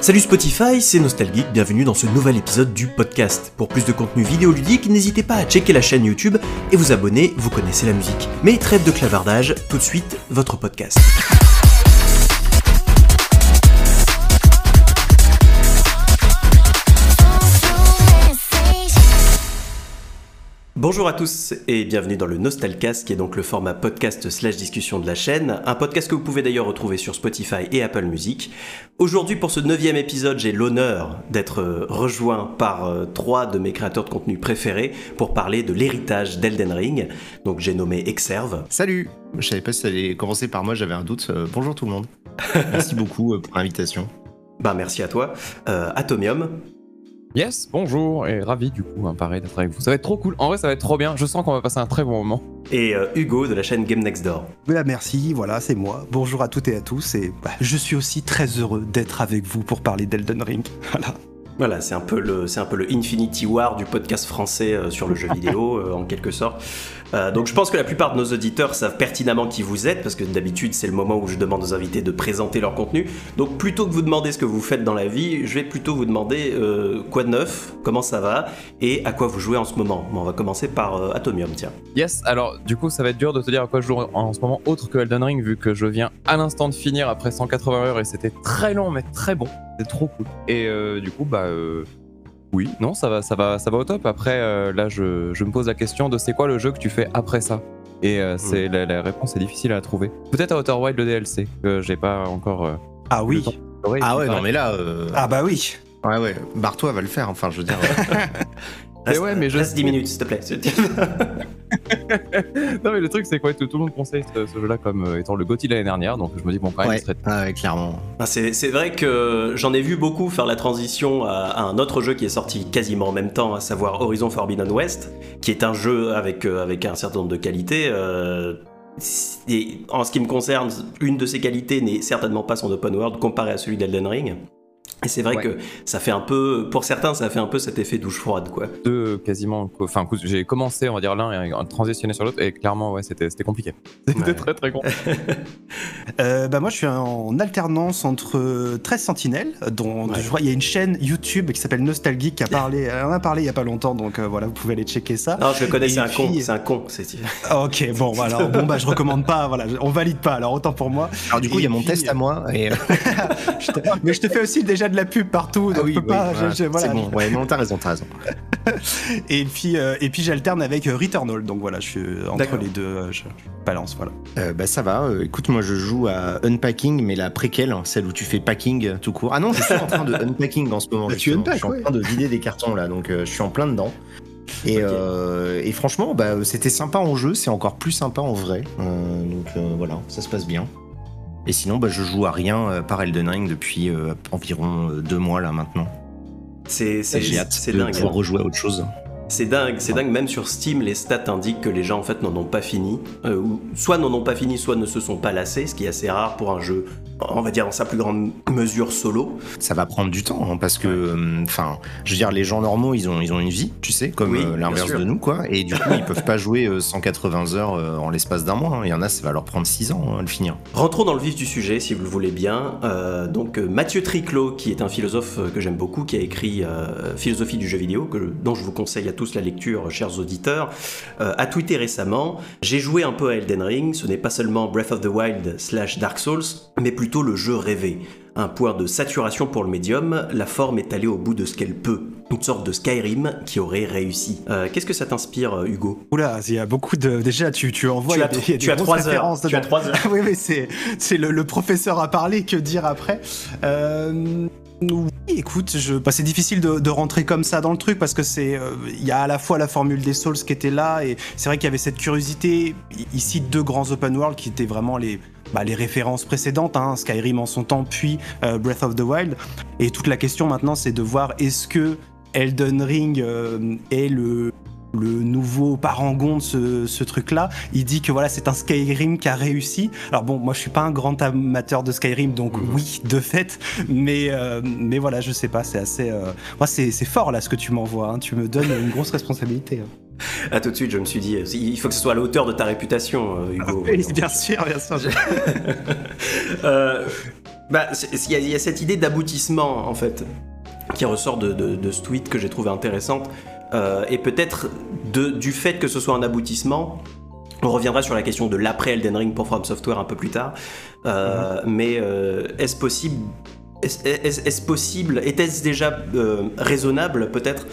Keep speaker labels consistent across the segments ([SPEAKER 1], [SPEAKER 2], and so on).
[SPEAKER 1] Salut Spotify, c'est Nostalgeek, bienvenue dans ce nouvel épisode du podcast. Pour plus de contenu vidéoludique, n'hésitez pas à checker la chaîne YouTube et vous abonner, vous connaissez la musique. Mais trêve de clavardage, tout de suite, votre podcast. Bonjour à tous et bienvenue dans le Nostalcast qui est donc le format podcast slash discussion de la chaîne, un podcast que vous pouvez d'ailleurs retrouver sur Spotify et Apple Music. Aujourd'hui pour ce neuvième épisode j'ai l'honneur d'être euh, rejoint par euh, trois de mes créateurs de contenu préférés pour parler de l'héritage d'Elden Ring, donc j'ai nommé Exerve.
[SPEAKER 2] Salut Je savais pas si ça allait commencer par moi, j'avais un doute. Euh, bonjour tout le monde. Merci beaucoup pour l'invitation.
[SPEAKER 1] Bah merci à toi. Atomium.
[SPEAKER 3] Yes, bonjour, et ravi du coup, hein, pareil, d'être avec vous. Ça va être trop cool, en vrai ça va être trop bien, je sens qu'on va passer un très bon moment.
[SPEAKER 1] Et euh, Hugo de la chaîne Game Next Door.
[SPEAKER 4] Bah, merci, voilà, c'est moi. Bonjour à toutes et à tous, et bah, je suis aussi très heureux d'être avec vous pour parler d'Elden Ring. Voilà.
[SPEAKER 1] Voilà, c'est un peu le, c'est un peu le Infinity War du podcast français euh, sur le jeu vidéo, euh, en quelque sorte. Euh, donc je pense que la plupart de nos auditeurs savent pertinemment qui vous êtes, parce que d'habitude c'est le moment où je demande aux invités de présenter leur contenu. Donc plutôt que vous demander ce que vous faites dans la vie, je vais plutôt vous demander quoi de neuf, comment ça va, et à quoi vous jouez en ce moment. Bon, on va commencer par Atomium, tiens.
[SPEAKER 3] Yes, alors du coup ça va être dur de te dire à quoi je joue en ce moment, autre que Elden Ring, vu que je viens à l'instant de finir après 180 heures et c'était très long mais très bon trop cool. Et euh, du coup, bah euh, oui, non, ça va, ça va, ça va au top. Après, euh, là, je, je, me pose la question de c'est quoi le jeu que tu fais après ça? Et c'est hmm. la, réponse est difficile à trouver. Peut-être à Outer Wild le DLC que j'ai pas encore.
[SPEAKER 4] ah oui.
[SPEAKER 2] Ah ouais, non mais là.
[SPEAKER 4] Ah bah oui.
[SPEAKER 2] Ouais ouais, Bartois va le faire. Enfin, je veux dire.
[SPEAKER 1] Reste, ouais, mais je... 10 minutes, s'il te plaît.
[SPEAKER 3] non, mais le truc, c'est quoi Tout le monde conseille ce, jeu-là comme euh, étant le GOTY l'année dernière, donc je me dis, bon, quand même,
[SPEAKER 2] ouais. Ah clairement.
[SPEAKER 1] Ah, c'est vrai que j'en ai vu beaucoup faire la transition à, un autre jeu qui est sorti quasiment en même temps, à savoir Horizon Forbidden West, qui est un jeu avec, euh, avec un certain nombre de qualités. Euh, et en ce qui me concerne, une de ces qualités n'est certainement pas son open world comparé à celui d'Elden Ring. Et c'est vrai que ça fait un peu, pour certains, ça fait un peu cet effet douche froide, quoi.
[SPEAKER 3] Deux quasiment, enfin, j'ai commencé, on va dire l'un et transitionné sur l'autre, et clairement, ouais, c'était compliqué. C'était très très con.
[SPEAKER 4] euh, bah moi, je suis en alternance entre 13 Sentinelles, dont je vois, il y a une chaîne YouTube qui s'appelle Nostalgique qui a parlé, on a parlé il y a pas longtemps, donc euh, voilà, vous pouvez aller checker ça.
[SPEAKER 1] Non, je le connais, c'est un con, c'est un con.
[SPEAKER 4] ok, bon, voilà, alors, bon bah, je recommande pas, voilà, on valide pas, alors autant pour moi.
[SPEAKER 2] Alors du coup, il y a mon test à moi. Et... Euh,
[SPEAKER 4] mais je te fais aussi déjà de la pub partout, donc ah peux pas.
[SPEAKER 2] C'est bon, ouais, non, t'as raison, t'as raison.
[SPEAKER 4] et puis, euh, et puis j'alterne avec euh, Returnal, donc voilà, je suis entre les deux, euh, je, balance, voilà.
[SPEAKER 2] bah ça va, écoute, moi je joue à Unpacking, mais la préquelle, hein, celle où tu fais packing tout court. Ah non, je suis en train de unpacking en ce moment.
[SPEAKER 4] Bah, tu unpack,
[SPEAKER 2] je suis en train de vider des cartons là, donc je suis en plein dedans. Et, et, franchement, bah, c'était sympa en jeu, c'est encore plus sympa en vrai. donc voilà, ça se passe bien. Et sinon, bah, je joue à rien euh, par Elden Ring depuis euh, environ euh, deux mois là maintenant.
[SPEAKER 1] C'est
[SPEAKER 2] c'est dingue. Pouvoir rejouer à autre chose.
[SPEAKER 1] C'est dingue, c'est dingue. Même sur Steam, les stats indiquent que les gens en fait n'en ont pas fini, ou soit n'en ont pas fini, soit ne se sont pas lassés, ce qui est assez rare pour un jeu on va dire en sa plus grande mesure solo.
[SPEAKER 2] Ça va prendre du temps hein, parce que, euh, enfin, je veux dire, les gens normaux, ils ont, ils ont une vie, tu sais, comme euh, l'inverse de nous, quoi. Et du coup, ils peuvent pas jouer 180 euh, heures en l'espace d'un mois. Hein. Il y en a, ça va leur prendre 6 ans hein, à le finir.
[SPEAKER 1] Rentrons dans le vif du sujet, si vous le voulez bien. donc, Mathieu Triclot, qui est un philosophe que j'aime beaucoup, qui a écrit Philosophie du jeu vidéo, que, dont je vous conseille à tous la lecture, chers auditeurs, a tweeté récemment J'ai joué un peu à Elden Ring. Ce n'est pas seulement Breath of the Wild slash Dark Souls, mais plutôt le jeu rêvé. Un point de saturation pour le médium, la forme est allée au bout de ce qu'elle peut. Une sorte de Skyrim qui aurait réussi. Euh, qu'est-ce que ça t'inspire, euh, Hugo?
[SPEAKER 4] Oula, il y a beaucoup de. Déjà, tu, tu envoies.
[SPEAKER 1] Tu as, des, tu as trois heures. Tu as trois heures.
[SPEAKER 4] oui, mais c'est, c'est le, professeur à parler, que dire après? Euh, Oui, écoute, je... Bah, c'est difficile de, rentrer comme ça dans le truc parce que c'est, il y a à la fois la formule des Souls qui était là et c'est vrai qu'il y avait cette curiosité. Ici, deux grands open world qui étaient vraiment les bah, les références précédentes, hein, Skyrim en son temps, puis euh, Breath of the Wild. Et toute la question maintenant, c'est de voir est-ce que Elden Ring euh, est le, le nouveau parangon de ce, truc-là. Il dit que voilà, c'est un Skyrim qui a réussi. Alors bon, moi je suis pas un grand amateur de Skyrim, donc mhm. oui, de fait, mais euh, mais voilà, je sais pas, c'est assez. Moi, c'est fort là ce que tu m'envoies. Hein. Tu me donnes une grosse responsabilité. Hein.
[SPEAKER 1] Ah, tout de suite, je me suis dit, il faut que ce soit à la hauteur de ta réputation, euh, Hugo.
[SPEAKER 4] oui, bien sûr, bien sûr.
[SPEAKER 1] Euh, Bah, il y, a cette idée d'aboutissement en fait qui ressort de, de, ce tweet que j'ai trouvé intéressante. Euh, et peut-être du fait que ce soit un aboutissement, on reviendra sur la question de l'après Elden Ring pour From Software un peu plus tard. Euh, mhm. Mais euh, est-ce possible est-ce possible, était-ce déjà raisonnable peut-être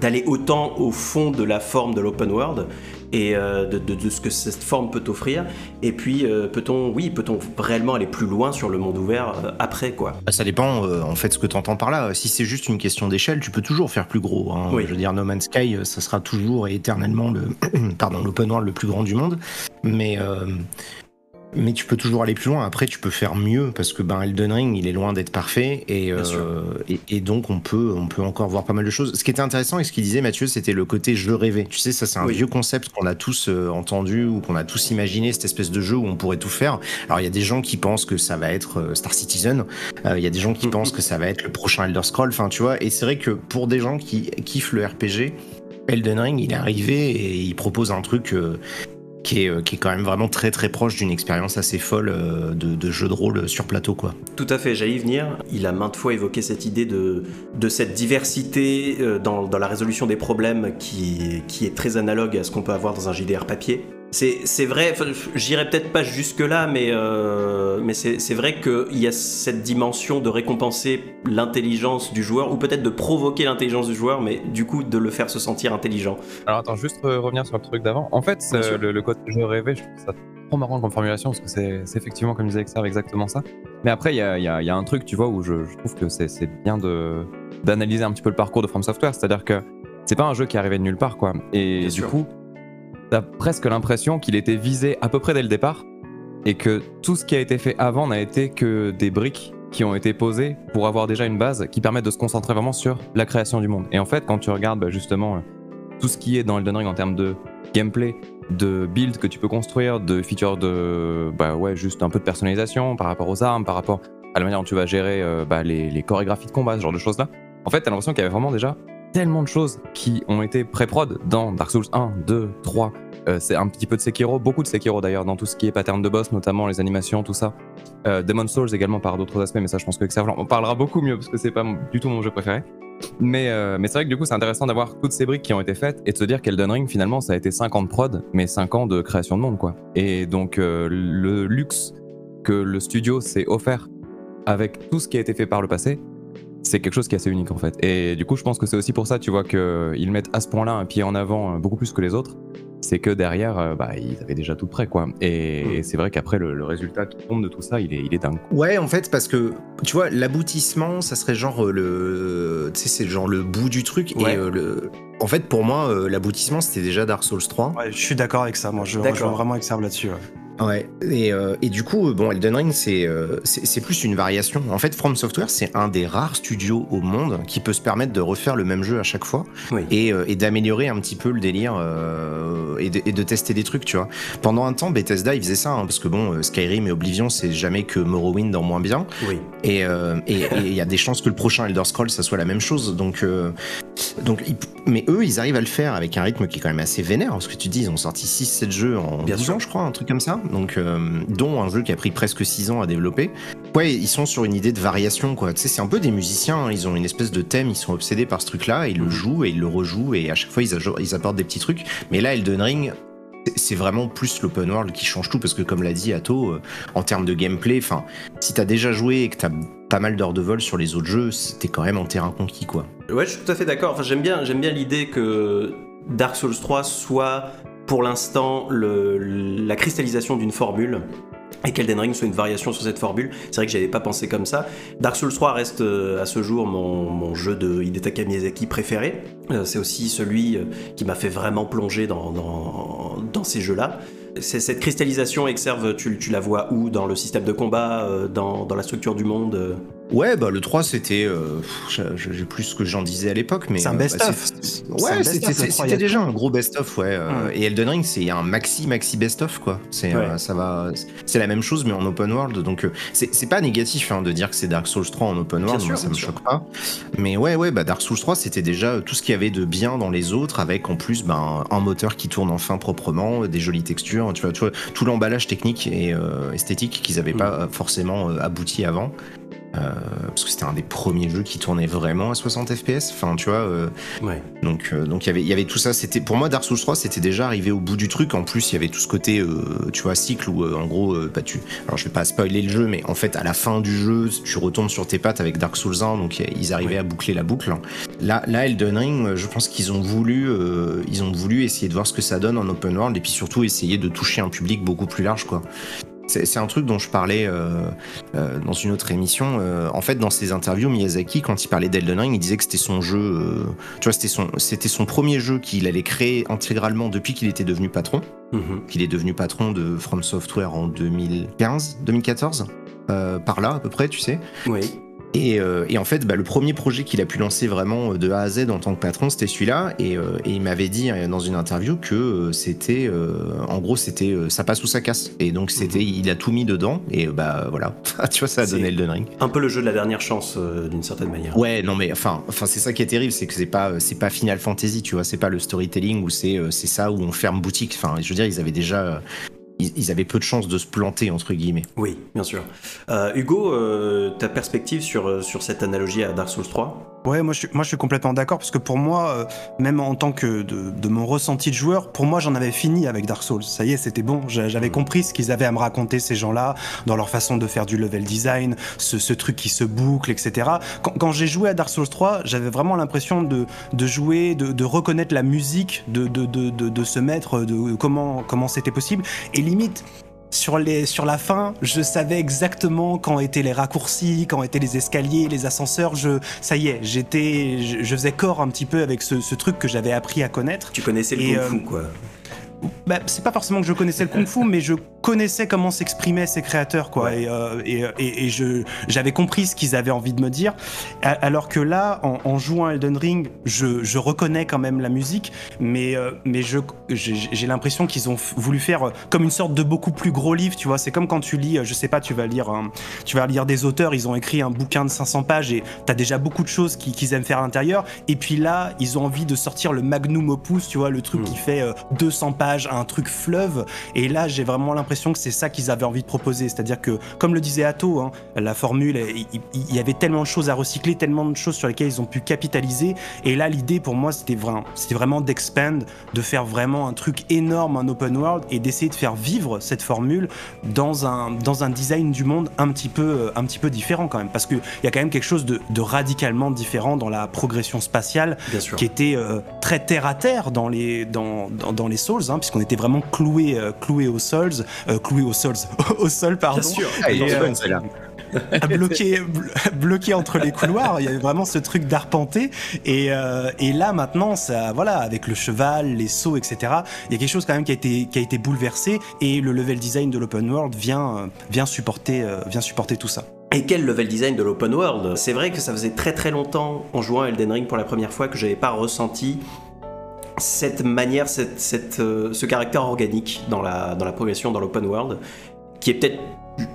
[SPEAKER 1] d'aller autant au fond de la forme de l'open world et euh, de, ce que cette forme peut offrir. Et puis, euh, peut-on, oui, peut-on réellement aller plus loin sur le monde ouvert euh, après, quoi?
[SPEAKER 2] Bah, Ça dépend, en fait, ce que tu entends par là. Si c'est juste une question d'échelle, tu peux toujours faire plus gros. Hein. Je veux dire, No Man's Sky, ça sera toujours et éternellement le, pardon, l'open world le plus grand du monde. Mais mais tu peux toujours aller plus loin. Après, tu peux faire mieux parce que ben Elden Ring, il est loin d'être parfait et, euh, et, donc on peut on peut encore voir pas mal de choses. Ce qui était intéressant et ce qu'il disait Mathieu, c'était le côté jeu rêvé. Tu sais, ça c'est un vieux concept qu'on a tous euh, entendu ou qu'on a tous imaginé cette espèce de jeu où on pourrait tout faire. Alors il y a des gens qui pensent que ça va être euh, Star Citizen, il y a des gens qui mm-hmm. pensent que ça va être le prochain Elder Scroll. Enfin, tu vois. Et c'est vrai que pour des gens qui kiffent le RPG, Elden Ring, il est arrivé et il propose un truc euh, qui est, quand même vraiment très très proche d'une expérience assez folle euh, de, jeu de rôle sur plateau quoi.
[SPEAKER 1] Tout à fait, j'allais y venir. Il a maintes fois évoqué cette idée de, cette diversité euh, dans, dans, la résolution des problèmes qui, qui est très analogue à ce qu'on peut avoir dans un JDR papier. C'est vrai, j'irai peut-être pas jusque-là, mais, euh, mais c'est vrai qu'il y a cette dimension de récompenser l'intelligence du joueur, ou peut-être de provoquer l'intelligence du joueur, mais du coup de le faire se sentir intelligent.
[SPEAKER 3] Alors attends, juste revenir sur le truc d'avant. En fait, le, le, côté jeu rêvé, je trouve ça trop marrant comme formulation, parce que c'est effectivement, comme disait Exer, exactement ça. Mais après, il y a, y a, un truc, tu vois, où je, trouve que c'est bien d'analyser un petit peu le parcours de From Software, c'est-à-dire que c'est pas un jeu qui est arrivé de nulle part, quoi. Et du coup t'as presque l'impression qu'il était visé à peu près dès le départ et que tout ce qui a été fait avant n'a été que des briques qui ont été posées pour avoir déjà une base qui permet de se concentrer vraiment sur la création du monde. Et en fait, quand tu regardes bah, justement euh, tout ce qui est dans Elden Ring en termes de gameplay, de build que tu peux construire, de features de, bah ouais, juste un peu de personnalisation par rapport aux armes, par rapport à la manière dont tu vas gérer euh, bah, les, les, chorégraphies de combat, ce genre de choses-là. En fait, t'as l'impression qu'il y avait vraiment déjà tellement de choses qui ont été pré-prod dans Dark Souls 1, 2, 3. c'est un petit peu de Sekiro, beaucoup de Sekiro d'ailleurs, dans tout ce qui est pattern de boss, notamment les animations, tout ça. Euh, Demon Souls également par d'autres aspects, mais ça je pense que Xavier en parlera beaucoup mieux parce que c'est pas du tout mon jeu préféré. Mais, euh, mais c'est vrai que du coup c'est intéressant d'avoir toutes ces briques qui ont été faites et de se dire qu'Elden Ring finalement ça a été 5 ans de prod, mais 5 ans de création de monde quoi. Et donc euh, le luxe que le studio s'est offert avec tout ce qui a été fait par le passé, c'est quelque chose qui est assez unique en fait. Et du coup, je pense que c'est aussi pour ça, tu vois, qu'ils mettent à ce point-là un pied en avant euh, beaucoup plus que les autres. C'est que derrière, euh, bah, ils avaient déjà tout prêt, quoi. Et, mm. c'est vrai qu'après, le, résultat qui tombe de tout ça, il est, il est dingue.
[SPEAKER 2] Ouais, en fait, parce que, tu vois, l'aboutissement, ça serait genre euh, le. Tu sais, c'est genre le bout du truc. Et le. En fait, pour moi, l'aboutissement, c'était déjà Dark Souls 3.
[SPEAKER 4] Ouais, je suis d'accord avec ça. Moi, je rejoins vraiment avec là-dessus.
[SPEAKER 2] Ouais, et, euh, et, du coup, bon, Elden Ring, euh, c'est c'est plus une variation. En fait, From Software, c'est un des rares studios au monde qui peut se permettre de refaire le même jeu à chaque fois et, euh, et d'améliorer un petit peu le délire et de, et, de, tester des trucs, tu vois. Pendant un temps, Bethesda, ils faisaient ça, hein, parce que bon, Skyrim et Oblivion, c'est jamais que Morrowind en moins bien.
[SPEAKER 1] Oui.
[SPEAKER 2] Et il y a des chances que le prochain Elder Scrolls, ça soit la même chose. Donc, donc mais eux, ils arrivent à le faire avec un rythme qui est quand même assez vénère, parce que tu dis, ils ont sorti 6-7 jeux en bien 12 ans, je crois, un truc comme ça donc euh, dont un jeu qui a pris presque 6 ans à développer. Ouais, ils sont sur une idée de variation, quoi. Tu sais, c'est un peu des musiciens, hein. ils ont une espèce de thème, ils sont obsédés par ce truc-là, ils le jouent et ils le rejouent, et à chaque fois, ils, ils apportent des petits trucs. Mais là, Elden Ring, c'est vraiment plus l'open world qui change tout parce que comme l'a dit Atto, euh, en termes de gameplay, enfin, si t'as déjà joué et que t'as pas mal d'heures de vol sur les autres jeux, c'était quand même en terrain conquis quoi.
[SPEAKER 1] Ouais, je suis tout à fait d'accord. Enfin, j'aime bien, j'aime bien l'idée que Dark Souls 3 soit pour l'instant la cristallisation d'une formule et qu'Elden Ring soit une variation sur cette formule. C'est vrai que j'avais pas pensé comme ça. Dark Souls 3 reste euh, à ce jour mon, jeu de Hidetaka Miyazaki préféré. Euh, c'est aussi celui euh, qui m'a fait vraiment plonger dans, ces jeux-là. Cette cristallisation, Exerve, tu, la vois où? Dans le système de combat dans la structure du monde
[SPEAKER 2] Ouais, bah le 3 c'était. Euh, J'ai plus ce que j'en disais à l'époque, mais.
[SPEAKER 4] C'est un
[SPEAKER 2] euh,
[SPEAKER 4] best-of.
[SPEAKER 2] ouais, c'était déjà un gros best-of, ouais. Euh, et Elden Ring, c'est un maxi, maxi best-of, quoi. C'est euh, ça va. C'est la même chose, mais en open world. Donc, c'est pas négatif hein, de dire que c'est Dark Souls 3 en open world, moi, ça me choque pas. Mais ouais, ouais, bah Dark Souls 3, c'était déjà tout ce qu'il y avait de bien dans les autres, avec en plus ben, un moteur qui tourne enfin proprement, des jolies textures, tu vois, tu vois tout l'emballage technique et esthétique qu'ils avaient pas euh, forcément abouti avant. Euh, parce que c'était un des premiers jeux qui tournait vraiment à 60 FPS. Enfin, tu vois. euh,
[SPEAKER 1] Ouais.
[SPEAKER 2] donc, euh, donc il y avait, il y avait tout ça. C'était pour moi Dark Souls 3, c'était déjà arrivé au bout du truc. En plus, il y avait tout ce côté, tu vois, cycle où en gros, bah, tu. Alors, je vais pas spoiler le jeu, mais en fait, à la fin du jeu, tu retournes sur tes pattes avec Dark Souls 1. Donc, ils arrivaient
[SPEAKER 1] Ouais.
[SPEAKER 2] à boucler la boucle. Là, là, Elden Ring, je pense qu'ils ont voulu, euh, ils ont voulu essayer de voir ce que ça donne en open world et puis surtout essayer de toucher un public beaucoup plus large, quoi. C'est un truc dont je parlais euh, euh, dans une autre émission. Euh, en fait, dans ses interviews, Miyazaki, quand il parlait d'Elden Ring, il disait que c'était son jeu. tu vois, c'était son, c'était son premier jeu qu'il allait créer intégralement depuis qu'il était devenu patron.
[SPEAKER 1] Mhm.
[SPEAKER 2] Qu'il est devenu patron de From Software en 2015, 2014, euh, par là à peu près, tu sais.
[SPEAKER 1] Oui.
[SPEAKER 2] Et, euh, et en fait, bah, le premier projet qu'il a pu lancer vraiment euh, de A à Z en tant que patron, c'était celui-là. Et, euh, et il m'avait dit euh, dans une interview que c'était, euh, en gros, c'était ça passe ou ça casse. Et donc c'était, il a tout mis dedans. Et bah voilà, tu vois, ça a donné Elden Ring.
[SPEAKER 1] Un peu le jeu de la dernière chance, d'une certaine manière.
[SPEAKER 2] Ouais, non mais enfin, enfin c'est ça qui est terrible, c'est que c'est pas, c'est pas Final Fantasy, tu vois, c'est pas le storytelling où c'est, c'est ça où on ferme boutique. Enfin, je veux dire, ils avaient déjà, ils, avaient peu de chances de se planter entre guillemets.
[SPEAKER 1] Oui, bien sûr. Euh, Hugo, euh, ta perspective sur, euh, sur cette analogie à Dark Souls 3
[SPEAKER 4] Ouais, moi je, suis, moi je suis complètement d'accord parce que pour moi, euh, même en tant que de, de mon ressenti de joueur, pour moi j'en avais fini avec Dark Souls. Ça y est, c'était bon. J'a- J'avais compris ce qu'ils avaient à me raconter ces gens-là dans leur façon de faire du level design, ce, ce truc qui se boucle, etc. Quand, quand j'ai joué à Dark Souls 3, j'avais vraiment l'impression de, de jouer, de, de reconnaître la musique, de, de, de, se mettre, de comment comment c'était possible. Et limite, sur, les, sur la fin, je savais exactement quand étaient les raccourcis, quand étaient les escaliers, les ascenseurs. Je, ça y est, j'étais, je, je faisais corps un petit peu avec ce, ce truc que j'avais appris à connaître.
[SPEAKER 1] Tu connaissais le
[SPEAKER 4] Et,
[SPEAKER 1] Kung
[SPEAKER 4] euh,
[SPEAKER 1] Fu, quoi.
[SPEAKER 4] Bah, c'est pas forcément que je connaissais le kung-fu, mais je connaissais comment s'exprimaient ces créateurs, quoi.
[SPEAKER 1] Ouais.
[SPEAKER 4] Et, euh, et, et- et je, j'avais compris ce qu'ils avaient envie de me dire. Alors que là, en, en jouant Elden Ring, je, je reconnais quand même la musique, mais, euh, mais je, j'ai, l'impression qu'ils ont voulu faire euh, comme une sorte de beaucoup plus gros livre, tu vois. C'est comme quand tu lis, euh, je sais pas, tu vas lire, un- tu vas lire des auteurs, ils ont écrit un bouquin de 500 pages et t'as déjà beaucoup de choses qui- qu'ils aiment faire à l'intérieur. Et puis là, ils ont envie de sortir le magnum opus, tu vois, le truc
[SPEAKER 1] Mm.
[SPEAKER 4] qui fait euh, 200 pages, un truc fleuve. Et là, j'ai vraiment l'impression que c'est ça qu'ils avaient envie de proposer. C'est-à-dire que, comme le disait Atto, hein, la formule, il y avait tellement de choses à recycler, tellement de choses sur lesquelles ils ont pu capitaliser. Et là, l'idée pour moi, c'était vraiment, c'était vraiment d'expand, de faire vraiment un truc énorme en open world et d'essayer de faire vivre cette formule dans un, dans un design du monde un petit peu, un petit peu différent quand même. Parce qu'il y a quand même quelque chose de, de radicalement différent dans la progression spatiale qui était euh, très terre à terre dans les dans, dans, dans les Souls, hein, puisqu'on était vraiment cloué euh, cloué aux Souls, euh, cloué aux Souls, au sol pardon,
[SPEAKER 1] Bien sûr.
[SPEAKER 2] Ah,
[SPEAKER 4] Et, euh, bloqué blo- bloqué entre les couloirs. Il y avait vraiment ce truc d'arpenter. Et, euh, et là maintenant, ça voilà, avec le cheval, les sauts, etc. Il y a quelque chose quand même qui a été qui a été bouleversé et le level design de l'open world vient vient supporter euh, vient supporter tout ça.
[SPEAKER 1] Et quel level design de l'open world? C'est vrai que ça faisait très très longtemps en jouant à Elden Ring pour la première fois que j'avais pas ressenti cette manière, cette, cette, euh, ce caractère organique dans la, dans la progression dans l'open world, qui est peut-être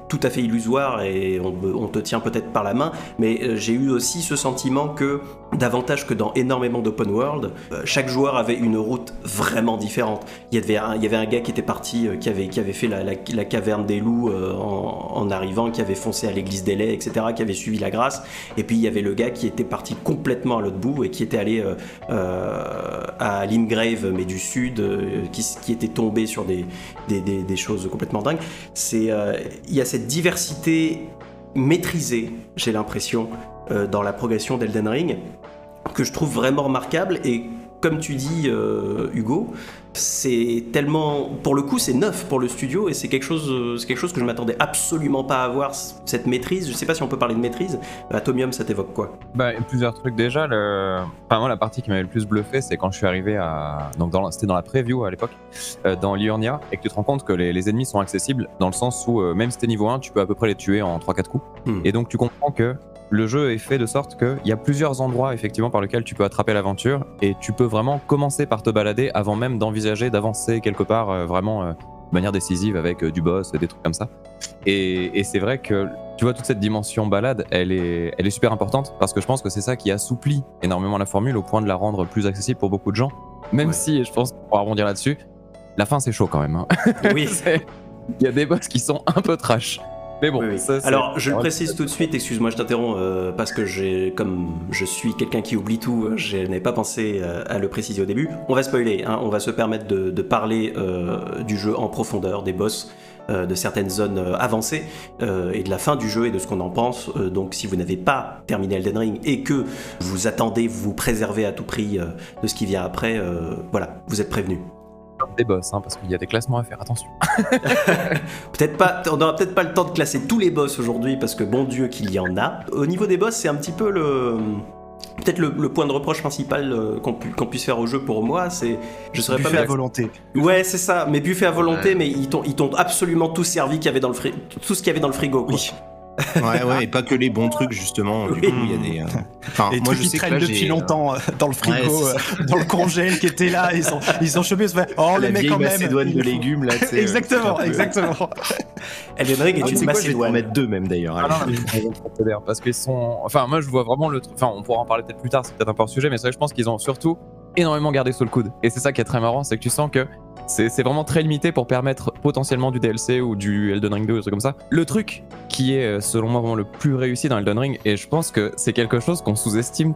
[SPEAKER 1] tout à fait illusoire et on, te tient peut-être par la main, mais euh, j'ai eu aussi ce sentiment que, davantage que dans énormément d'open world, euh, chaque joueur avait une route vraiment différente. Il y avait un, il y avait un gars qui était parti, euh, qui, avait, qui avait fait la, la- caverne des loups en, arrivant, qui avait foncé à l'église des laits, etc., qui avait suivi la grâce, et puis il y avait le gars qui était parti complètement à l'autre bout et qui était allé à Limgrave, mais du sud, qui, qui était tombé sur des, des, des- des choses complètement dingues. C'est, il y a cette diversité maîtrisée, j'ai l'impression, euh, dans la progression d'Elden Ring, que je trouve vraiment remarquable et comme tu dis, euh, Hugo, c'est tellement, pour le coup, c'est neuf pour le studio et c'est quelque chose, euh, c'est quelque chose que je m'attendais absolument pas à avoir cette maîtrise. Je sais pas si on peut parler de maîtrise. Atomium, ça t'évoque quoi?
[SPEAKER 3] Bah, plusieurs trucs déjà. Le... Enfin, moi, la partie qui m'avait le plus bluffé, c'est quand je suis arrivé à. Donc, dans c'était dans la preview à l'époque, euh, dans Liurnia, et que tu te rends compte que les, les ennemis sont accessibles dans le sens où, euh, même si t'es niveau 1, tu peux à peu près les tuer en 3-4 coups.
[SPEAKER 1] Hmm.
[SPEAKER 3] Et donc, tu comprends que le jeu est fait de sorte qu'il y a plusieurs endroits, effectivement, par lesquels tu peux attraper l'aventure, et tu peux vraiment commencer par te balader avant même d'envisager d'avancer quelque part euh, vraiment euh, de manière décisive avec euh, du boss, des trucs comme ça. Et, et c'est vrai que tu vois toute cette dimension balade, elle est, elle est super importante parce que je pense que c'est ça qui assouplit énormément la formule au point de la rendre plus accessible pour beaucoup de gens. Même
[SPEAKER 1] Ouais.
[SPEAKER 3] si, je pense qu'on pourra rebondir là-dessus, la fin c'est chaud quand même. hein.
[SPEAKER 1] Oui.
[SPEAKER 3] Il y a des boss qui sont un peu trash. Mais bon,
[SPEAKER 1] Oui,
[SPEAKER 3] ça,
[SPEAKER 1] Alors, je le précise tout de suite, excuse-moi, je t'interromps, euh, parce que j'ai, comme je suis quelqu'un qui oublie tout, euh, je n'avais pas pensé euh, à le préciser au début. On va spoiler, hein, on va se permettre de, de parler euh, du jeu en profondeur, des boss, de certaines zones avancées, et de la fin du jeu et de ce qu'on en pense. Donc, si vous n'avez pas terminé Elden Ring et que vous attendez, vous vous préservez à tout prix de ce qui vient après, voilà, vous êtes prévenus.
[SPEAKER 3] Des boss, hein, parce qu'il y a des classements à faire, attention.
[SPEAKER 1] Peut-être pas, on n'aura peut-être pas le temps de classer tous les boss aujourd'hui parce que bon Dieu qu'il y en a. Au niveau des boss, c'est un petit peu le. Peut-être le, le point de reproche principal euh, qu'on pu- qu'on puisse faire au jeu pour moi, c'est. Je serais pas
[SPEAKER 4] Buffet à
[SPEAKER 1] bien-
[SPEAKER 4] volonté.
[SPEAKER 1] Ouais, c'est ça, mais buffet à volonté,
[SPEAKER 2] Ouais.
[SPEAKER 1] mais ils t'ont ils t'ont absolument tout servi qu'il y avait dans le fri- tout ce qu'il y avait dans le frigo. Quoi.
[SPEAKER 4] Oui.
[SPEAKER 2] Ouais, ouais, et pas que les bons trucs, justement. Du
[SPEAKER 1] Oui.
[SPEAKER 2] coup, il y a des. euh, Enfin,
[SPEAKER 4] Les
[SPEAKER 2] moi,
[SPEAKER 4] trucs
[SPEAKER 2] je
[SPEAKER 4] qui
[SPEAKER 2] sais que
[SPEAKER 4] traînent
[SPEAKER 2] là,
[SPEAKER 4] depuis
[SPEAKER 2] euh,
[SPEAKER 4] longtemps euh, dans le frigo,
[SPEAKER 2] Ouais,
[SPEAKER 4] euh, dans le congèle qui était là, ils ont, ils ont chopé, oh, les
[SPEAKER 2] vieille
[SPEAKER 4] quand même.
[SPEAKER 2] macédoine de légumes, là, tu sais, euh,
[SPEAKER 4] Exactement, exactement.
[SPEAKER 1] Elden Ring est
[SPEAKER 2] Ah,
[SPEAKER 1] une macédoine.
[SPEAKER 2] mettre deux, même, d'ailleurs.
[SPEAKER 3] Ah parce qu'ils sont. Enfin, moi je vois vraiment le truc. Enfin, on pourra en parler peut-être plus tard, c'est peut-être un peu hors sujet, mais c'est vrai que je pense qu'ils ont surtout énormément gardé sous le coude. Et c'est ça qui est très marrant, c'est que tu sens que c'est vraiment très limité pour permettre potentiellement du DLC ou du Elden Ring 2 ou des trucs comme ça. Le truc qui est, euh, selon moi, vraiment le plus réussi dans Elden Ring, et je pense que c'est quelque chose qu'on sous-estime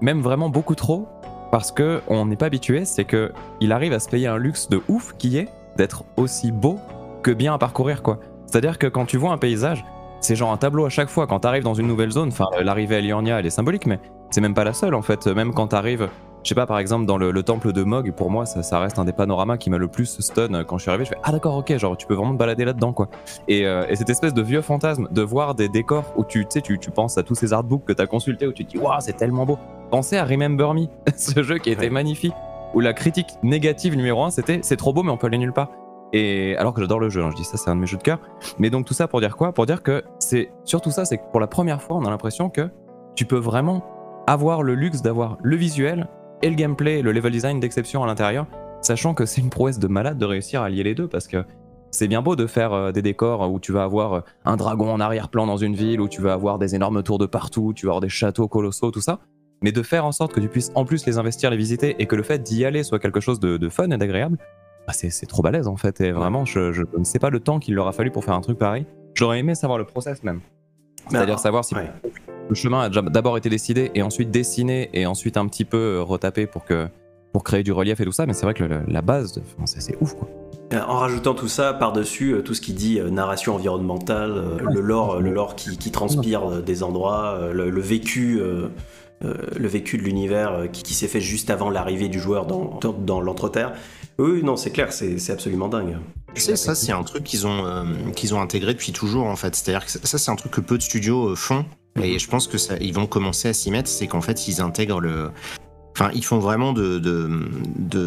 [SPEAKER 3] même vraiment beaucoup trop, parce que on n'est pas habitué, c'est que il arrive à se payer un luxe de ouf qui est d'être aussi beau que bien à parcourir, quoi. C'est-à-dire que quand tu vois un paysage, c'est genre un tableau à chaque fois quand t'arrives dans une nouvelle zone. Enfin, euh, l'arrivée à Liurnia, elle est symbolique, mais c'est même pas la seule en fait. Même quand t'arrives, je sais pas, par exemple, dans le, le temple de Mog, pour moi, ça, ça reste un des panoramas qui m'a le plus stun quand je suis arrivé. Je fais ah d'accord, ok, genre tu peux vraiment te balader là-dedans quoi. Et, euh, et cette espèce de vieux fantasme de voir des décors où tu tu sais, tu, tu penses à tous ces artbooks que t'as consultés où tu te dis waouh, c'est tellement beau. Pensez à Remember Me, ce jeu qui était
[SPEAKER 1] Ouais.
[SPEAKER 3] magnifique, où la critique négative numéro un c'était c'est trop beau mais on peut aller nulle part. Et alors que j'adore le jeu, hein, je dis ça, c'est un de mes jeux de cœur. Mais donc tout ça pour dire quoi? Pour dire que c'est surtout ça, c'est que pour la première fois, on a l'impression que tu peux vraiment avoir le luxe d'avoir le visuel et le gameplay, et le level design d'exception à l'intérieur, sachant que c'est une prouesse de malade de réussir à lier les deux parce que c'est bien beau de faire euh, des décors où tu vas avoir euh, un dragon en arrière-plan dans une ville, où tu vas avoir des énormes tours de partout, tu vas avoir des châteaux colossaux, tout ça. Mais de faire en sorte que tu puisses en plus les investir, les visiter et que le fait d'y aller soit quelque chose de, de fun et d'agréable, bah, c'est trop balèze en fait. Et vraiment, je, je ne sais pas le temps qu'il leur a fallu pour faire un truc pareil. J'aurais aimé savoir le process même. C'est-à-dire
[SPEAKER 1] Mais,
[SPEAKER 3] savoir si
[SPEAKER 1] ouais.
[SPEAKER 3] Le chemin a d'abord été décidé et ensuite dessiné et ensuite un petit peu euh, retapé pour que pour créer du relief et tout ça. Mais c'est vrai que le- la base, de- enfin, c'est ouf quoi.
[SPEAKER 1] Euh, En rajoutant tout ça par-dessus, euh, tout ce qui dit narration environnementale, le lore, le lore qui, qui transpire des endroits, le, le vécu, le vécu de l'univers qui, qui s'est fait juste avant l'arrivée du joueur dans, dans, dans l'entreterre. Oui, non, c'est clair, c'est absolument dingue.
[SPEAKER 2] Tu sais, ça, c'est un truc qu'ils ont, euh, qu'ils ont intégré depuis toujours, en fait. C'est-à-dire que ça, c'est un truc que peu de studios euh, font. Et je pense que ça, ils vont commencer à s'y mettre. C'est qu'en fait, ils intègrent le. Enfin, ils font vraiment de,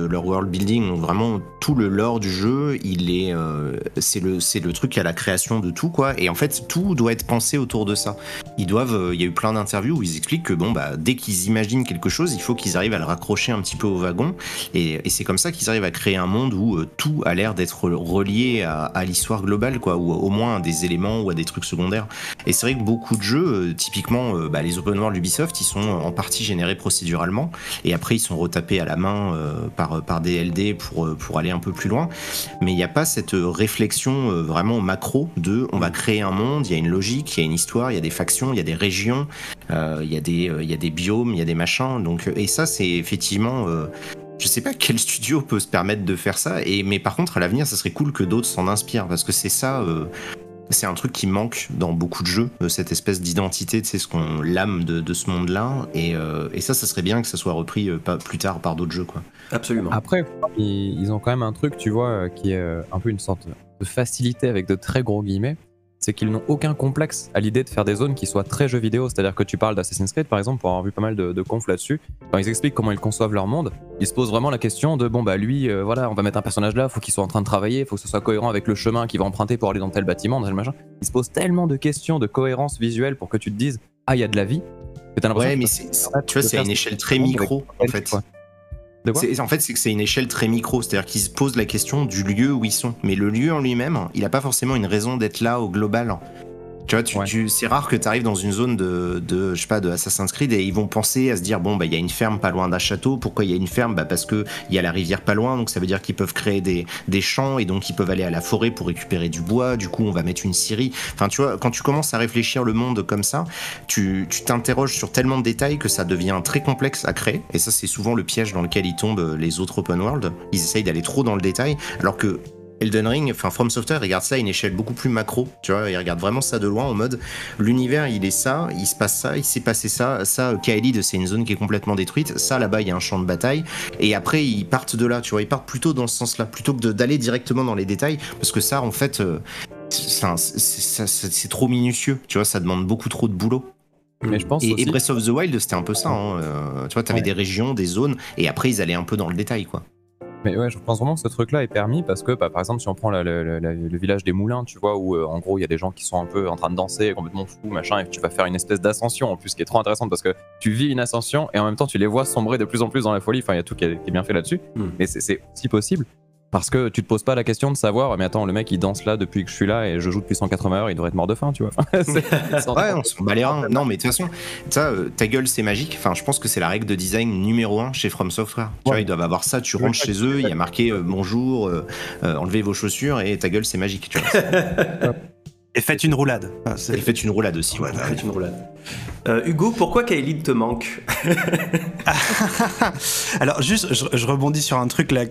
[SPEAKER 2] leur world building, vraiment tout le lore du jeu, il est, euh, c'est le, c'est le truc à la création de tout, quoi. Et en fait, tout doit être pensé autour de ça. Ils doivent, euh, il y a eu plein d'interviews où ils expliquent que bon, bah, dès qu'ils imaginent quelque chose, il faut qu'ils arrivent à le raccrocher un petit peu au wagon. Et, c'est comme ça qu'ils arrivent à créer un monde où euh, tout a l'air d'être relié à, l'histoire globale, quoi, ou au moins à des éléments ou à des trucs secondaires. Et c'est vrai que beaucoup de jeux, typiquement bah, les open world Ubisoft, ils sont en partie générés procéduralement, et après ils sont retapés à la main euh, par, par DLD pour, euh, pour aller un peu plus loin. Mais il n'y a pas cette réflexion euh, vraiment macro de on va créer un monde, il y a une logique, il y a une histoire, il y a des factions, il y a des régions, il y, a des, il y a des biomes, il y a des machins. Donc, et ça, c'est effectivement. je sais pas quel studio peut se permettre de faire ça, et, mais par contre, à l'avenir, ça serait cool que d'autres s'en inspirent, parce que c'est ça. euh, c'est un truc qui manque dans beaucoup de jeux, euh, cette espèce d'identité, tu sais, ce qu'on l'âme de, de ce monde-là, et, euh, et ça, ça serait bien que ça soit repris euh, pas plus tard par d'autres jeux, quoi.
[SPEAKER 1] Absolument.
[SPEAKER 3] Après, ils, ils ont quand même un truc, tu vois, qui est un peu une sorte de facilité avec de très gros guillemets. C'est qu'ils n'ont aucun complexe à l'idée de faire des zones qui soient très jeux vidéo. C'est-à-dire que tu parles d'Assassin's Creed, par exemple, pour avoir vu pas mal de, de confs là-dessus. Quand ils expliquent comment ils conçoivent leur monde, ils se posent vraiment la question de bon, bah lui, euh, voilà, on va mettre un personnage là, faut qu'il soit en train de travailler, faut que ce soit cohérent avec le chemin qu'il va emprunter pour aller dans tel bâtiment, dans tel machin. Ils se posent tellement de questions de cohérence visuelle pour que tu te dises ah, il y a de la vie. Que l'impression
[SPEAKER 2] Ouais,
[SPEAKER 3] que
[SPEAKER 2] mais
[SPEAKER 3] permettre
[SPEAKER 2] tu vois, c'est à une échelle très micro, en fait.
[SPEAKER 3] quoi.
[SPEAKER 2] En fait, c'est que c'est une échelle très micro, c'est-à-dire qu'ils se posent la question du lieu où ils sont. Mais le lieu en lui-même, il n'a pas forcément une raison d'être là au global. Tu vois, tu,
[SPEAKER 3] Ouais.
[SPEAKER 2] tu- c'est rare que tu arrives dans une zone de, de, je sais pas, de Assassin's Creed et ils vont penser à se dire bon bah il y a une ferme pas loin d'un château. Pourquoi il y a une ferme? Bah parce que il y a la rivière pas loin, donc ça veut dire qu'ils peuvent créer des, des champs et donc ils peuvent aller à la forêt pour récupérer du bois. Du coup, on va mettre une scierie. Enfin, tu vois, quand tu commences à réfléchir le monde comme ça, tu tu t'interroges sur tellement de détails que ça devient très complexe à créer. Et ça, c'est souvent le piège dans lequel ils tombent euh, les autres open world. Ils essayent d'aller trop dans le détail, alors que Elden Ring, enfin From Software regarde ça à une échelle beaucoup plus macro, tu vois, il regarde vraiment ça de loin en mode l'univers il est ça, il se passe ça, il s'est passé ça, ça euh, Kaelid c'est une zone qui est complètement détruite, ça là-bas il y a un champ de bataille et après ils partent de là, tu vois, ils partent plutôt dans ce sens-là plutôt que d'aller directement dans les détails parce que ça en fait euh, c'est trop minutieux, tu vois, ça demande beaucoup trop de boulot.
[SPEAKER 3] Mais je pense
[SPEAKER 2] Et,
[SPEAKER 3] aussi.
[SPEAKER 2] et Breath of the Wild c'était un peu ça, hein, euh, tu vois, t'avais
[SPEAKER 3] Ouais.
[SPEAKER 2] des régions, des zones et après ils allaient un peu dans le détail quoi.
[SPEAKER 3] Mais ouais, je pense vraiment que ce truc-là est permis parce que, bah, par exemple, si on prend la- la- la- la- le village des Moulins, tu vois, où euh, en gros il y a des gens qui sont un peu en train de danser, complètement fous, machin, et tu vas faire une espèce d'ascension en plus qui est trop intéressante parce que tu vis une ascension et en même temps tu les vois sombrer de plus en plus dans la folie. Enfin, il y a tout qui est, qui est bien fait là-dessus.
[SPEAKER 1] Hmm.
[SPEAKER 3] Mais c'est- c'est aussi possible parce que tu te poses pas la question de savoir, mais attends, le mec il danse là depuis que je suis là et je joue depuis 180 heures, il devrait être mort de faim, tu vois.
[SPEAKER 2] Ouais, on s'en bat les reins. Non, mais de toute façon, ça, euh, ta gueule, c'est magique. Enfin, je pense que c'est la règle de design numéro un chez From Software. Tu vois, ils doivent avoir ça. Tu rentres chez eux, il y a marqué euh, bonjour, euh, euh, enlevez vos chaussures et ta gueule, c'est magique. Tu vois.
[SPEAKER 4] Et faites une roulade. Ah, c'est-
[SPEAKER 2] et faites une roulade aussi. Ouais,
[SPEAKER 1] Faites une roulade. Euh, Hugo, pourquoi Kaelid te manque
[SPEAKER 4] Alors juste, je, je rebondis sur un truc là.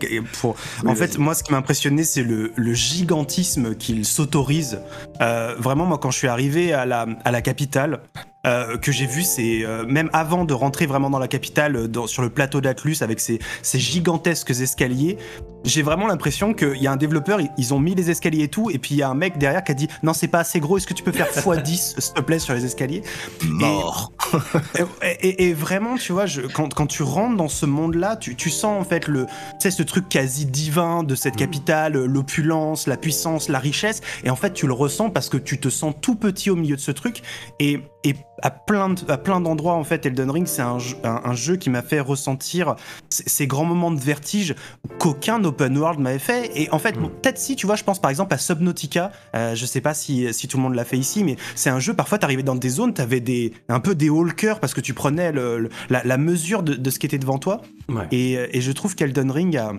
[SPEAKER 4] Pour,
[SPEAKER 1] Oui,
[SPEAKER 4] en fait, moi, ce qui m'a impressionné, c'est le, le gigantisme qu'il s'autorise. Euh, vraiment, moi, quand je suis arrivé à la, à la capitale, euh, que j'ai vu, c'est euh, même avant de rentrer vraiment dans la capitale, dans- sur le plateau d'Atlus avec ces, ces gigantesques escaliers, j'ai vraiment l'impression qu'il y a un développeur, ils, ils ont mis les escaliers et tout, et puis il y a un mec derrière qui a dit non, c'est pas assez gros, est-ce que tu peux faire x10 s'il te plaît sur les escaliers?
[SPEAKER 2] Mort.
[SPEAKER 4] et, et- et vraiment, tu vois, je, quand, quand tu rentres dans ce monde-là, tu, tu sens en fait le, tu sais, ce truc quasi divin de cette capitale, l'opulence, la puissance, la richesse. Et en fait, tu le ressens parce que tu te sens tout petit au milieu de ce truc. Et, et à plein, de- à plein d'endroits, en fait, Elden Ring, c'est un, jeu- un- un jeu qui m'a fait ressentir ces, grands moments de vertige qu'aucun open world m'avait fait. Et en fait,
[SPEAKER 1] Mm.
[SPEAKER 4] bon, peut-être si, tu vois, je pense par exemple à Subnautica. Euh, je sais pas si, si tout le monde l'a fait ici, mais c'est un jeu, parfois, t'arrivais dans des zones, t'avais des, un peu des cœur parce que tu prenais le- le- la, la mesure de, de ce qui était devant toi.
[SPEAKER 1] Ouais.
[SPEAKER 4] Et, et je trouve qu'Elden Ring a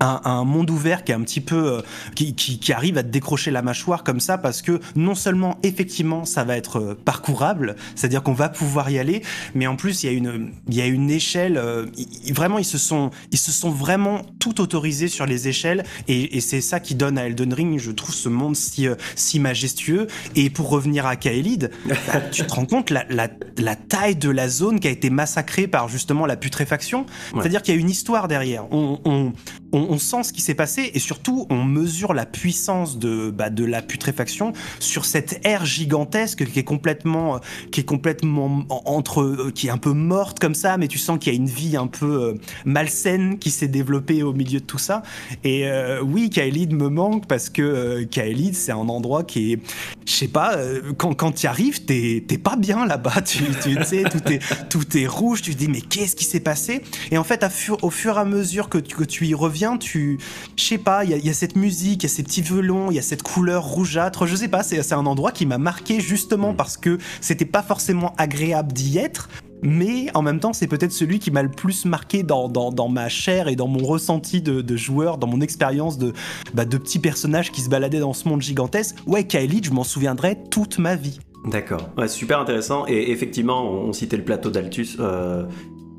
[SPEAKER 4] un, un monde ouvert qui est un petit peu euh, qui, qui- qui arrive à te décrocher la mâchoire comme ça parce que non seulement effectivement ça va être euh, parcourable c'est à dire qu'on va pouvoir y aller mais en plus il y a une il y a une échelle euh, vraiment ils se sont ils se sont vraiment tout autorisés sur les échelles et, et c'est ça qui donne à Elden Ring je trouve ce monde si euh, si majestueux et pour revenir à Kaelid bah, tu te rends compte la, la, la taille de la zone qui a été massacrée par justement la putréfaction
[SPEAKER 1] Ouais.
[SPEAKER 4] c'est-à-dire qu'il y a une histoire derrière. On, on, on, on sent ce qui s'est passé et surtout on mesure la puissance de, bah, de la putréfaction sur cette ère gigantesque qui est complètement, euh, qui est complètement en- entre, euh, qui est un peu morte comme ça, mais tu sens qu'il y a une vie un peu euh, malsaine qui s'est développée au milieu de tout ça. Et oui, Kaelid me manque parce que euh, Kaelid c'est un endroit qui est, je sais pas, quand, quand tu arrives, t'es pas bien là-bas. Tu, tu sais, tout est, tout est rouge. Tu te dis, mais qu'est-ce qui s'est passé? Et en fait, à fur- au fur et à mesure que que tu y reviens, tu, je sais pas, il y, y a cette musique, il y a ces petits violons, il y a cette couleur rougeâtre. Je sais pas, c'est un endroit qui m'a marqué justement parce que c'était pas forcément agréable d'y être. Mais en même temps, c'est peut-être celui qui m'a le plus marqué dans, dans, dans ma chair et dans mon ressenti de, de joueur, dans mon expérience de, bah, de petits personnages qui se baladaient dans ce monde gigantesque. Ouais, Kylie, je m'en souviendrai toute ma vie.
[SPEAKER 1] D'accord, ouais, super intéressant. Et effectivement, on, on citait le plateau d'Altus, euh,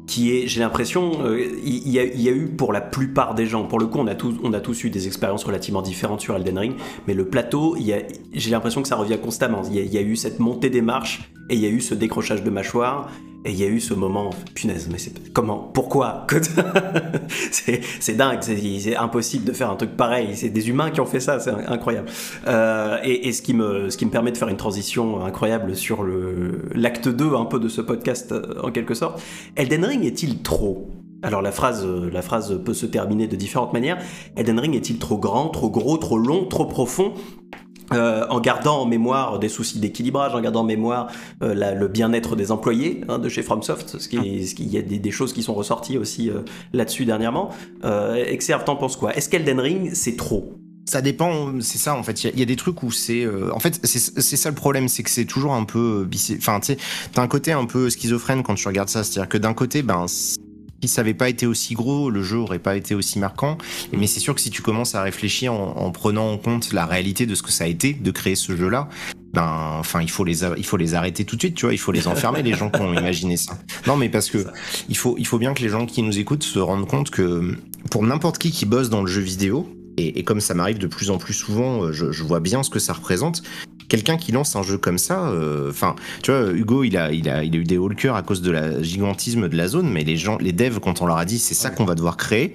[SPEAKER 1] qui est, j'ai l'impression, euh, il y, a, eu pour la plupart des gens, pour le coup, on a tous, on a tous eu des expériences relativement différentes sur Elden Ring, mais le plateau, j'ai l'impression que ça revient constamment. Il y, y a eu cette montée des marches et il y a eu ce décrochage de mâchoire. Et il y a eu ce moment, punaise, mais comment Pourquoi C'est dingue, c'est impossible de faire un truc pareil. C'est des humains qui ont fait ça, c'est incroyable. Euh, et ce, qui me, ce qui me permet de faire une transition incroyable sur l'acte 2 un peu de ce podcast euh, en quelque sorte. Elden Ring est-il trop? Alors la phrase, euh, la phrase peut se terminer de différentes manières. Elden Ring est-il trop grand, trop gros, trop long, trop profond? Euh, en gardant en mémoire des soucis d'équilibrage, en gardant en mémoire euh, la- le bien-être des employés hein, de chez FromSoft, ce qui, est- ce qui y a des, des choses qui sont ressorties aussi euh, là-dessus dernièrement. Exerve, t'en penses quoi? Est-ce qu'Elden Ring c'est trop?
[SPEAKER 2] Ça dépend, c'est ça en fait. Il y, a des trucs où c'est. euh, en fait, c'est ça le problème, c'est que c'est toujours un peu. Enfin, tu sais, t'as un côté un peu schizophrène quand tu regardes ça. C'est-à-dire que d'un côté, ben. Si ça pas été aussi gros, le jeu aurait pas été aussi marquant. Mais c'est sûr que si tu commences à réfléchir en, en prenant en compte la réalité de ce que ça a été de créer ce jeu-là, ben, enfin, il faut les, arrêter tout de suite, tu vois. Il faut les enfermer, les gens qui ont imaginé ça. Non, mais parce que il faut, bien que les gens qui nous écoutent se rendent compte que pour n'importe qui qui bosse dans le jeu vidéo, et, comme ça m'arrive de plus en plus souvent, je vois bien ce que ça représente. Quelqu'un qui lance un jeu comme ça, euh, enfin, tu vois, Hugo, il a, il a, il a eu des hauts à cause de la gigantisme de la zone, mais les gens, les devs, quand on leur a dit c'est ça qu'on va devoir créer,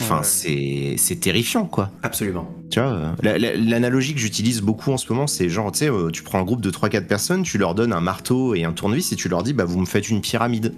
[SPEAKER 2] enfin,
[SPEAKER 1] Ouais.
[SPEAKER 2] c'est, c'est terrifiant, quoi.
[SPEAKER 1] Absolument.
[SPEAKER 2] Tu vois, euh, la- la- l'analogie que j'utilise beaucoup en ce moment, c'est genre, tu sais, euh, tu prends un groupe de 3-4 personnes, tu leur donnes un marteau et un tournevis et tu leur dis, bah, vous me faites une pyramide.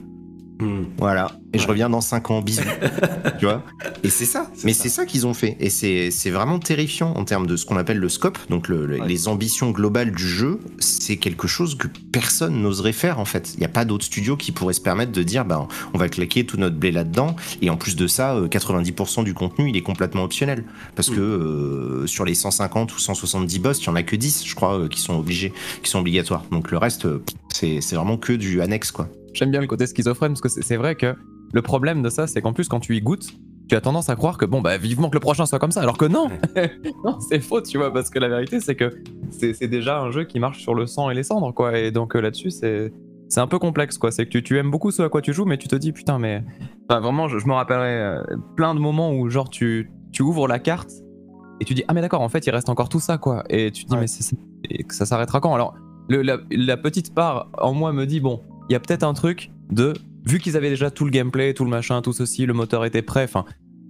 [SPEAKER 1] Hmm.
[SPEAKER 2] Voilà. Et je reviens dans 5 ans, bisous. tu vois? Et c'est ça. Mais c'est ça qu'ils ont fait. Et c'est vraiment terrifiant en termes de ce qu'on appelle le scope, donc le- le-
[SPEAKER 1] Ouais.
[SPEAKER 2] les ambitions globales du jeu. C'est quelque chose que personne n'oserait faire en fait. Il n'y a pas d'autres studios qui pourraient se permettre de dire, bah, on va claquer tout notre blé là-dedans. Et en plus de ça, euh, 90% du contenu, il est complètement optionnel. Parce
[SPEAKER 1] Mm.
[SPEAKER 2] que euh, sur les 150 ou 170 boss, il y en a que 10, je crois, euh, qui sont obligés, qui sont obligatoires. Donc le reste, euh, c'est c'est vraiment que du annexe, quoi.
[SPEAKER 3] J'aime bien le côté schizophrène parce que c'est vrai que le problème de ça, c'est qu'en plus, quand tu y goûtes, tu as tendance à croire que bon, bah vivement que le prochain soit comme ça, alors que non, non, c'est faux, tu vois, parce que la vérité, c'est que c'est c'est déjà un jeu qui marche sur le sang et les cendres, quoi, et donc euh, là-dessus, c'est. C'est un peu complexe, quoi. C'est que tu, tu aimes beaucoup ce à quoi tu joues, mais tu te dis, putain, mais. Enfin, vraiment, je, je me rappellerai euh, plein de moments où, genre, tu, tu ouvres la carte et tu dis, ah, mais d'accord, en fait, il reste encore tout ça, quoi. Et tu te dis,
[SPEAKER 4] Ouais.
[SPEAKER 3] mais ça- et que ça s'arrêtera quand? Alors, le- la, la petite part en moi me dit, bon, il y a peut-être un truc de. Vu qu'ils avaient déjà tout le gameplay, tout le machin, tout ceci, le moteur était prêt, enfin.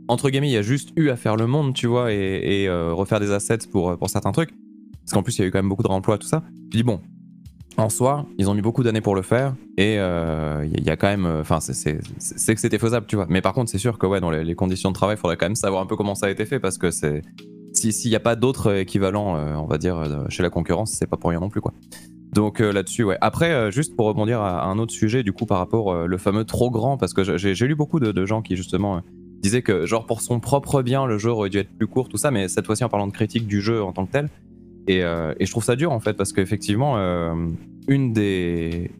[SPEAKER 3] Entre guillemets, il y a juste eu à faire le monde, tu vois, et, euh, refaire des assets pour, pour certains trucs. Parce qu'en plus, il y a eu quand même beaucoup de remploi, tout ça. Tu dis, bon, en soi, ils ont mis beaucoup d'années pour le faire, et euh, il y, a quand même. Enfin, c'est- que c'était faisable, tu vois. Mais par contre, c'est sûr que, ouais, dans les, conditions de travail, il faudrait quand même savoir un peu comment ça a été fait, parce que c'est. si- S'il n'y a pas d'autres équivalents, euh, on va dire, euh, chez la concurrence, c'est pas pour rien non plus, quoi. Donc euh, là-dessus, ouais. Après, euh, juste pour rebondir à, un autre sujet, du coup, par rapport euh, le fameux trop grand, parce que j'ai lu beaucoup de, gens qui justement euh, disaient que, genre, pour son propre bien, le jeu aurait dû être plus court, tout ça, mais cette fois-ci en parlant de critique du jeu en tant que tel. Et, je trouve ça dur en fait, parce qu'effectivement, une des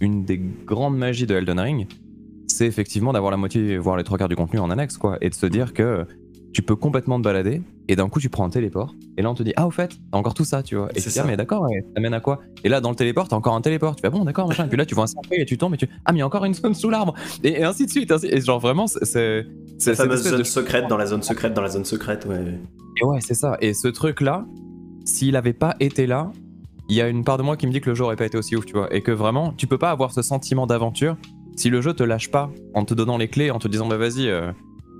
[SPEAKER 3] une des grandes magies de Elden Ring, c'est effectivement d'avoir la moitié, voire les trois quarts du contenu en annexe, quoi, et de se dire que tu peux complètement te balader, et d'un coup tu prends un téléport, et là on te dit ah au fait, t'as encore tout ça, tu vois, et
[SPEAKER 1] C'est
[SPEAKER 3] tu dis ah
[SPEAKER 1] ça.
[SPEAKER 3] mais d'accord, ça mène à quoi? Et là dans le téléport t'as encore un téléport, tu fais ah bon d'accord machin, et puis là tu vois un cercueil et tu tombes et tu ah mais il y a encore une zone sous l'arbre, et, et ainsi de suite, ainsi- et genre vraiment c'est c'est
[SPEAKER 1] La fameuse zone
[SPEAKER 3] de-
[SPEAKER 1] secrète dans la zone secrète dans la zone secrète, ouais.
[SPEAKER 3] et ouais, c'est ça. Et ce truc-là, s'il avait pas été là, il y a une part de moi qui me dit que le jeu aurait pas été aussi ouf, tu vois. Et que vraiment, tu peux pas avoir ce sentiment d'aventure si le jeu te lâche pas en te donnant les clés, en te disant bah vas-y, euh,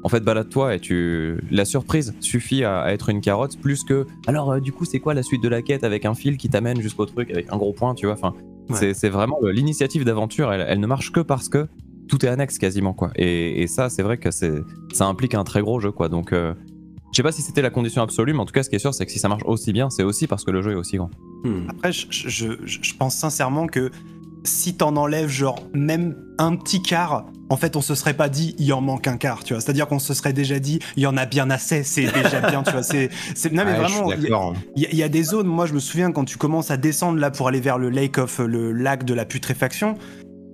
[SPEAKER 3] en fait balade-toi et tu. La surprise suffit à, à être une carotte plus que. Alors euh, du coup, c'est quoi la suite de la quête avec un fil qui t'amène jusqu'au truc avec un gros point, tu vois. Enfin,
[SPEAKER 1] Ouais.
[SPEAKER 3] c'est- vraiment l'initiative d'aventure. Elle, elle ne marche que parce que tout est annexe quasiment quoi. Et, et ça, c'est vrai que ça implique un très gros jeu quoi. Donc euh, je sais pas si c'était la condition absolue, mais en tout cas, ce qui est sûr, c'est que si ça marche aussi bien, c'est aussi parce que le jeu est aussi grand.
[SPEAKER 1] Hmm.
[SPEAKER 4] Après, je, je- je- je pense sincèrement que si t'en enlèves genre même un petit quart, en fait, on se serait pas dit il en manque un quart, tu vois. C'est-à-dire qu'on se serait déjà dit il y en a bien assez, c'est déjà bien, tu vois. C'est, non mais
[SPEAKER 2] Ouais,
[SPEAKER 4] vraiment, il y il y a des zones. Moi, je me souviens quand tu commences à descendre là pour aller vers le lake of le lac de la putréfaction.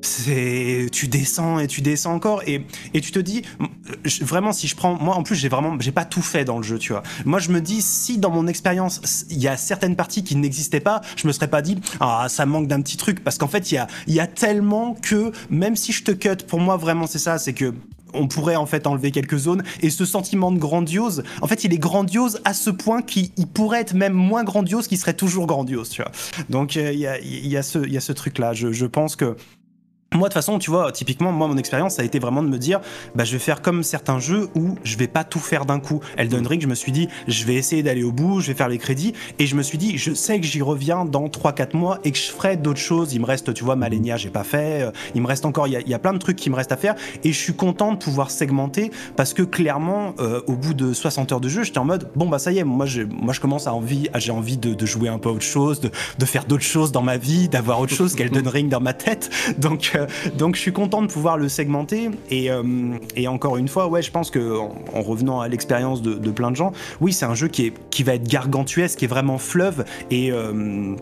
[SPEAKER 4] C'est tu descends et tu descends encore et, et tu te dis vraiment si je prends moi en plus j'ai vraiment j'ai pas tout fait dans le jeu tu vois. Moi je me dis si dans mon expérience il y a certaines parties qui n'existaient pas je me serais pas dit ah ça manque d'un petit truc parce qu'en fait il y a il y a tellement que même si je te cut pour moi vraiment c'est ça c'est que on pourrait en fait enlever quelques zones et ce sentiment de grandiose en fait il est grandiose à ce point qu'il il pourrait être même moins grandiose qu'il serait toujours grandiose tu vois. Donc euh, il y, a, y, a ce, y a ce truc là je, je pense que moi, de toute façon, tu vois, typiquement, moi, mon expérience, ça a été vraiment de me dire, bah, je vais faire comme certains jeux où je vais pas tout faire d'un coup. Elden Ring, je me suis dit, je vais essayer d'aller au bout, je vais faire les crédits, et je me suis dit, je sais que j'y reviens dans 3-4 mois et que je ferai d'autres choses. Il me reste, tu vois, Malenia, j'ai pas fait, euh, il me reste encore, il y, a, plein de trucs qui me restent à faire, et je suis content de pouvoir segmenter parce que clairement, euh, au bout de 60 heures de jeu, j'étais en mode, bon, bah, ça y est, moi, je, moi, je commence à envie, j'ai envie de, de jouer un peu à autre chose, de, de faire d'autres choses dans ma vie, d'avoir autre chose qu'Elden Ring dans ma tête. Donc, euh, donc je suis content de pouvoir le segmenter. Et, euh, et encore une fois, ouais, je pense que en, en revenant à l'expérience de, de plein de gens, oui, c'est un jeu qui, est, qui va être gargantuesque, qui est vraiment fleuve. Et, euh,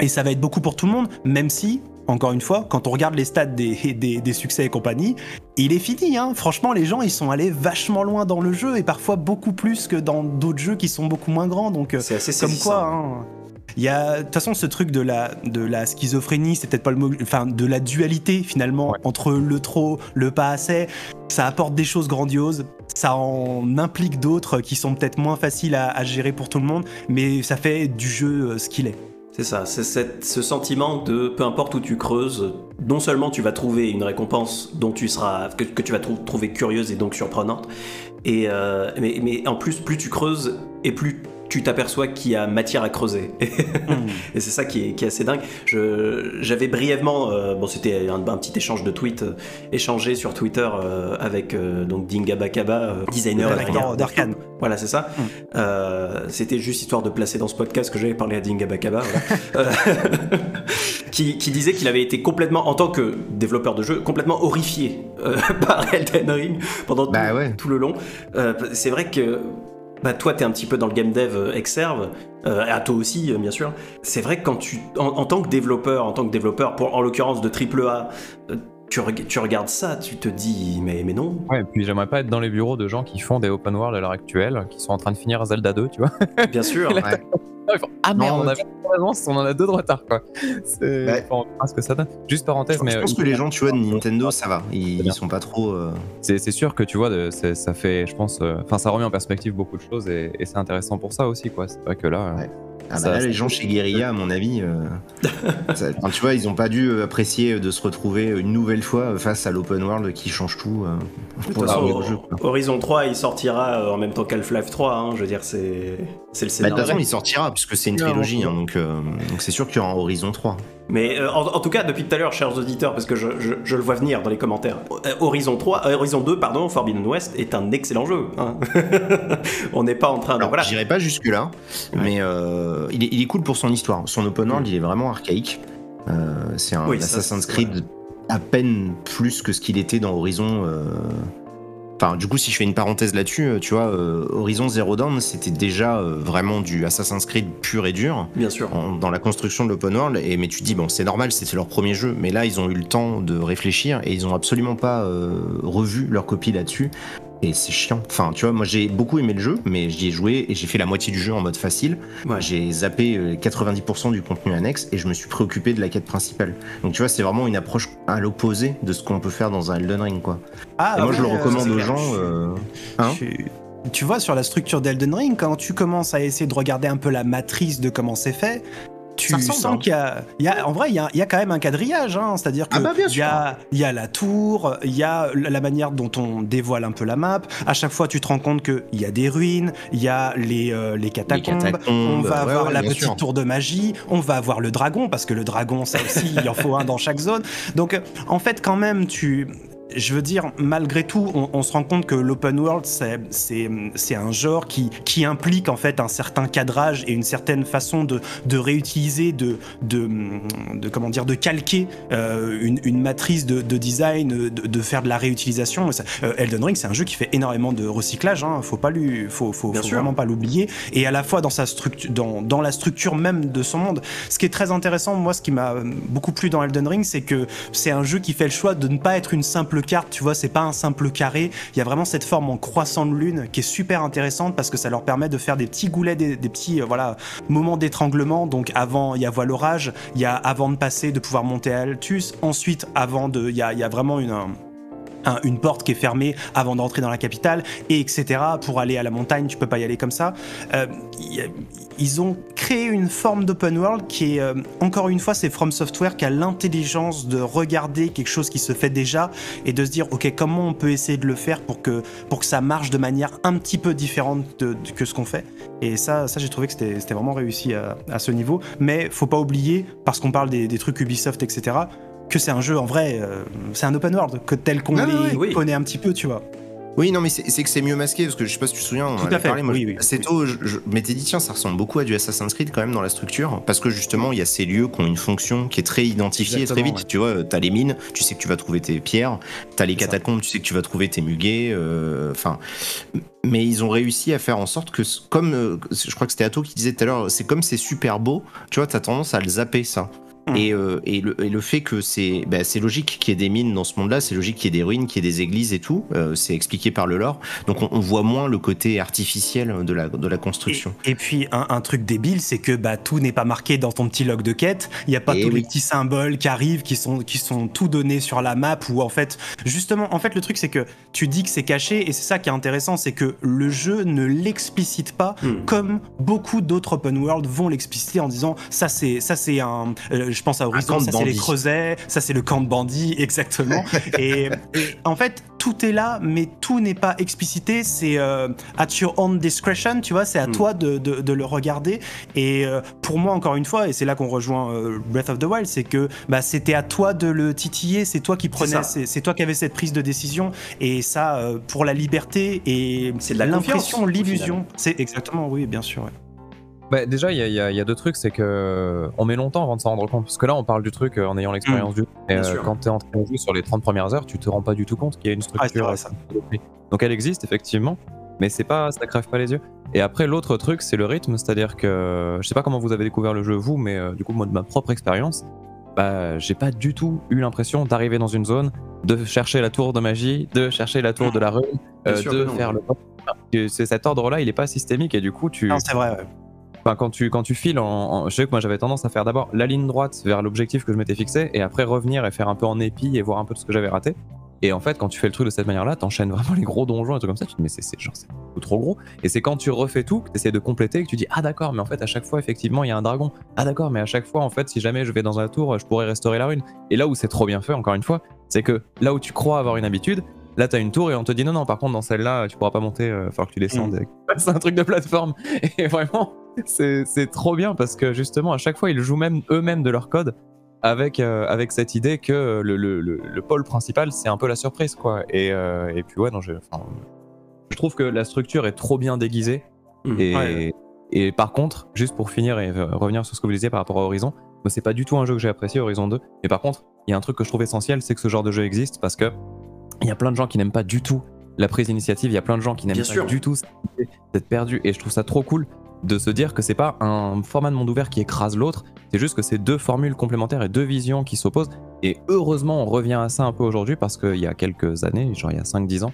[SPEAKER 4] et ça va être beaucoup pour tout le monde, même si, encore une fois, quand on regarde les stats des, des, des succès et compagnie, il est fini. Hein. Franchement, les gens, ils sont allés vachement loin dans le jeu et parfois beaucoup plus que dans d'autres jeux qui sont beaucoup moins grands. Donc, euh,
[SPEAKER 1] C'est assez
[SPEAKER 4] comme
[SPEAKER 1] saisissant.
[SPEAKER 4] quoi, hein. Il y a, de toute façon, ce truc de la, de la schizophrénie, c'est peut-être pas le mot, enfin, de la dualité finalement
[SPEAKER 3] Ouais.
[SPEAKER 4] entre le trop, le pas assez. Ça apporte des choses grandioses. Ça en implique d'autres qui sont peut-être moins faciles à, à gérer pour tout le monde, mais ça fait du jeu euh, ce qu'il est.
[SPEAKER 1] C'est ça, c'est cette- ce sentiment de peu importe où tu creuses, non seulement tu vas trouver une récompense dont tu seras, que, que tu vas trou- trouver curieuse et donc surprenante, et, euh, mais, mais en plus, plus tu creuses et plus tu t'aperçois qu'il y a matière à creuser. Et c'est ça qui est, qui est assez dingue. Je- J'avais brièvement, euh, bon c'était un, un petit échange de tweets euh, échangé sur Twitter euh, avec euh, donc Dinga Bakaba, euh, designer
[SPEAKER 4] d'Arkane.
[SPEAKER 1] Voilà, c'est ça.
[SPEAKER 4] Mm.
[SPEAKER 1] Euh, c'était juste histoire de placer dans ce podcast que j'avais parlé à Dinga Bakaba, voilà. Qui, qui disait qu'il avait été complètement, en tant que développeur de jeu, complètement horrifié euh, par Elden Ring pendant tout,
[SPEAKER 2] Bah ouais.
[SPEAKER 1] tout le long. Euh, c'est vrai que bah, toi, t'es un petit peu dans le game dev euh, Exerve, euh, à toi aussi, euh, bien sûr. C'est vrai que quand tu, en, en tant que développeur, en tant que développeur, pour, en l'occurrence de AAA, euh, tu, reg- tu regardes ça, tu te dis, mais, mais non.
[SPEAKER 3] Ouais, et puis j'aimerais pas être dans les bureaux de gens qui font des open world à l'heure actuelle, qui sont en train de finir Zelda 2, tu vois.
[SPEAKER 1] Bien sûr.
[SPEAKER 3] Là,
[SPEAKER 2] Ouais.
[SPEAKER 3] Ils font, ah merde,
[SPEAKER 2] Non,
[SPEAKER 3] on avait pas d'avance, on en a deux de retard, quoi. C'est.
[SPEAKER 2] Ouais.
[SPEAKER 3] Enfin, on verra ce que ça donne. Juste parenthèse,
[SPEAKER 2] Je
[SPEAKER 3] mais. euh,
[SPEAKER 2] pense que les gens, tu vois, de Nintendo, ça va. Ils, ils sont pas trop. euh,
[SPEAKER 3] C'est c'est sûr que tu vois, de- ça fait, je pense, euh, enfin, ça remet en perspective beaucoup de choses et, et c'est intéressant pour ça aussi, quoi. C'est vrai que là, euh,
[SPEAKER 2] Ouais. Ah bah
[SPEAKER 3] Ça-
[SPEAKER 2] là, les gens chez Guerilla, à mon avis, euh, ça- enfin, tu vois, ils ont pas dû euh, apprécier de se retrouver une nouvelle fois face à l'open world qui change tout euh, pour
[SPEAKER 1] façon,
[SPEAKER 2] leur jeu. quoi.
[SPEAKER 1] Horizon 3, il sortira euh, en même temps qu'Half-Life 3, hein, je veux dire, c'est c'est le
[SPEAKER 2] Bah, de
[SPEAKER 1] scénario.
[SPEAKER 2] toute façon, il sortira puisque c'est une trilogie, hein, donc euh, donc c'est sûr qu'il y aura un Horizon 3.
[SPEAKER 1] Mais euh, en, en tout cas, depuis tout à l'heure, chers auditeurs, parce que je, je- je le vois venir dans les commentaires, euh, Horizon 3, euh, Horizon 2, pardon, Forbidden West est un excellent jeu. hein. On n'est pas en train de...
[SPEAKER 2] Alors,
[SPEAKER 1] Voilà.
[SPEAKER 2] j'irai pas jusque là, mais euh, il, est, il est cool pour son histoire. Son open world, il est vraiment archaïque. C'est un
[SPEAKER 1] Oui,
[SPEAKER 2] Assassin's Creed à peine plus que ce qu'il était dans Horizon. Enfin, du coup, si je fais une parenthèse là-dessus, euh, tu vois, euh, Horizon Zero Dawn, c'était déjà euh, vraiment du Assassin's Creed pur et dur.
[SPEAKER 1] Bien sûr.
[SPEAKER 2] en- dans la construction de l'open world et mais tu te dis bon c'est normal c'était leur premier jeu mais là ils ont eu le temps de réfléchir et ils ont absolument pas revu leur copie là-dessus et c'est chiant enfin tu vois moi j'ai beaucoup aimé le jeu mais j'y ai joué et j'ai fait la moitié du jeu en mode facile
[SPEAKER 1] Ouais.
[SPEAKER 2] j'ai zappé euh, 90% du contenu annexe et je me suis préoccupé de la quête principale donc tu vois c'est vraiment une approche à l'opposé de ce qu'on peut faire dans un Elden Ring quoi
[SPEAKER 4] Ah,
[SPEAKER 2] et moi je le recommande aux
[SPEAKER 4] clair.
[SPEAKER 2] gens euh, hein
[SPEAKER 4] tu vois, sur la structure d'Elden Ring, quand tu commences à essayer de regarder un peu la matrice de comment c'est fait, tu sens
[SPEAKER 2] hein.
[SPEAKER 4] qu'il y a, il y a- en vrai, il y a, il y a quand même un quadrillage, hein, c'est-à-dire que
[SPEAKER 2] Ah bah,
[SPEAKER 4] y a, il y a la tour, il y a la manière dont on dévoile un peu la map. À chaque fois, tu te rends compte qu'il y a des ruines, il y a les, euh, les catacombes.
[SPEAKER 2] catacombes,
[SPEAKER 4] on va
[SPEAKER 2] ouais,
[SPEAKER 4] avoir
[SPEAKER 2] ouais,
[SPEAKER 4] la petite
[SPEAKER 2] sûr.
[SPEAKER 4] tour de magie, on va avoir le dragon, parce que le dragon, ça aussi, il en faut un dans chaque zone. Donc, en fait, quand même, tu. Je veux dire, malgré tout, on, on se rend compte que l'open world, c'est- un genre qui, qui implique en fait un certain cadrage et une certaine façon de, de réutiliser, de, de, de comment dire, de calquer euh, une, une matrice de, de design, de, de faire de la réutilisation. Euh, Elden Ring, c'est un jeu qui fait énormément de recyclage. Hein, faut pas lui, faut, faut, vraiment pas l'oublier. Et à la fois dans sa structure, dans, dans la structure même de son monde. Ce qui est très intéressant, moi, ce qui m'a beaucoup plu dans Elden Ring, c'est que c'est un jeu qui fait le choix de ne pas être une simple carte. Tu vois, c'est pas un simple carré. Il y a vraiment cette forme en croissant de lune qui est super intéressante parce que ça leur permet de faire des petits goulets, des, petits, euh, voilà, moments d'étranglement. Donc avant, il y a voile l'orage, il y a avant de passer, de pouvoir monter à Altus. Ensuite, avant de, il y a, vraiment une, un- un- une porte qui est fermée avant d'entrer dans la capitale, et etc. Pour aller à la montagne, tu peux pas y aller comme ça. Euh, ils ont créé une forme d'open world qui est, euh, encore une fois, c'est From Software qui a l'intelligence de regarder quelque chose qui se fait déjà et de se dire, ok, comment on peut essayer de le faire pour que, pour que ça marche de manière un petit peu différente de- que ce qu'on fait. Et ça, j'ai trouvé que c'était vraiment réussi à, à ce niveau. Mais faut pas oublier, parce qu'on parle des, des trucs Ubisoft, etc., que c'est un jeu en vrai, euh, c'est un open world, que tel qu'on les
[SPEAKER 1] oui.
[SPEAKER 4] connaît un petit peu, tu vois.
[SPEAKER 2] Oui, non, mais c'est que c'est mieux masqué parce que je sais pas si tu te souviens, on en
[SPEAKER 4] Tout à
[SPEAKER 2] avait
[SPEAKER 4] fait,
[SPEAKER 2] parlé. Moi,
[SPEAKER 4] oui,
[SPEAKER 2] je-
[SPEAKER 4] oui.
[SPEAKER 2] assez tôt, je, je m'étais dit, tiens, ça ressemble beaucoup à du Assassin's Creed quand même dans la structure parce que justement, il y a ces lieux qui ont une fonction qui est très identifiée très vite.
[SPEAKER 4] ouais.
[SPEAKER 2] Tu vois, t'as les mines, tu sais que tu vas trouver tes pierres, t'as les
[SPEAKER 4] ça.
[SPEAKER 2] catacombes, tu sais que tu vas trouver tes muguets. euh, Enfin, mais ils ont réussi à faire en sorte que, comme euh, je crois que c'était Atto qui disait tout à l'heure, c'est comme c'est super beau, tu vois, t'as tendance à le zapper ça.
[SPEAKER 4] Mm.
[SPEAKER 2] Et, euh, et, le, et le fait que c'est bah, c'est logique qu'il y ait des mines dans ce monde-là, c'est logique qu'il y ait des ruines, qu'il y ait des églises et tout, euh, c'est expliqué par le lore. Donc on, on voit moins le côté artificiel de la, de la construction.
[SPEAKER 4] Et, et puis un, un truc débile, c'est que bah, tout n'est pas marqué dans ton petit log de quête. Il n'y a pas
[SPEAKER 2] Eh
[SPEAKER 4] tous
[SPEAKER 2] oui.
[SPEAKER 4] les petits symboles qui arrivent, qui sont, qui sont tout donnés sur la map. Ou en fait, justement, en fait, le truc c'est que tu dis que c'est caché, et c'est ça qui est intéressant, c'est que le jeu ne l'explicite pas
[SPEAKER 1] Hmm.
[SPEAKER 4] comme beaucoup d'autres open world vont l'expliciter en disant ça c'est ça c'est un, euh, je pense à Horizon, ça c'est les creusets, ça c'est le camp de bandits, exactement. et, et en fait, tout est là, mais tout n'est pas explicité. C'est euh, at your own discretion, tu vois. C'est à
[SPEAKER 1] Mm.
[SPEAKER 4] toi de, de- de le regarder. Et euh, pour moi, encore une fois, et c'est là qu'on rejoint euh, Breath of the Wild, c'est que bah, c'était à toi de le titiller. C'est toi qui prenais, c'est toi qui avais cette prise de décision. Et ça, euh, pour la liberté et
[SPEAKER 1] C'est
[SPEAKER 4] l'impression, l'illusion. C'est exactement, oui, bien sûr. ouais.
[SPEAKER 3] Bah, déjà, il y a, y y deux trucs, c'est que on met longtemps avant de s'en rendre compte. Parce que là, on parle du truc euh, en ayant l'expérience du. Et
[SPEAKER 1] Bien
[SPEAKER 3] euh, quand t'es en train de jouer sur les 30 premières heures, tu te rends pas du tout compte qu'il y a une
[SPEAKER 4] Ah,
[SPEAKER 3] structure.
[SPEAKER 4] vrai, ça.
[SPEAKER 3] Donc elle existe effectivement, mais c'est pas, ça crève pas les yeux. Et après, l'autre truc, c'est le rythme, c'est-à-dire que je sais pas comment vous avez découvert le jeu vous, mais euh, du coup, moi de ma propre expérience, bah, j'ai pas du tout eu l'impression d'arriver dans une zone, de chercher la tour de magie, de chercher la tour de la euh,
[SPEAKER 1] sûr
[SPEAKER 3] de
[SPEAKER 1] non.
[SPEAKER 3] faire le. C'est cet ordre-là, il est pas systémique et du coup, tu.
[SPEAKER 4] Non, c'est vrai. ouais.
[SPEAKER 3] Quand tu, quand tu files, en, je sais que moi j'avais tendance à faire d'abord la ligne droite vers l'objectif que je m'étais fixé, et après revenir et faire un peu en épi et voir un peu de ce que j'avais raté. Et en fait, quand tu fais le truc de cette manière-là, t'enchaînes vraiment les gros donjons et trucs comme ça, tu te dis, mais c'est genre, c'est trop gros. Et c'est quand tu refais tout, que tu essaies de compléter, que tu dis, ah d'accord, mais en fait, à chaque fois, effectivement, il y a un dragon. Ah d'accord, mais à chaque fois, en fait, si jamais je vais dans la tour, je pourrais restaurer la rune. Et là où c'est trop bien fait, encore une fois, c'est que là où tu crois avoir une habitude, là t'as une tour et on te dit, non, non, par contre, dans celle-là, tu pourras pas monter, il falloir que tu descendes. C'est un truc de plateforme. Et vraiment, c'est trop bien parce que justement, à chaque fois, ils jouent même eux-mêmes de leur code avec, euh, avec cette idée que le, le, le, le pôle principal, c'est un peu la surprise, quoi. Et, euh, et puis, ouais, non, je, je trouve que la structure est trop bien déguisée.
[SPEAKER 1] Mm.
[SPEAKER 3] Et,
[SPEAKER 4] Ouais.
[SPEAKER 3] et par contre, juste pour finir et euh, revenir sur ce que vous disiez par rapport à Horizon, c'est pas du tout un jeu que j'ai apprécié, Horizon 2. Mais par contre, il y a un truc que je trouve essentiel, c'est que ce genre de jeu existe parce que il y a plein de gens qui n'aiment pas du tout la prise d'initiative, il y a plein de gens qui n'aiment pas
[SPEAKER 1] sûr.
[SPEAKER 3] du tout cette perdu. Et je trouve ça trop cool de se dire que c'est pas un format de monde ouvert qui écrase l'autre, c'est juste que c'est deux formules complémentaires et deux visions qui s'opposent. Et heureusement, on revient à ça un peu aujourd'hui parce qu'il y a quelques années, genre il y a 5-10 ans,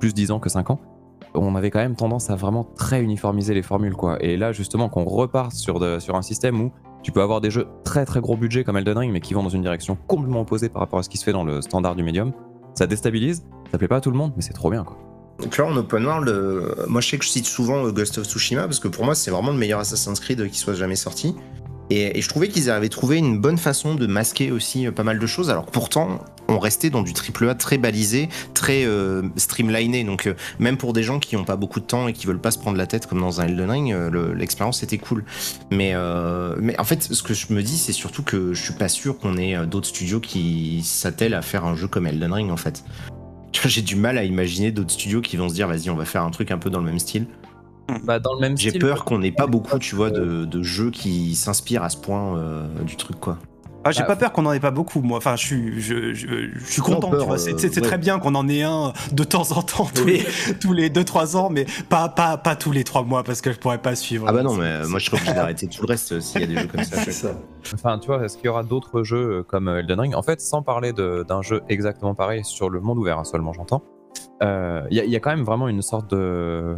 [SPEAKER 3] plus 10 ans que 5 ans, on avait quand même tendance à vraiment très uniformiser les formules quoi. Et là justement qu'on repart sur, de- sur un système où tu peux avoir des jeux très très gros budget comme Elden Ring mais qui vont dans une direction complètement opposée par rapport à ce qui se fait dans le standard du médium, ça déstabilise, ça plaît pas à tout le monde mais c'est trop bien quoi.
[SPEAKER 2] Donc là, en open world, euh, moi je sais que je cite souvent euh, Ghost of Tsushima parce que pour moi c'est vraiment le meilleur Assassin's Creed qui soit jamais sorti. Et, je trouvais qu'ils avaient trouvé une bonne façon de masquer aussi euh, pas mal de choses, alors pourtant on restait dans du triple A très balisé, très euh, streamliné. Donc euh, même pour des gens qui n'ont pas beaucoup de temps et qui veulent pas se prendre la tête comme dans un Elden Ring, le- l'expérience était cool. Mais, en fait, ce que je me dis, c'est surtout que je suis pas sûr qu'on ait d'autres studios qui s'attellent à faire un jeu comme Elden Ring en fait. J'ai du mal à imaginer d'autres studios qui vont se dire, vas-y, on va faire un truc un peu dans le même style.
[SPEAKER 3] Bah, dans le même
[SPEAKER 2] J'ai peur qu'on n'ait pas beaucoup, tu vois, de, de jeux qui s'inspirent à ce point euh, du truc, quoi.
[SPEAKER 4] Ah, j'ai
[SPEAKER 3] Bah,
[SPEAKER 4] pas peur qu'on en ait pas beaucoup, moi. Enfin, je suis, je, je, je suis content,
[SPEAKER 2] peur,
[SPEAKER 4] tu vois. C'est
[SPEAKER 2] euh, ouais.
[SPEAKER 4] très bien qu'on en ait un de temps en temps, tous
[SPEAKER 1] Oui.
[SPEAKER 4] les, tous les 2-3 ans, mais pas, pas, pas tous les 3 mois, parce que je pourrais pas suivre.
[SPEAKER 2] Ah bah non, mais euh, moi je serais obligé d'arrêter tout le reste s'il y a des jeux comme ça.
[SPEAKER 1] C'est ça.
[SPEAKER 3] Enfin, tu vois, est-ce qu'il y aura d'autres jeux comme Elden Ring? En fait, sans parler d'un jeu exactement pareil sur le monde ouvert, hein, seulement j'entends, euh, y, il y a quand même vraiment une sorte de,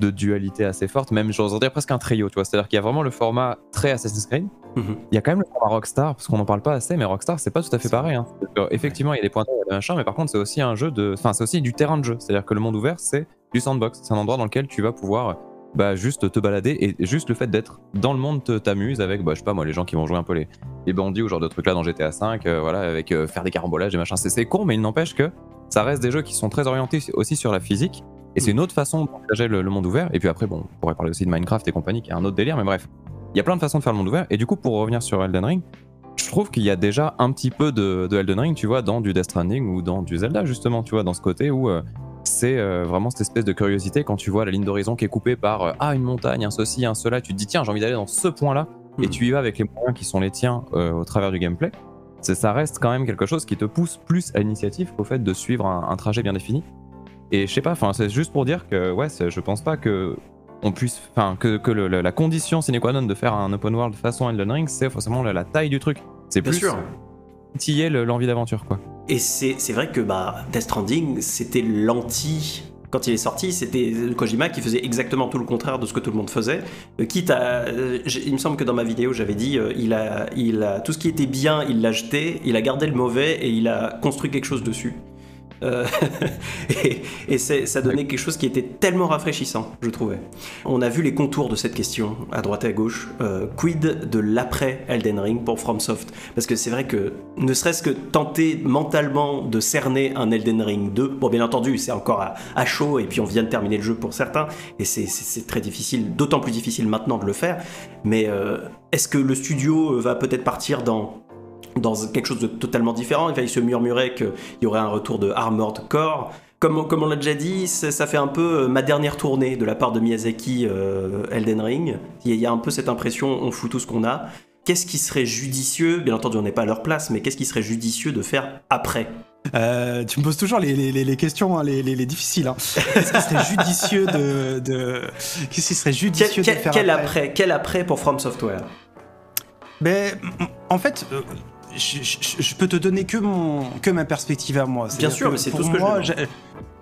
[SPEAKER 3] de dualité assez forte, même j'oserais dire presque un trio, tu vois. C'est-à-dire qu'il y a vraiment le format très Assassin's Creed,
[SPEAKER 1] Mhm.
[SPEAKER 3] il y a quand même le format Rockstar, parce qu'on n'en parle pas assez, mais Rockstar, c'est pas tout à fait pareil. hein. Effectivement, il y a des points et des machins, mais par contre, c'est aussi un jeu de. Enfin, c'est aussi du terrain de jeu. C'est-à-dire que le monde ouvert, c'est du sandbox. C'est un endroit dans lequel tu vas pouvoir bah, juste te balader et juste le fait d'être dans le monde t'amuse avec, bah, je sais pas moi, les gens qui vont jouer un peu les, les bandits ou genre de trucs là dans GTA V, euh, voilà, avec euh, faire des carambolages et machin. C'est- C'est con, mais il n'empêche que ça reste des jeux qui sont très orientés aussi sur la physique. Et c'est une autre façon d'envisager le, le monde ouvert. Et puis après, bon, on pourrait parler aussi de Minecraft et compagnie, qui est un autre délire, mais bref. Il y a plein de façons de faire le monde ouvert. Et du coup, pour revenir sur Elden Ring, je trouve qu'il y a déjà un petit peu de, de Elden Ring, tu vois, dans du Death Stranding ou dans du Zelda, justement, tu vois, dans ce côté où euh, c'est euh, vraiment cette espèce de curiosité quand tu vois la ligne d'horizon qui est coupée par euh, ah une montagne, un ceci, un cela, tu te dis tiens j'ai envie d'aller dans ce point-là et
[SPEAKER 1] Hmm.
[SPEAKER 3] tu y vas avec les moyens qui sont les tiens au travers du gameplay. Ça reste quand même quelque chose qui te pousse plus à l'initiative qu'au fait de suivre un, un trajet bien défini. Et je sais pas, enfin c'est juste pour dire que ouais, je pense pas que on puisse, enfin que, que le- le- la condition sine qua non de faire un open world façon Elden Ring, c'est forcément la, la taille du truc. C'est plus
[SPEAKER 1] sûr.
[SPEAKER 3] tiller l'envie d'aventure quoi.
[SPEAKER 1] Et c'est c'est vrai que bah, Death Stranding, c'était l'anti. Quand il est sorti, c'était Kojima qui faisait exactement tout le contraire de ce que tout le monde faisait. Euh, quitte à. euh, il me semble que dans ma vidéo, j'avais dit euh, il a, il a, tout ce qui était bien, il l'a jeté, il a gardé le mauvais et il a construit quelque chose dessus. Euh, et ça donnait quelque chose qui était tellement rafraîchissant, je trouvais. On a vu les contours de cette question à droite et à gauche. Euh, quid de l'après Elden Ring pour FromSoft? Parce que c'est vrai que ne serait-ce que tenter mentalement de cerner un Elden Ring 2, bon bien entendu c'est encore à, chaud et puis on vient de terminer le jeu pour certains et c'est- très difficile, d'autant plus difficile maintenant de le faire. Mais euh, est-ce que le studio va peut-être partir dans dans quelque chose de totalement différent. Il se murmurait qu'il y aurait un retour de Armored Core. Comme, comme on l'a déjà dit, ça fait un peu euh, ma dernière tournée de la part de Miyazaki euh, Elden Ring. Il y a- un peu cette impression, on fout tout ce qu'on a. Qu'est-ce qui serait judicieux, bien entendu on n'est pas à leur place, mais qu'est-ce qui serait judicieux de faire après?
[SPEAKER 4] Euh, tu me poses toujours les, les- les- les questions, hein, les, les- les difficiles. hein. Qu'est-ce qui serait judicieux de, de- Qu'est-ce qui serait judicieux
[SPEAKER 1] quel-
[SPEAKER 4] de faire
[SPEAKER 1] quel
[SPEAKER 4] après,
[SPEAKER 1] après? Quel après pour From Software?
[SPEAKER 4] Ben, en fait, euh, je, je- je peux te donner que mon que ma perspective à moi. C'est-à-dire
[SPEAKER 1] sûr, mais c'est tout ce que
[SPEAKER 4] moi,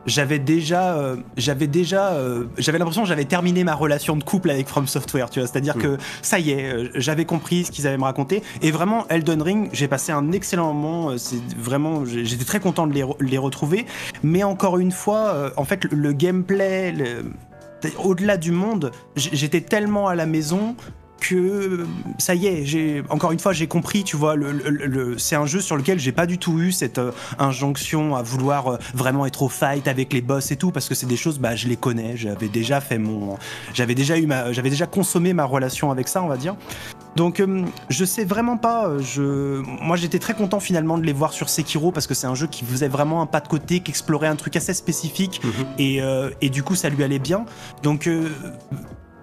[SPEAKER 4] J'avais déjà, euh, j'avais déjà, euh, j'avais l'impression que j'avais terminé ma relation de couple avec From Software, tu vois. C'est-à-dire
[SPEAKER 1] Mm.
[SPEAKER 4] que ça y est, euh, j'avais compris ce qu'ils allaient me raconter. Et vraiment, Elden Ring, j'ai passé un excellent moment. C'est vraiment, j'étais très content de les, re- les retrouver. Mais encore une fois, en fait, le, le gameplay, le- au-delà du monde, j'étais tellement à la maison que ça y est, j'ai encore une fois j'ai compris, tu vois, le, le- le- c'est un jeu sur lequel j'ai pas du tout eu cette euh, injonction à vouloir euh, vraiment être au fight avec les boss et tout parce que c'est des choses bah je les connais, j'avais déjà fait mon j'avais déjà eu ma j'avais déjà consommé ma relation avec ça, on va dire. Donc euh, je sais vraiment pas, euh, je moi j'étais très content finalement de les voir sur Sekiro parce que c'est un jeu qui faisait vraiment un pas de côté, qui explorait un truc assez spécifique et, euh, et du coup ça lui allait bien. Donc euh,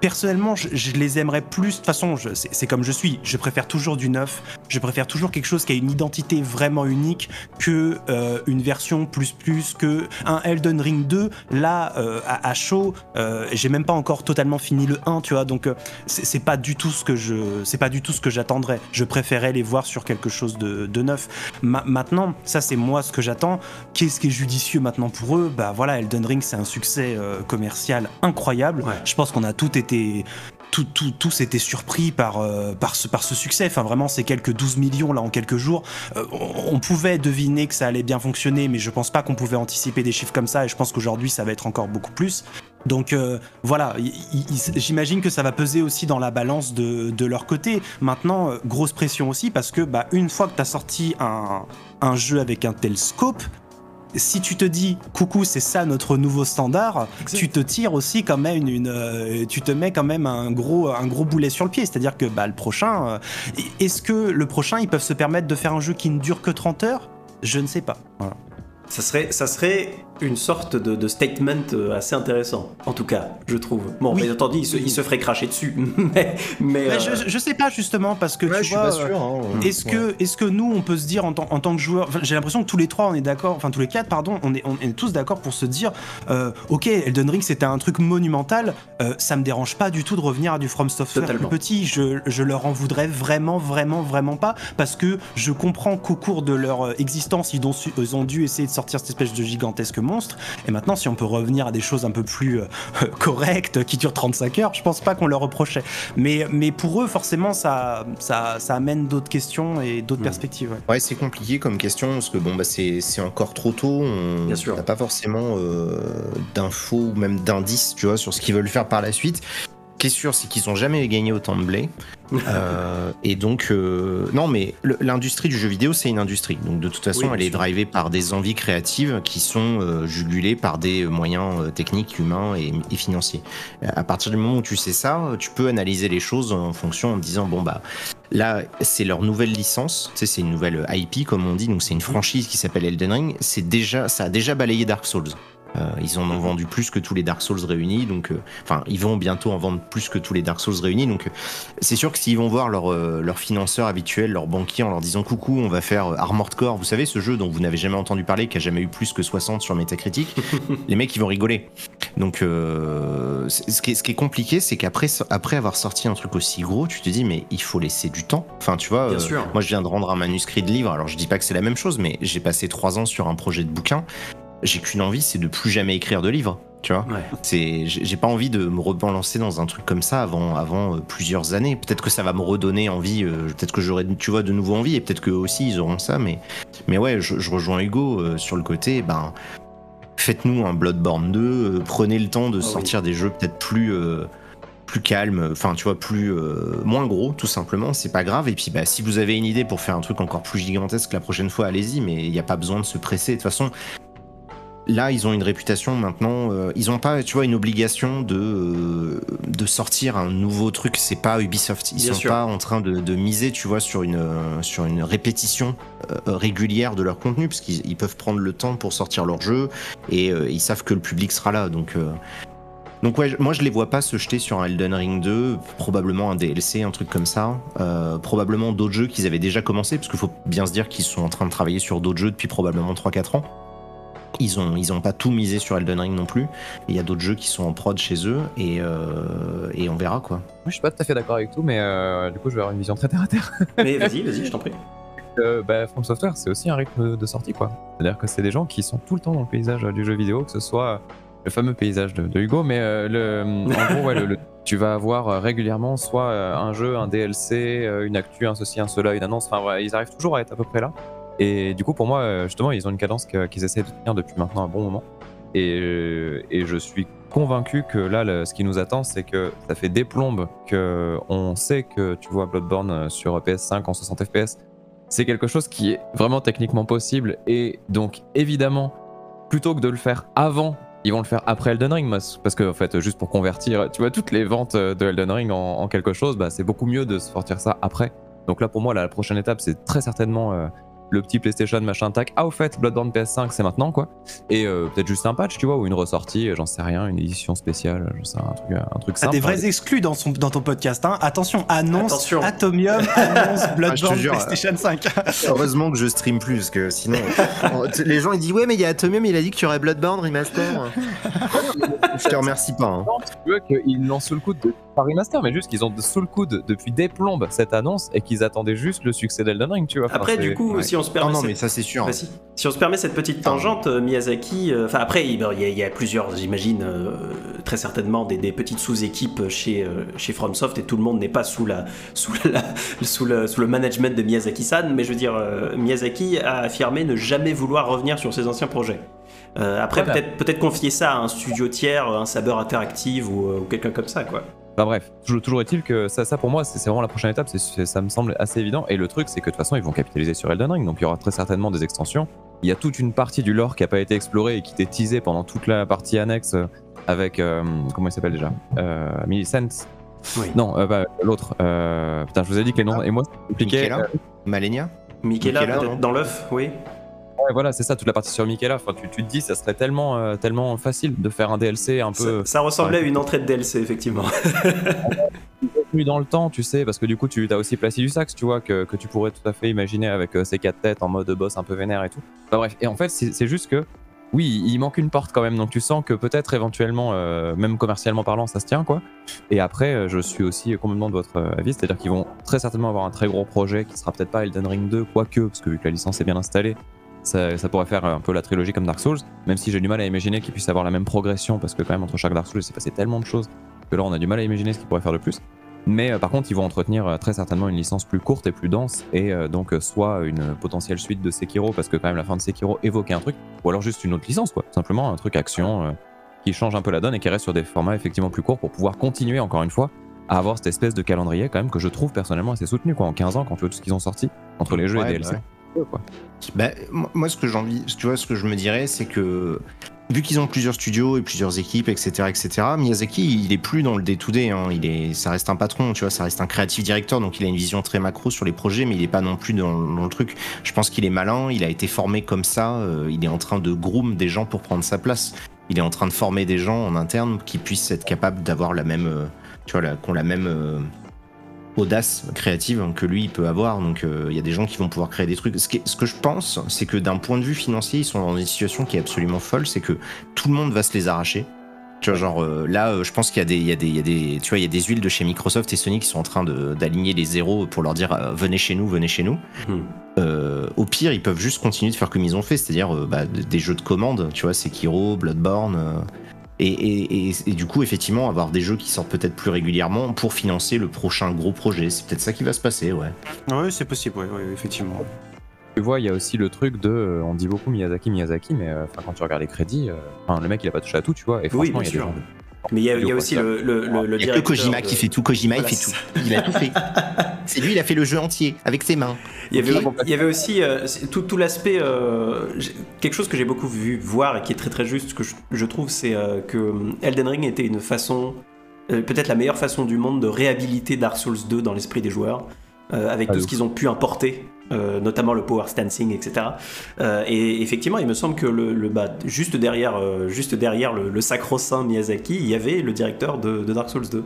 [SPEAKER 4] personnellement je, je les aimerais plus. De toute façon c'est comme je suis, je préfère toujours du neuf, je préfère toujours quelque chose qui a une identité vraiment unique que euh, une version plus plus que un Elden Ring 2 là euh, à, à chaud euh, j'ai même pas encore totalement fini le 1 tu vois. Donc c'est pas du tout ce que je c'est pas du tout ce que j'attendrais. Je préférais les voir sur quelque chose de, de neuf. Ma- maintenant ça c'est moi ce que j'attends. Qu'est-ce qui est judicieux maintenant pour eux? Bah voilà Elden Ring c'est un succès commercial incroyable.
[SPEAKER 1] Ouais.
[SPEAKER 4] je pense qu'on a tout été tout, tous étaient surpris par, euh, par, ce, par ce succès. Enfin, vraiment, ces quelques 12 millions là en quelques jours. Euh, on, pouvait deviner que ça allait bien fonctionner, mais je pense pas qu'on pouvait anticiper des chiffres comme ça. Et je pense qu'aujourd'hui, ça va être encore beaucoup plus. Donc euh, voilà, j'imagine que ça va peser aussi dans la balance de, de leur côté. Maintenant, grosse pression aussi parce que bah, une fois que tu as sorti un, un jeu avec un tel scope, si tu te dis coucou c'est ça notre nouveau standard,
[SPEAKER 1] Exact.
[SPEAKER 4] tu te tires aussi quand même une, une, euh, tu te mets quand même un gros un gros boulet sur le pied, c'est-à-dire que bah le prochain euh, est-ce que le prochain ils peuvent se permettre de faire un jeu qui ne dure que 30 heures? Je ne sais pas. Voilà.
[SPEAKER 1] Ça serait, ça serait une sorte de, de statement euh, assez intéressant, en tout cas, je trouve. Bon,
[SPEAKER 4] Oui.
[SPEAKER 1] bien entendu, il se, il se ferait cracher dessus, mais... mais,
[SPEAKER 4] Mais
[SPEAKER 1] euh,
[SPEAKER 4] je, je sais pas justement parce que
[SPEAKER 2] Ouais,
[SPEAKER 4] tu
[SPEAKER 2] je suis
[SPEAKER 4] vois,
[SPEAKER 2] pas sûr. hein.
[SPEAKER 4] Est-ce que, est-ce que nous, on peut se dire en, tant- en tant que joueur, j'ai l'impression que tous les trois, on est d'accord, enfin tous les quatre, pardon, on est, on est tous d'accord pour se dire, euh, ok, Elden Ring c'était un truc monumental, euh, ça me dérange pas du tout de revenir à du From Software
[SPEAKER 1] Totalement.
[SPEAKER 4] plus petit, je, je leur en voudrais vraiment, vraiment, vraiment pas, parce que je comprends qu'au cours de leur euh, existence, ils ont, su- ils ont dû essayer de sortir cette espèce de gigantesque monstre, et maintenant, si on peut revenir à des choses un peu plus euh, correctes, qui durent 35 heures, je pense pas qu'on leur reprochait. Mais, mais pour eux, forcément, ça, ça, ça amène d'autres questions et d'autres
[SPEAKER 1] Mm.
[SPEAKER 4] perspectives. ouais.
[SPEAKER 2] Ouais, c'est compliqué comme question parce que bon, bah, c'est c'est encore trop tôt. On n'a pas forcément euh, d'infos ou même d'indices, tu vois, sur ce qu'ils veulent faire par la suite. Qui est sûr, c'est qu'ils ont jamais gagné autant de blé. Euh, et donc, euh, non, mais l'industrie du jeu vidéo, c'est une industrie. Donc, de toute façon,
[SPEAKER 1] Oui,
[SPEAKER 2] elle est drivée par des envies créatives qui sont euh, jugulées par des moyens techniques, humains et, et financiers. À partir du moment où tu sais ça, tu peux analyser les choses en fonction en te disant, bon, bah, Là, c'est leur nouvelle licence. Tu sais, c'est une nouvelle IP, comme on dit. Donc, c'est une franchise qui s'appelle Elden Ring. C'est déjà, ça a déjà balayé Dark Souls. Euh, ils en ont vendu plus que tous les Dark Souls réunis, donc euh, enfin ils vont bientôt en vendre plus que tous les Dark Souls réunis, donc euh, c'est sûr que s'ils vont voir leur, leur financeur habituel, leur banquier en leur disant coucou, on va faire Armored Core, vous savez ce jeu dont vous n'avez jamais entendu parler, qui a jamais eu plus que 60 sur Metacritic, les mecs ils vont rigoler. Donc ce, qui est, ce qui est compliqué, c'est qu'après après avoir sorti un truc aussi gros, tu te dis mais il faut laisser du temps. Enfin tu vois,
[SPEAKER 1] Bien sûr.
[SPEAKER 2] moi je viens de rendre un manuscrit de livre, alors je dis pas que c'est la même chose, mais j'ai passé trois ans sur un projet de bouquin. J'ai qu'une envie, c'est de plus jamais écrire de livre. Tu vois,
[SPEAKER 1] Ouais.
[SPEAKER 2] c'est j'ai pas envie de me relancer dans un truc comme ça avant avant euh, plusieurs années. Peut-être que ça va me redonner envie. euh, peut-être que j'aurai tu vois de nouveau envie et peut-être qu'eux aussi ils auront ça. Mais mais ouais, je, je rejoins Hugo euh, sur le côté. Ben faites-nous un Bloodborne 2. euh, prenez le temps de
[SPEAKER 1] Ah oui.
[SPEAKER 2] sortir des jeux peut-être plus euh, plus calmes. Enfin tu vois plus euh, moins gros tout simplement. C'est pas grave. Et puis bah si vous avez une idée pour faire un truc encore plus gigantesque la prochaine fois, allez-y. Mais il n'y a pas besoin de se presser. De toute façon. Là, ils ont une réputation maintenant. euh, ils n'ont pas, tu vois, une obligation de euh, de sortir un nouveau truc. C'est pas Ubisoft. Ils
[SPEAKER 1] Bien
[SPEAKER 2] sont
[SPEAKER 1] sûr.
[SPEAKER 2] pas en train de, de miser, tu vois, sur une euh, sur une répétition régulière de leur contenu, parce qu'ils ils peuvent prendre le temps pour sortir leur jeu et ils savent que le public sera là. Donc donc ouais, moi je les vois pas se jeter sur un Elden Ring 2, probablement un DLC, un truc comme ça, euh, probablement d'autres jeux qu'ils avaient déjà commencé, parce qu'il faut bien se dire qu'ils sont en train de travailler sur d'autres jeux depuis probablement 3-4 ans. Ils ont, ils ont pas tout misé sur Elden Ring non plus. Il y a d'autres jeux qui sont en prod chez eux et, euh, et on verra quoi.
[SPEAKER 3] Moi, je suis pas tout à fait d'accord avec tout, mais euh, du coup, je vais avoir une vision très terre à terre.
[SPEAKER 1] Mais vas-y, vas-y, je t'en prie.
[SPEAKER 3] Euh, bah, From Software, c'est aussi un rythme de sortie, quoi. C'est-à-dire que c'est des gens qui sont tout le temps dans le paysage euh, du jeu vidéo, que ce soit le fameux paysage de, de Hugo, mais euh, le, en gros, ouais, le- le- tu vas avoir régulièrement soit un jeu, un DLC, une actu, un ceci, un cela, une annonce. Enfin, voilà, ils arrivent toujours à être à peu près là. Et du coup, pour moi, euh, justement, ils ont une cadence qu'ils essaient de tenir depuis maintenant un bon moment. Et, euh, je suis convaincu que là, ce qui nous attend, c'est que ça fait des plombes que on sait que tu vois Bloodborne euh, sur PS5 en 60 FPS. C'est quelque chose qui est vraiment techniquement possible. Et donc, évidemment, plutôt que de le faire avant, ils vont le faire après Elden Ring. Parce que, en fait, juste pour convertir, tu vois, toutes les ventes de Elden Ring en, quelque chose, bah, c'est beaucoup mieux de sortir ça après. Donc là, pour moi, la prochaine étape, c'est très certainement le petit PlayStation machin tac. Ah, au fait, Bloodborne PS5, c'est maintenant, quoi. Et euh, peut-être juste un patch, tu vois, ou une ressortie, j'en sais rien, une édition spéciale, j'en sais un truc, un truc
[SPEAKER 4] T'as
[SPEAKER 3] simple.
[SPEAKER 4] des vrais exclus dans, son, dans ton podcast. Hein. Attention, annonce
[SPEAKER 1] Attention.
[SPEAKER 4] Atomium, annonce Bloodborne,
[SPEAKER 2] jure,
[SPEAKER 4] PlayStation 5.
[SPEAKER 2] Heureusement que je stream plus, parce que sinon. les gens ils disent Ouais, mais il y a Atomium, il a dit que tu aurais Bloodborne Remaster. je te remercie pas. hein.
[SPEAKER 3] Non, tu veux qu'ils l'ont sous le coude de pas remaster, mais juste qu'ils ont sous le coude depuis des plombes cette annonce et qu'ils attendaient juste le succès d'Elden Ring, tu vois.
[SPEAKER 1] Après, du coup,
[SPEAKER 2] ouais.
[SPEAKER 1] si on se
[SPEAKER 2] Non,
[SPEAKER 1] permet.
[SPEAKER 2] non,
[SPEAKER 1] cette-
[SPEAKER 2] mais ça c'est sûr.
[SPEAKER 1] Vas-y. Si on se permet cette petite tangente, euh, Miyazaki, euh, enfin après, il y, a- il y a plusieurs, j'imagine, euh, très certainement des, des petites sous-équipes chez, euh, chez FromSoft et tout le monde n'est pas sous, la, sous, la, sous, le, sous le management de Miyazaki-san, mais je veux dire, euh, Miyazaki a affirmé ne jamais vouloir revenir sur ses anciens projets. Euh, après,
[SPEAKER 3] Voilà.
[SPEAKER 1] peut-être peut-être confier ça à un studio tiers, un Saber Interactive ou, ou quelqu'un comme ça, quoi.
[SPEAKER 3] Enfin bref, toujours, toujours est-il que ça, ça pour moi, c'est vraiment la prochaine étape, c'est- ça me semble assez évident. Et le truc, c'est que de toute façon, ils vont capitaliser sur Elden Ring, donc il y aura très certainement des extensions. Il y a toute une partie du lore qui n'a pas été explorée et qui était teasée pendant toute la partie annexe euh, avec. euh, comment il s'appelle déjà euh, Millicent
[SPEAKER 1] Oui.
[SPEAKER 3] Non, euh, bah, l'autre. euh, putain, je vous ai dit que les noms.
[SPEAKER 2] Ah.
[SPEAKER 3] Et moi, c'est compliqué.
[SPEAKER 2] Michaela Malenia
[SPEAKER 1] Michaela, dans l'œuf, oui.
[SPEAKER 3] Voilà, c'est ça, toute la partie sur Michaela. Enfin, tu, tu te dis, ça serait tellement, euh, tellement facile de faire un DLC un peu.
[SPEAKER 1] Ça, ça ressemblait à une entrée de DLC, effectivement.
[SPEAKER 3] plus dans le temps, tu sais, parce que du coup, tu as aussi Placidus Sax, tu vois, que, que tu pourrais tout à fait imaginer avec euh, ses quatre têtes en mode boss un peu vénère et tout. Enfin bref, et en fait, c'est juste que, oui, il manque une porte quand même, donc tu sens que peut-être éventuellement, euh, même commercialement parlant, ça se tient, quoi. Et après, je suis aussi complètement de votre avis, c'est-à-dire qu'ils vont très certainement avoir un très gros projet qui sera peut-être pas Elden Ring 2, quoique, parce que vu que la licence est bien installée, ça, ça pourrait faire un peu la trilogie comme Dark Souls, même si j'ai du mal à imaginer qu'ils puissent avoir la même progression, parce que quand même, entre chaque Dark Souls, il s'est passé tellement de choses que là, on a du mal à imaginer ce qu'ils pourraient faire de plus. Mais euh, par contre, ils vont entretenir euh, très certainement une licence plus courte et plus dense, et euh, donc soit une potentielle suite de Sekiro, parce que quand même la fin de Sekiro évoquait un truc, ou alors juste une autre licence, quoi. Simplement un truc action qui change un peu la donne et qui reste sur des formats effectivement plus courts pour pouvoir continuer encore une fois à avoir cette espèce de calendrier quand même que je trouve personnellement assez soutenu, quoi. En 15 ans, quand tu vois tout ce qu'ils ont sorti entre les jeux
[SPEAKER 2] Ouais,
[SPEAKER 3] et DLC.
[SPEAKER 2] bah Bah, moi- ce que j'ai envie, tu vois, ce que je me dirais, c'est que vu qu'ils ont plusieurs studios et plusieurs équipes, etc., etc., Miyazaki, il est plus dans le day-to-day. hein. Il est, ça reste un patron, tu vois, ça reste un créatif directeur, donc il a une vision très macro sur les projets, mais il est pas non plus dans, le truc. Je pense qu'il est malin, il a été formé comme ça, euh, il est en train de groom des gens pour prendre sa place. il est en train de former des gens en interne qui puissent être capables d'avoir la même, euh, tu vois, ont la même euh, audace créative que lui il peut avoir. Donc euh, il y a des gens qui vont pouvoir créer des trucs. Ce, qui ce que je pense, c'est que d'un point de vue financier, ils sont dans une situation qui est absolument folle, c'est que tout le monde va se les arracher. Tu vois, genre euh, là, euh, je pense qu'il y a des, il y a des, il y a des, tu vois, il y a des huiles de chez Microsoft et Sony qui sont en train d'aligner les zéros pour leur dire venez chez nous, venez chez nous.
[SPEAKER 1] Hmm.
[SPEAKER 2] Euh, au pire, ils peuvent juste continuer de faire comme ils ont fait, c'est-à-dire euh, bah, des jeux de commande, tu vois, Sekiro, Bloodborne. Et, et, et- et du coup, effectivement, avoir des jeux qui sortent peut-être plus régulièrement pour financer le prochain gros projet. C'est peut-être ça qui va se passer, ouais.
[SPEAKER 4] Oui, c'est possible, ouais, ouais, effectivement.
[SPEAKER 3] Tu vois, il y a aussi le truc de. On dit beaucoup Miyazaki, Miyazaki, mais euh, quand tu regardes les crédits, euh, le mec il a pas touché à tout, tu vois. Et franchement, il y a
[SPEAKER 1] sûr.
[SPEAKER 3] des gens-
[SPEAKER 1] Mais il y a, y aussi le, le, le, le
[SPEAKER 2] Il y a que
[SPEAKER 1] directeur
[SPEAKER 2] Kojima
[SPEAKER 1] de-
[SPEAKER 2] qui fait tout. Kojima,
[SPEAKER 1] Voilà,
[SPEAKER 2] il fait tout. Il a tout fait. C'est lui, il a fait le jeu entier avec ses mains.
[SPEAKER 1] Il y avait,
[SPEAKER 2] Ok.
[SPEAKER 1] il y avait aussi euh, tout, tout l'aspect, euh, quelque chose que j'ai beaucoup vu voir et qui est très très juste, que je, je trouve, c'est euh, que Elden Ring était une façon, euh, peut-être la meilleure façon du monde de réhabiliter Dark Souls 2 dans l'esprit des joueurs, euh, avec
[SPEAKER 3] Ah,
[SPEAKER 1] tout ce qu'ils ont pu importer, euh, notamment le power stancing, etc. Euh, et effectivement, il me semble que le, le- bah, juste derrière, euh, juste derrière le, le sacro-saint Miyazaki, il y avait le directeur de, de Dark Souls 2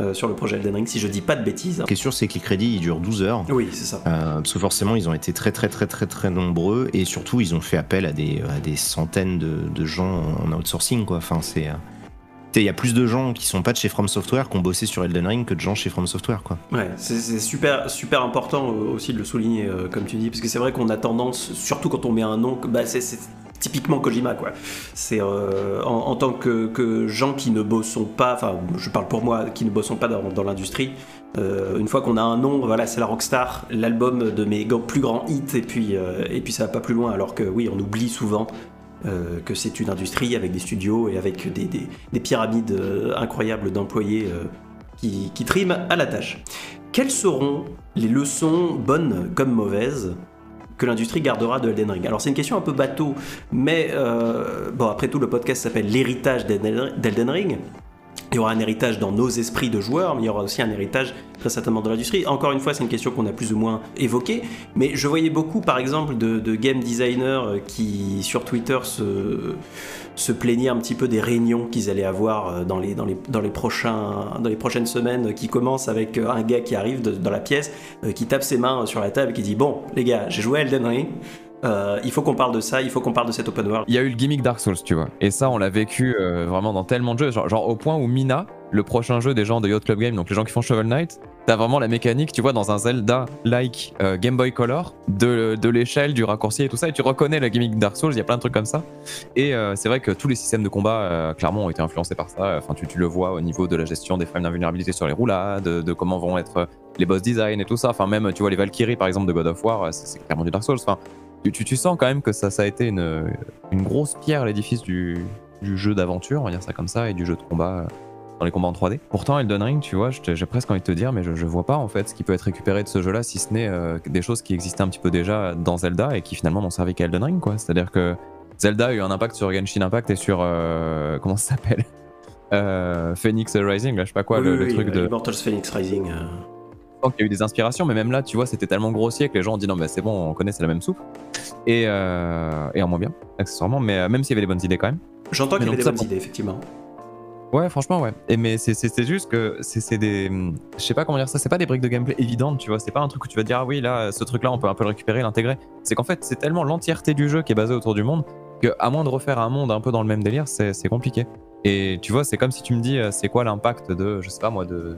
[SPEAKER 1] euh, sur le projet Elden Ring, si je dis pas de bêtises.
[SPEAKER 2] Ce qui est sûr, c'est que les crédits, ils durent 12 heures.
[SPEAKER 1] Oui, c'est ça.
[SPEAKER 2] Parce que forcément, ils ont été très, très, très, très, très nombreux. Et surtout, ils ont fait appel à des, à des centaines de, de gens en outsourcing, quoi. Enfin, c'est. Il y a plus de gens qui sont pas de chez From Software qui ont bossé sur Elden Ring que de gens chez From Software, quoi.
[SPEAKER 1] Ouais, c'est super, super important euh, aussi de le souligner, euh, comme tu dis, parce que c'est vrai qu'on a tendance, surtout quand on met un nom, bah, c'est typiquement Kojima, quoi. C'est euh, en, tant que, gens qui ne bossons pas, enfin, je parle pour moi, qui ne bossons pas dans, dans l'industrie, une fois qu'on a un nom, voilà, c'est la Rockstar, l'album de mes plus grands hits, et puis, euh, et puis ça va pas plus loin, alors que oui, on oublie souvent. Euh, que c'est une industrie avec des studios et avec des, des- des pyramides euh, incroyables d'employés euh, qui, qui triment à la tâche. Quelles seront les leçons bonnes comme mauvaises que l'industrie gardera de Elden Ring? Alors c'est une question un peu bateau, mais bon après tout le podcast s'appelle l'héritage d'Elden Ring. Il y aura un héritage dans nos esprits de joueurs, mais il y aura aussi un héritage très certainement dans l'industrie. Encore une fois, c'est une question qu'on a plus ou moins évoquée, mais je voyais beaucoup par exemple de, game designers euh, qui sur Twitter se, plaignaient un petit peu des réunions qu'ils allaient avoir euh, dans les, prochaines semaines, qui commencent avec euh, un gars qui arrive dans la pièce, qui tape ses mains sur la table et qui dit Bon, les gars, j'ai joué à Elden Ring, euh, il faut qu'on parle de ça, il faut qu'on parle de cet open world.
[SPEAKER 3] Il y a eu le gimmick Dark Souls, tu vois. Et ça, on l'a vécu euh, vraiment dans tellement de jeux. Genre, genre au point où Mina, le prochain jeu des gens de Yacht Club Game, donc les gens qui font Shovel Knight, t'as vraiment la mécanique, tu vois, dans un Zelda-like euh, Game Boy Color, de, l'échelle, du raccourci et tout ça, et tu reconnais la gimmick Dark Souls, il y a plein de trucs comme ça. Et c'est vrai que tous les systèmes de combat, clairement, ont été influencés par ça. Enfin, tu, le vois au niveau de la gestion des frames d'invulnérabilité sur les roulades, de, de comment vont être les boss design et tout ça. Enfin, même, tu vois, les Valkyries, par exemple, de God of War, c'est clairement du Dark Souls. Enfin, tu, tu, tu sens quand même que ça, ça a été une, une grosse pierre à l'édifice du, du jeu d'aventure, on va dire ça comme ça, et du jeu de combat euh, dans les combats en 3D. Pourtant, Elden Ring, tu vois, j'ai presque envie de te dire, mais je, je vois pas en fait ce qui peut être récupéré de ce jeu-là, si ce n'est euh, des choses qui existaient un petit peu déjà dans Zelda et qui finalement n'ont servi qu'à Elden Ring, quoi. C'est-à-dire que Zelda a eu un impact sur Genshin Impact et sur. euh, comment ça s'appelle? Euh, Phoenix Rising, là, je sais pas quoi,
[SPEAKER 1] Oui,
[SPEAKER 3] le,
[SPEAKER 1] oui,
[SPEAKER 3] le
[SPEAKER 1] oui,
[SPEAKER 3] truc de.
[SPEAKER 1] Immortals Phoenix Rising.
[SPEAKER 3] Qu'il y a eu des inspirations, mais même là, tu vois, c'était tellement grossier que les gens ont dit non, mais c'est bon, on connaît, c'est la même soupe. Et, euh, et en moins bien, accessoirement, mais euh, même s'il y avait des bonnes idées quand même.
[SPEAKER 1] J'entends qu'il y avait des
[SPEAKER 3] ça,
[SPEAKER 1] bonnes
[SPEAKER 3] bon.
[SPEAKER 1] idées, effectivement.
[SPEAKER 3] Ouais, franchement, ouais. Et mais c'est- juste que c'est des. Je sais pas comment dire ça, c'est pas des briques de gameplay évidentes, tu vois. C'est pas un truc où tu vas te dire, ah oui, là, ce truc-là, on peut un peu le récupérer, l'intégrer. C'est qu'en fait, c'est tellement l'entièreté du jeu qui est basée autour du monde que, à moins de refaire un monde un peu dans le même délire, c'est c'est compliqué. Et tu vois, c'est comme si tu me dis, euh, c'est quoi l'impact de, je sais pas moi, de.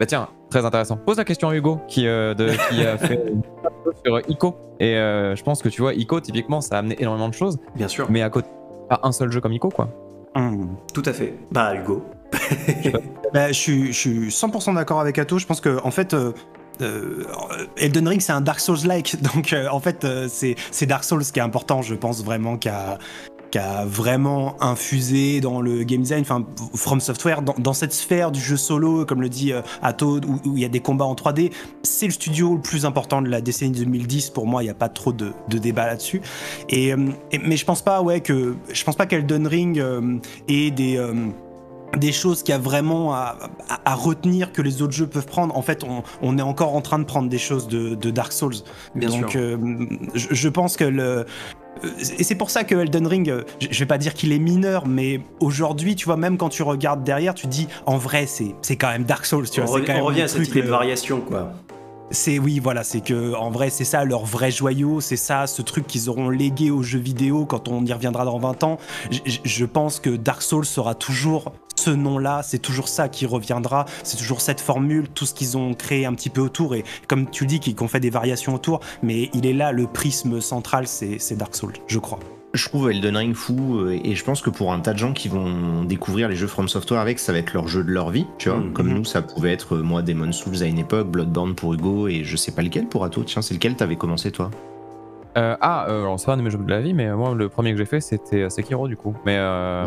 [SPEAKER 3] Bah tiens, très intéressant. Pose la question à Hugo qui, euh, de, qui a fait une vidéo sur Ico. Et euh, je pense que tu vois, Ico, typiquement, ça a amené énormément de choses,
[SPEAKER 1] Bien sûr.
[SPEAKER 3] mais à côté, pas un seul jeu comme Ico, quoi.
[SPEAKER 4] Hum.
[SPEAKER 1] Tout à fait. Bah, Hugo.
[SPEAKER 4] Bah, je, suis, je suis 100% d'accord avec Atto. Je pense que en fait, euh, euh, Elden Ring c'est un Dark Souls-like, donc euh, en fait euh, c'est c'est Dark Souls qui est important. Je pense vraiment qu'à qui a vraiment infusé dans le game design, enfin From Software, dans, dans cette sphère du jeu solo, comme le dit euh, Atto, où il y a des combats en 3D, c'est le studio le plus important de la décennie 2010. Pour moi, il n'y a pas trop de, de débat là-dessus. Et, euh, et- mais je pense pas, ouais, que je pense pas qu'Elden Ring euh, ait des euh, des choses qu'il y a vraiment à, à- à retenir que les autres jeux peuvent prendre. En fait, on, on est encore en train de prendre des choses de, de Dark Souls.
[SPEAKER 1] Bien
[SPEAKER 4] Donc,
[SPEAKER 1] sûr.
[SPEAKER 4] euh, je, je pense que le, et c'est pour ça que Elden Ring, euh, je vais pas dire qu'il est mineur, mais aujourd'hui, tu vois, même quand tu regardes derrière, tu dis, en vrai, c'est c'est quand même Dark Souls, tu
[SPEAKER 1] on,
[SPEAKER 4] vois. quand
[SPEAKER 1] on
[SPEAKER 4] même
[SPEAKER 1] revient à cette
[SPEAKER 4] truc,
[SPEAKER 1] idée de variation, quoi.
[SPEAKER 4] C'est oui, voilà, c'est que en vrai, c'est ça leur vrai joyau, c'est ça, ce truc qu'ils auront légué aux jeux vidéo quand on y reviendra dans 20 ans. Je pense que Dark Souls sera toujours ce nom-là, c'est toujours ça qui reviendra, c'est toujours cette formule, tout ce qu'ils ont créé un petit peu autour, et comme tu dis, qu'ils qu'on fait des variations autour, mais il est là, le prisme central, c'est Dark Souls, je crois.
[SPEAKER 2] Je trouve Elden Ring fou euh, et je pense que pour un tas de gens qui vont découvrir les jeux From Software avec, ça va être leur jeu de leur vie, tu vois.
[SPEAKER 1] Mhm.
[SPEAKER 2] Comme nous, ça pouvait être euh, moi Demon Souls à une époque, Bloodborne pour Hugo et je sais pas lequel pour Ato. Tiens, c'est lequel t'avais commencé toi?
[SPEAKER 3] Euh, ah, euh, alors c'est pas un de mes jeux de la vie, mais moi le premier que j'ai fait c'était Sekiro du coup. Mais euh,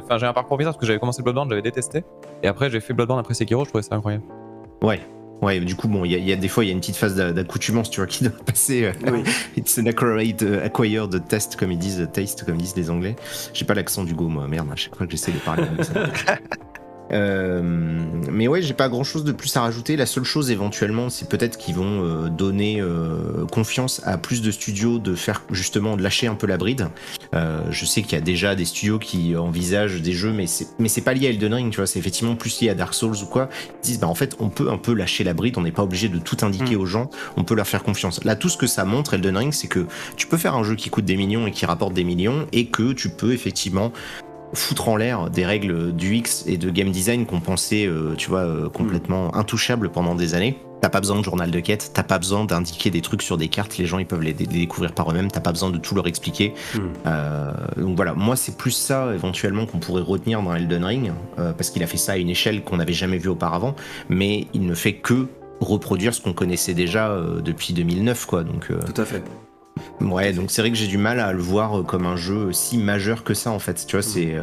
[SPEAKER 3] enfin j'ai un parcours bizarre parce que j'avais commencé Bloodborne, j'avais détesté, et après j'ai fait Bloodborne après Sekiro, je trouvais ça incroyable.
[SPEAKER 2] Ouais. Ouais, du coup, bon, il y, y a des fois, il y a une petite phase d'a- d'accoutumance, tu vois, qui doit passer. euh,
[SPEAKER 1] Oui.
[SPEAKER 2] It's an acquired, euh, acquired test, comme ils disent, taste, comme ils disent les Anglais. J'ai pas l'accent du go, moi, merde, à chaque fois que j'essaie de parler ça Euh, mais ouais, j'ai pas grand chose de plus à rajouter. La seule chose éventuellement, c'est peut-être qu'ils vont euh, donner euh, confiance à plus de studios de faire justement de lâcher un peu la bride. Euh, je sais qu'il y a déjà des studios qui envisagent des jeux, mais c'est mais c'est pas lié à Elden Ring, tu vois. C'est effectivement plus lié à Dark Souls ou quoi. Ils disent bah en fait on peut un peu lâcher la bride, on n'est pas obligé de tout indiquer
[SPEAKER 4] Mm.
[SPEAKER 2] aux gens, on peut leur faire confiance. Là, tout ce que ça montre Elden Ring, c'est que tu peux faire un jeu qui coûte des millions et qui rapporte des millions, et que tu peux effectivement foutre en l'air des règles du X et de game design qu'on pensait, euh, tu vois, euh, complètement intouchables pendant des années. T'as pas besoin de journal de quête, t'as pas besoin d'indiquer des trucs sur des cartes, les gens ils peuvent les, les découvrir par eux-mêmes, t'as pas besoin de tout leur expliquer.
[SPEAKER 1] Hmm.
[SPEAKER 2] Euh, donc voilà, moi c'est plus ça éventuellement qu'on pourrait retenir dans Elden Ring, parce qu'il a fait ça à une échelle qu'on n'avait jamais vue auparavant, mais il ne fait que reproduire ce qu'on connaissait déjà depuis 2009 quoi donc
[SPEAKER 1] Tout à fait.
[SPEAKER 2] Ouais, donc c'est vrai que j'ai du mal à le voir euh, comme un jeu si majeur que ça en fait. Tu vois, c'est. euh,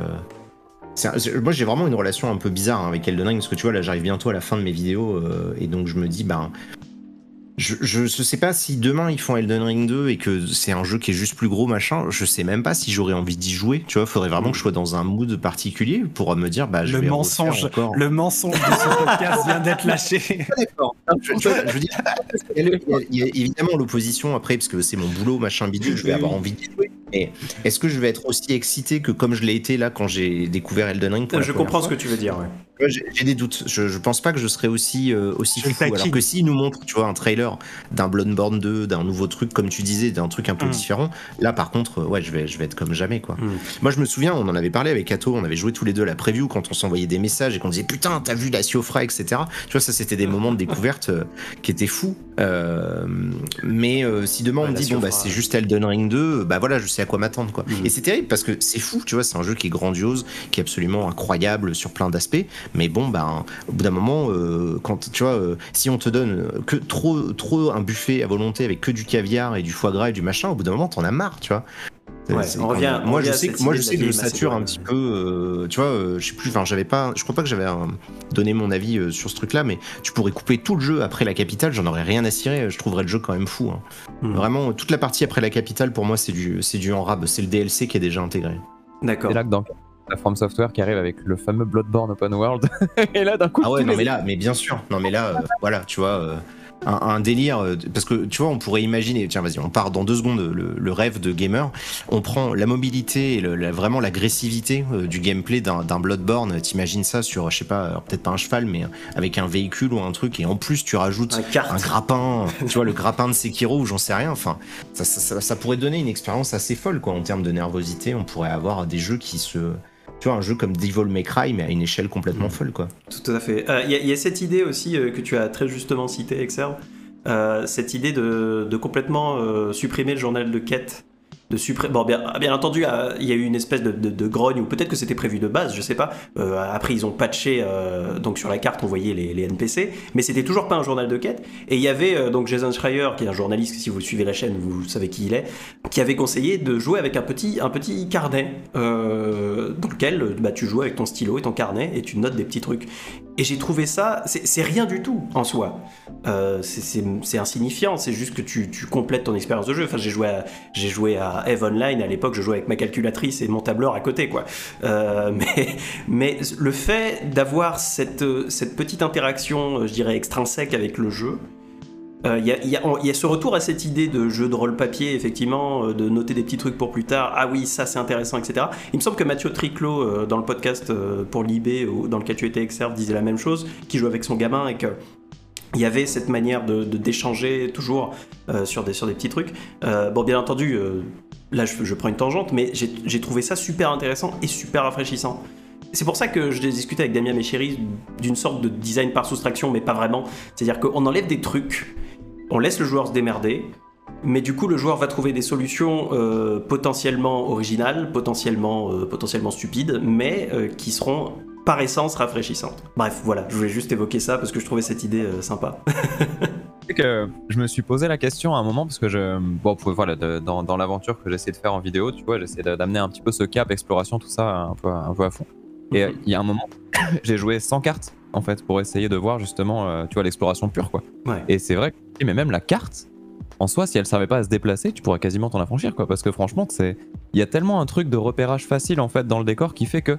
[SPEAKER 2] c'est moi j'ai vraiment une relation un peu bizarre hein, avec Elden Ring parce que tu vois là j'arrive bientôt à la fin de mes vidéos euh, et donc je me dis ben je, je, je sais pas si demain ils font Elden Ring 2 et que c'est un jeu qui est juste plus gros machin je sais même pas si j'aurais envie d'y jouer tu vois faudrait vraiment que je sois dans un mood particulier pour me dire bah je
[SPEAKER 4] Le
[SPEAKER 2] vais
[SPEAKER 4] mensonge,
[SPEAKER 2] encore
[SPEAKER 4] le mensonge de ce podcast vient d'être lâché.
[SPEAKER 2] d'accord. Je, veux dire, il y a le- il y a- il y a évidemment l'opposition après, parce que c'est mon boulot, machin bidule, je vais avoir envie d'y jouer. Mais est-ce que je vais être aussi excité que comme je l'ai été là quand j'ai découvert Elden Ring pour
[SPEAKER 1] Je comprends ce que tu veux dire. ouais.
[SPEAKER 2] J'ai des doutes. Je, je pense pas que je serais aussi, euh, aussi
[SPEAKER 4] Je le
[SPEAKER 2] fou. Alors que s'ils nous montrent, tu vois, un trailer d'un Bloodborne 2, d'un nouveau truc, comme tu disais, d'un truc un peu
[SPEAKER 4] Mm.
[SPEAKER 2] différent, là par contre, euh, ouais, je vais, je vais être comme jamais, quoi.
[SPEAKER 1] Mm.
[SPEAKER 2] Moi, je me souviens, on en avait parlé avec Kato, on avait joué tous les deux à la preview quand on s'envoyait des messages et qu'on disait putain, t'as vu la Siofra, etc. Tu vois, ça, c'était des moments de découverte euh, qui étaient fous. Euh, mais euh, si demain on
[SPEAKER 1] Ouais,
[SPEAKER 2] me dit, bon, bah, c'est juste Elden Ring 2, bah voilà, je sais à quoi m'attendre, quoi.
[SPEAKER 1] Mhm.
[SPEAKER 2] Et c'est terrible parce que c'est fou, tu vois, c'est un jeu qui est grandiose, qui est absolument incroyable sur plein d'aspects. Mais bon, ben, au bout d'un moment, euh, quand tu vois, euh, si on te donne que trop, trop un buffet à volonté avec que du caviar et du foie gras et du machin, au bout d'un moment, t'en as marre, tu vois.
[SPEAKER 1] Ouais, on revient- on
[SPEAKER 2] moi, je sais moi, je sais que je sature un petit peu. euh, tu vois, euh, je sais plus. Enfin, j'avais pas. Je crois pas que j'avais donné mon avis euh, sur ce truc-là, mais tu pourrais couper tout le jeu après la capitale. J'en aurais rien à cirer. Je trouverais le jeu quand même fou. hein.
[SPEAKER 1] Hmm.
[SPEAKER 2] Vraiment, toute la partie après la capitale, pour moi, c'est du, c'est du en rab. C'est le DLC qui est déjà intégré.
[SPEAKER 1] D'accord.
[SPEAKER 3] C'est là que dans la From Software qui arrive avec le fameux Bloodborne Open World, et là d'un coup.
[SPEAKER 2] Ah ouais, non
[SPEAKER 3] les-
[SPEAKER 2] mais là, mais bien sûr, non mais là, euh, voilà, tu vois, euh, un, un délire, euh, parce que tu vois, on pourrait imaginer, tiens, vas-y, on part dans deux secondes, le, le rêve de gamer, on prend la mobilité et le- la- vraiment l'agressivité euh, du gameplay d'un d'un Bloodborne, t'imagines ça sur, je sais pas, peut-être pas un cheval, mais avec un véhicule ou un truc, et en plus tu rajoutes
[SPEAKER 1] Un
[SPEAKER 2] grappin, tu vois, le grappin de Sekiro ou j'en sais rien, enfin, ça, ça, ça- ça pourrait donner une expérience assez folle, quoi, en termes de nervosité, on pourrait avoir des jeux qui se... Tu vois, un jeu comme Devil May Cry, mais à une échelle complètement
[SPEAKER 1] Mm.
[SPEAKER 2] folle, quoi.
[SPEAKER 1] Tout à fait. Euh, Il y, a- il y a cette idée aussi euh, que tu as très justement citée, Exerve, euh, cette idée de, de complètement euh, supprimer le journal de quête. Bon, bien, bien entendu, euh, il y a eu une espèce de, grogne, ou peut-être que c'était prévu de base, je sais pas. Euh, après, ils ont patché, euh, donc sur la carte, on voyait les, les NPC, mais c'était toujours pas un journal de quête. Et il y avait donc Jason Schreier, qui est un journaliste, si vous suivez la chaîne, vous savez qui il est, qui avait conseillé de jouer avec un petit, un petit carnet, dans lequel bah, tu joues avec ton stylo et ton carnet, et tu notes des petits trucs. Et j'ai trouvé ça, c'est rien du tout en soi. C'est- insignifiant, c'est juste que tu, complètes ton expérience de jeu. Enfin, j'ai joué j'ai joué à Eve Online à l'époque, je jouais avec ma calculatrice et mon tableur à côté, quoi. Euh, mais, le fait d'avoir cette, petite interaction, je dirais extrinsèque avec le jeu, Euh, Il y, a, ce retour à cette idée de jeu de rôle papier, effectivement, euh, de noter des petits trucs pour plus tard. Ah oui, ça c'est intéressant, etc. Il me semble que Mathieu Triclot, dans le podcast pour l'IB, dans lequel tu étais excerpt, disait la même chose, qui joue avec son gamin et que. Il y avait cette manière de d'échanger toujours euh, sur, des, sur des petits trucs. Euh, bon, bien entendu, euh, là je, je prends une tangente, mais j'ai trouvé ça super intéressant et super rafraîchissant. C'est pour ça que je discuté avec Damien Méchéry d'une sorte de design par soustraction, mais pas vraiment. C'est-à-dire qu'on enlève des trucs, on laisse le joueur se démerder, mais du coup le joueur va trouver des solutions potentiellement originales, potentiellement, potentiellement stupides, mais qui seront par essence rafraîchissantes. Bref, voilà, je voulais juste évoquer ça parce que je trouvais cette idée euh, sympa.
[SPEAKER 3] Que je me suis posé la question à un moment parce que je bon voilà de- dans, dans l'aventure que j'essaie de faire en vidéo tu vois j'essaie d'amener un petit peu ce cap exploration tout ça un peu un peu à fond et euh, il y a un moment j'ai joué sans carte en fait pour essayer de voir justement euh, tu vois l'exploration pure quoi
[SPEAKER 1] Ouais.
[SPEAKER 3] et c'est vrai que mais même la carte en soi si elle servait pas à se déplacer tu pourrais quasiment t'en affranchir quoi parce que franchement c'est il y a tellement un truc de repérage facile en fait dans le décor qui fait que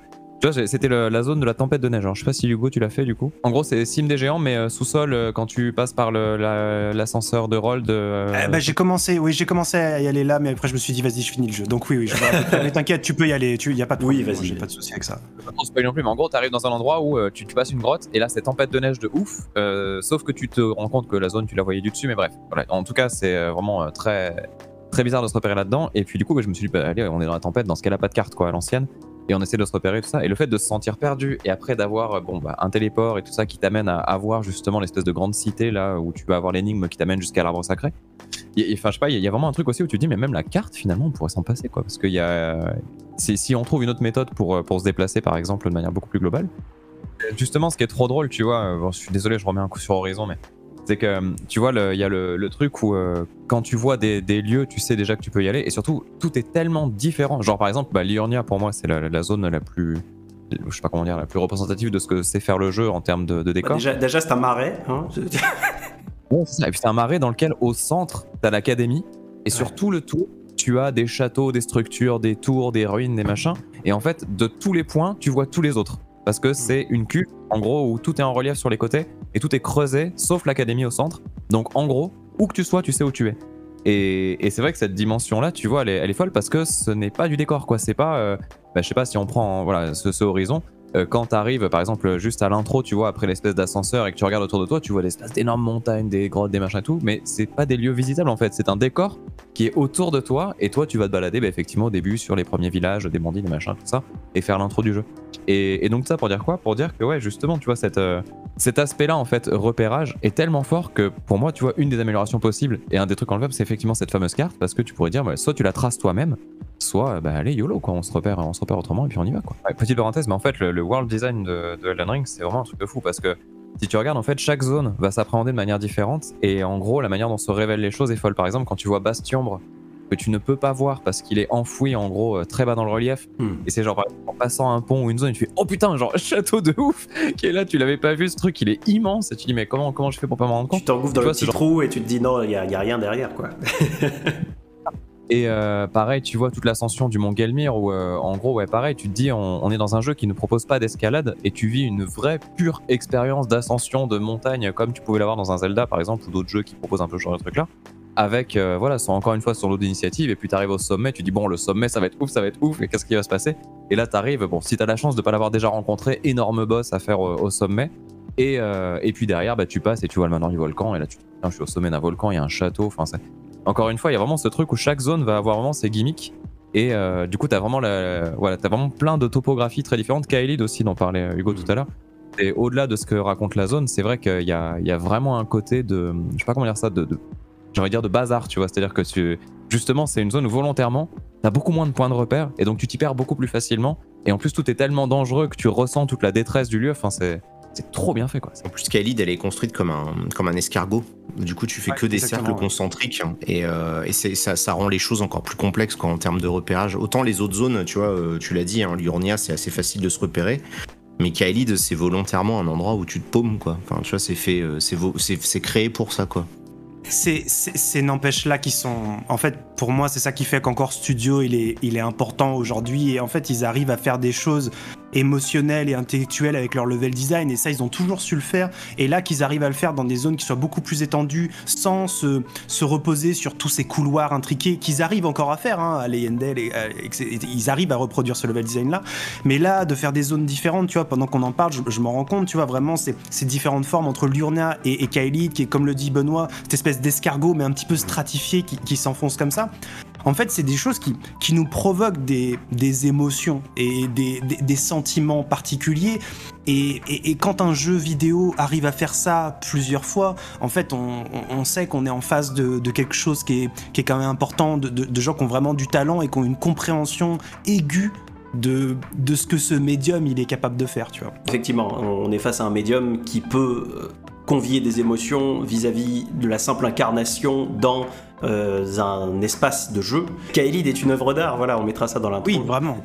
[SPEAKER 3] c'était le- la zone de la tempête de neige. Alors, je sais pas si Hugo tu l'as fait du coup. En gros, c'est cime des géants, mais euh, sous-sol euh, quand tu passes par le- la- l'ascenseur de Roll de. euh,
[SPEAKER 4] ben, j'ai commencé, oui, j'ai commencé à y aller là, mais après je me suis dit vas-y, je finis le jeu. Donc oui, oui, je près. mais t'inquiète, tu peux y aller, tu y a pas de
[SPEAKER 1] Oui,
[SPEAKER 4] problème,
[SPEAKER 1] vas-y.
[SPEAKER 4] j'ai pas de souci avec ça.
[SPEAKER 3] pas trop spoiler non plus, mais en gros, t'arrives dans un endroit où euh, tu, tu passes une grotte et là, c'est tempête de neige de ouf. euh, sauf que tu te rends compte que la zone, tu la voyais du dessus, mais bref. Voilà. En tout cas, c'est euh, vraiment euh, très, très bizarre de se repérer là-dedans. Et puis, du coup, je me suis dit, bah, allez, on est dans la tempête, dans ce cas-là, pas de carte, quoi, à l'ancienne. Et on essaie de se repérer, tout ça. Et le fait de se sentir perdu et après d'avoir euh, bon, bah, un téléport et tout ça qui t'amène à avoir justement l'espèce de grande cité là où tu vas avoir l'énigme qui t'amène jusqu'à l'arbre sacré. Enfin, je sais pas, il y, a- vraiment un truc aussi où tu te dis, mais même la carte, finalement, on pourrait s'en passer, quoi. Parce qu'il y a. Si, si on trouve une autre méthode pour, euh, pour se déplacer, par exemple, de manière beaucoup plus globale. Justement, ce qui est trop drôle, tu vois, euh, bon, je suis désolé, je remets un coup sur Horizon, mais c'est que, euh, tu vois, il y a le, le truc où euh, quand tu vois des, des lieux, tu sais déjà que tu peux y aller, et surtout, tout est tellement différent. Genre, par exemple, bah, Liurnia, pour moi, c'est la, la zone la plus. Je sais pas comment dire, la plus représentative de ce que c'est faire le jeu en termes de, de
[SPEAKER 1] Bah,
[SPEAKER 3] décor.
[SPEAKER 1] déjà, déjà c'est un marais. Hein
[SPEAKER 3] c'est un marais dans lequel, au centre, t'as l'académie. Et sur
[SPEAKER 1] Ouais.
[SPEAKER 3] tout le tour, tu as des châteaux, des structures, des tours, des ruines, des machins. Et en fait, de tous les points, tu vois tous les autres. Parce que c'est une cuve, en gros, où tout est en relief sur les côtés et tout est creusé, sauf l'académie au centre. Donc en gros, où que tu sois, tu sais où tu es. Et, et c'est vrai que cette dimension-là, tu vois, elle est, elle est folle parce que ce n'est pas du décor, quoi. C'est pas, euh, bah, je sais pas si on prend voilà, ce, ce horizon, euh, quand tu arrives, par exemple, juste à l'intro, tu vois, après l'espèce d'ascenseur et que tu regardes autour de toi, tu vois l'espèce d'énormes montagnes, des grottes, des machins et tout, mais c'est pas des lieux visitables en fait, c'est un décor qui est autour de toi et toi tu vas te balader bah, effectivement au début sur les premiers villages, des bandits, des machins, tout ça, et faire l'intro du jeu. Et, donc ça pour dire quoi? Pour dire que ouais, justement, tu vois, cette, euh, cet aspect-là en fait, repérage, est tellement fort que pour moi, tu vois, une des améliorations possibles et un des trucs enlevables, c'est effectivement cette fameuse carte parce que tu pourrais dire, bah, soit tu la traces toi-même, soit bah allez YOLO quoi, on se repère, on se repère autrement et puis on y va quoi. Petite parenthèse, mais en fait le, world design de, de Elden Ring c'est vraiment un truc de fou parce que si tu regardes en fait chaque zone va s'appréhender de manière différente et en gros la manière dont se révèlent les choses est folle. Par exemple quand tu vois Bastionbre que tu ne peux pas voir parce qu'il est enfoui en gros euh, très bas dans le relief
[SPEAKER 1] Hmm.
[SPEAKER 3] et c'est genre en passant un pont ou une zone tu fais oh putain genre château de ouf qui est là tu l'avais pas vu ce truc il est immense et tu dis mais comment comment je fais pour pas m'en rendre compte
[SPEAKER 1] Tu t'engouffres dans le petit
[SPEAKER 3] genre-
[SPEAKER 1] trou et tu te dis non, il n'y a, y a rien derrière quoi.
[SPEAKER 3] Et euh, pareil, tu vois toute l'ascension du mont Gelmir où, euh, en gros, ouais, pareil, tu te dis, on, on est dans un jeu qui ne propose pas d'escalade et tu vis une vraie pure expérience d'ascension de montagne comme tu pouvais l'avoir dans un Zelda par exemple ou d'autres jeux qui proposent un peu ce genre de truc là. Avec, euh, voilà, sont encore une fois sur l'eau d'initiative et puis tu arrives au sommet, tu dis, bon, le sommet ça va être ouf, ça va être ouf, et qu'est-ce qui va se passer? Et là, tu arrives, bon, si tu as la chance de pas l'avoir déjà rencontré, énorme boss à faire au, au sommet. Et, euh, et puis derrière, bah, tu passes et tu vois le manoir du volcan et là, tu dis, je suis au sommet d'un volcan, il y a un château, enfin, encore une fois, il y a vraiment ce truc où chaque zone va avoir vraiment ses gimmicks. Et euh, du coup, t'as vraiment, la, voilà, as vraiment plein de topographies très différentes. Kaelid aussi, dont parlait euh, Hugo tout à l'heure. Et au-delà de ce que raconte la zone, c'est vrai qu'il y y a vraiment un côté de. Je sais pas comment dire ça, de j'ai envie de dire de bazar, tu vois. C'est-à-dire que tu, justement, c'est une zone où volontairement, t'as beaucoup moins de points de repère. Et donc, tu t'y perds beaucoup plus facilement. Et en plus, tout est tellement dangereux que tu ressens toute la détresse du lieu. Enfin, c'est. C'est trop bien fait, quoi.
[SPEAKER 2] En plus, Khalid, elle est construite comme un, comme un escargot. Du coup, tu fais
[SPEAKER 4] Ouais,
[SPEAKER 2] que des cercles
[SPEAKER 4] ouais.
[SPEAKER 2] concentriques. hein. Et, euh, et ça, ça rend les choses encore plus complexes quoi, en termes de repérage. Autant les autres zones, tu vois, euh, tu l'as dit, hein, Liurnia, c'est assez facile de se repérer. Mais Khalid, c'est volontairement un endroit où tu te paumes, quoi. Enfin, tu vois, c'est fait, euh, c'est vo- c'est c'est créé pour ça, quoi.
[SPEAKER 4] C'est c'est- ces n'empêche-là qui sont. En fait, pour moi, c'est ça qui fait qu'encore Studio, il est important aujourd'hui. Et en fait, ils arrivent à faire des choses émotionnel et intellectuel avec leur level design. Et ça, ils ont toujours su le faire. Et là, qu'ils arrivent à le faire dans des zones qui soient beaucoup plus étendues, sans se, se reposer sur tous ces couloirs intriqués qu'ils arrivent encore à faire. Hein, à Leyendel, et, et, ils arrivent à reproduire ce level design là. Mais là, de faire des zones différentes, tu vois, pendant qu'on en parle, je, m'en rends compte, tu vois, vraiment, ces, différentes formes entre Lurna et, et Kaelid, qui est, comme le dit Benoît, cette espèce d'escargot, mais un petit peu stratifié, qui s'enfonce comme ça. En fait, c'est des choses qui, qui nous provoquent des, des émotions et des, des, sentiments particuliers. Et, et, quand un jeu vidéo arrive à faire ça plusieurs fois, en fait, on, on sait qu'on est en face de, de, quelque chose qui est, qui est quand même important, de, de, gens qui ont vraiment du talent et qui ont une compréhension aiguë de, de, ce que ce médium il est capable de faire, tu vois.
[SPEAKER 1] Effectivement, on est face à un médium qui peut euh, convier des émotions vis-à-vis -vis de la simple incarnation dans euh, un espace de jeu. Kaelid est une œuvre d'art, voilà, on mettra ça dans l'intro.
[SPEAKER 4] Oui, vraiment.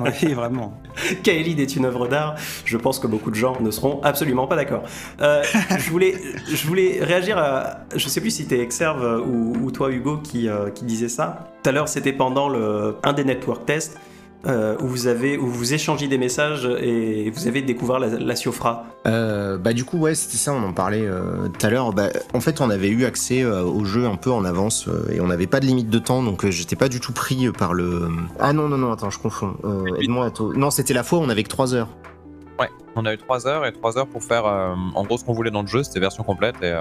[SPEAKER 4] oui, vraiment.
[SPEAKER 1] Kaelid est une œuvre d'art, je pense que beaucoup de gens ne seront absolument pas d'accord. Euh, je, voulais, je voulais réagir à. Je sais plus si c'était Exerve ou, ou, toi, Hugo, qui, euh, qui disait ça. Tout à l'heure, c'était pendant le, un des network tests. Euh, où vous avez où vous échangez des messages et vous avez découvert la, la Siofra
[SPEAKER 2] euh, Bah du coup ouais c'était ça on en parlait euh, tout à l'heure. Bah, en fait on avait eu accès euh, au jeu un peu en avance euh, et on n'avait pas de limite de temps donc j'étais pas du tout pris par le. Ah non non non attends je confonds. Aide-moi Non c'était la fois où on avait que 3 heures.
[SPEAKER 3] Ouais on a eu 3 heures et 3 heures pour faire en gros ce qu'on voulait dans le jeu c'était version complète et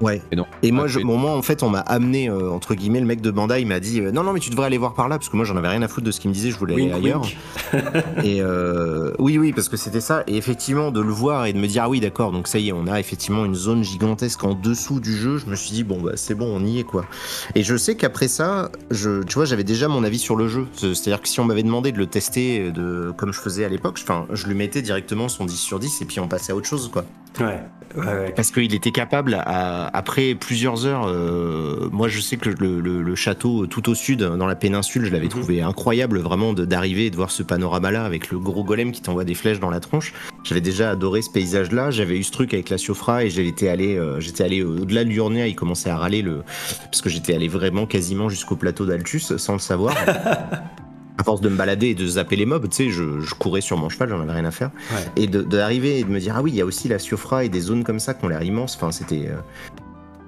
[SPEAKER 2] Ouais.
[SPEAKER 3] Et, non.
[SPEAKER 2] et moi, je, bon, moi, en fait, on m'a amené, euh, entre guillemets, le mec de Bandai il m'a dit euh, Non, non, mais tu devrais aller voir par là, parce que moi, j'en avais rien à foutre de ce qu'il me disait, je voulais
[SPEAKER 1] wink,
[SPEAKER 2] aller ailleurs. et euh, oui, oui, parce que c'était ça. Et effectivement, de le voir et de me dire Ah oui, d'accord, donc ça y est, on a effectivement une zone gigantesque en dessous du jeu, je me suis dit Bon, bah, c'est bon, on y est, quoi. Et je sais qu'après ça, je, tu vois, j'avais déjà mon avis sur le jeu. C'est-à-dire que si on m'avait demandé de le tester de, comme je faisais à l'époque, enfin, je lui mettais directement son 10 sur 10 et puis on passait à autre chose, quoi.
[SPEAKER 1] Ouais. Ouais, ouais.
[SPEAKER 2] Parce qu'il était capable, à, après plusieurs heures, euh, moi je sais que le, le, le, château tout au sud, dans la péninsule, je l'avais -hmm. trouvé incroyable vraiment d'arriver et de voir ce panorama-là avec le gros golem qui t'envoie des flèches dans la tronche. J'avais déjà adoré ce paysage-là, j'avais eu ce truc avec la Siofra et j'étais allé, euh, j'étais allé au-delà de l'Urnia, il commençait à râler le... parce que j'étais allé vraiment quasiment jusqu'au plateau d'Altus sans le savoir. à force de me balader et de zapper les mobs, tu sais, je, je, courais sur mon cheval, j'en avais rien à faire.
[SPEAKER 1] Ouais.
[SPEAKER 2] Et d'arriver et de me dire, ah oui, il y a aussi la Siofra et des zones comme ça qui ont l'air immenses. Enfin, c'était. Euh,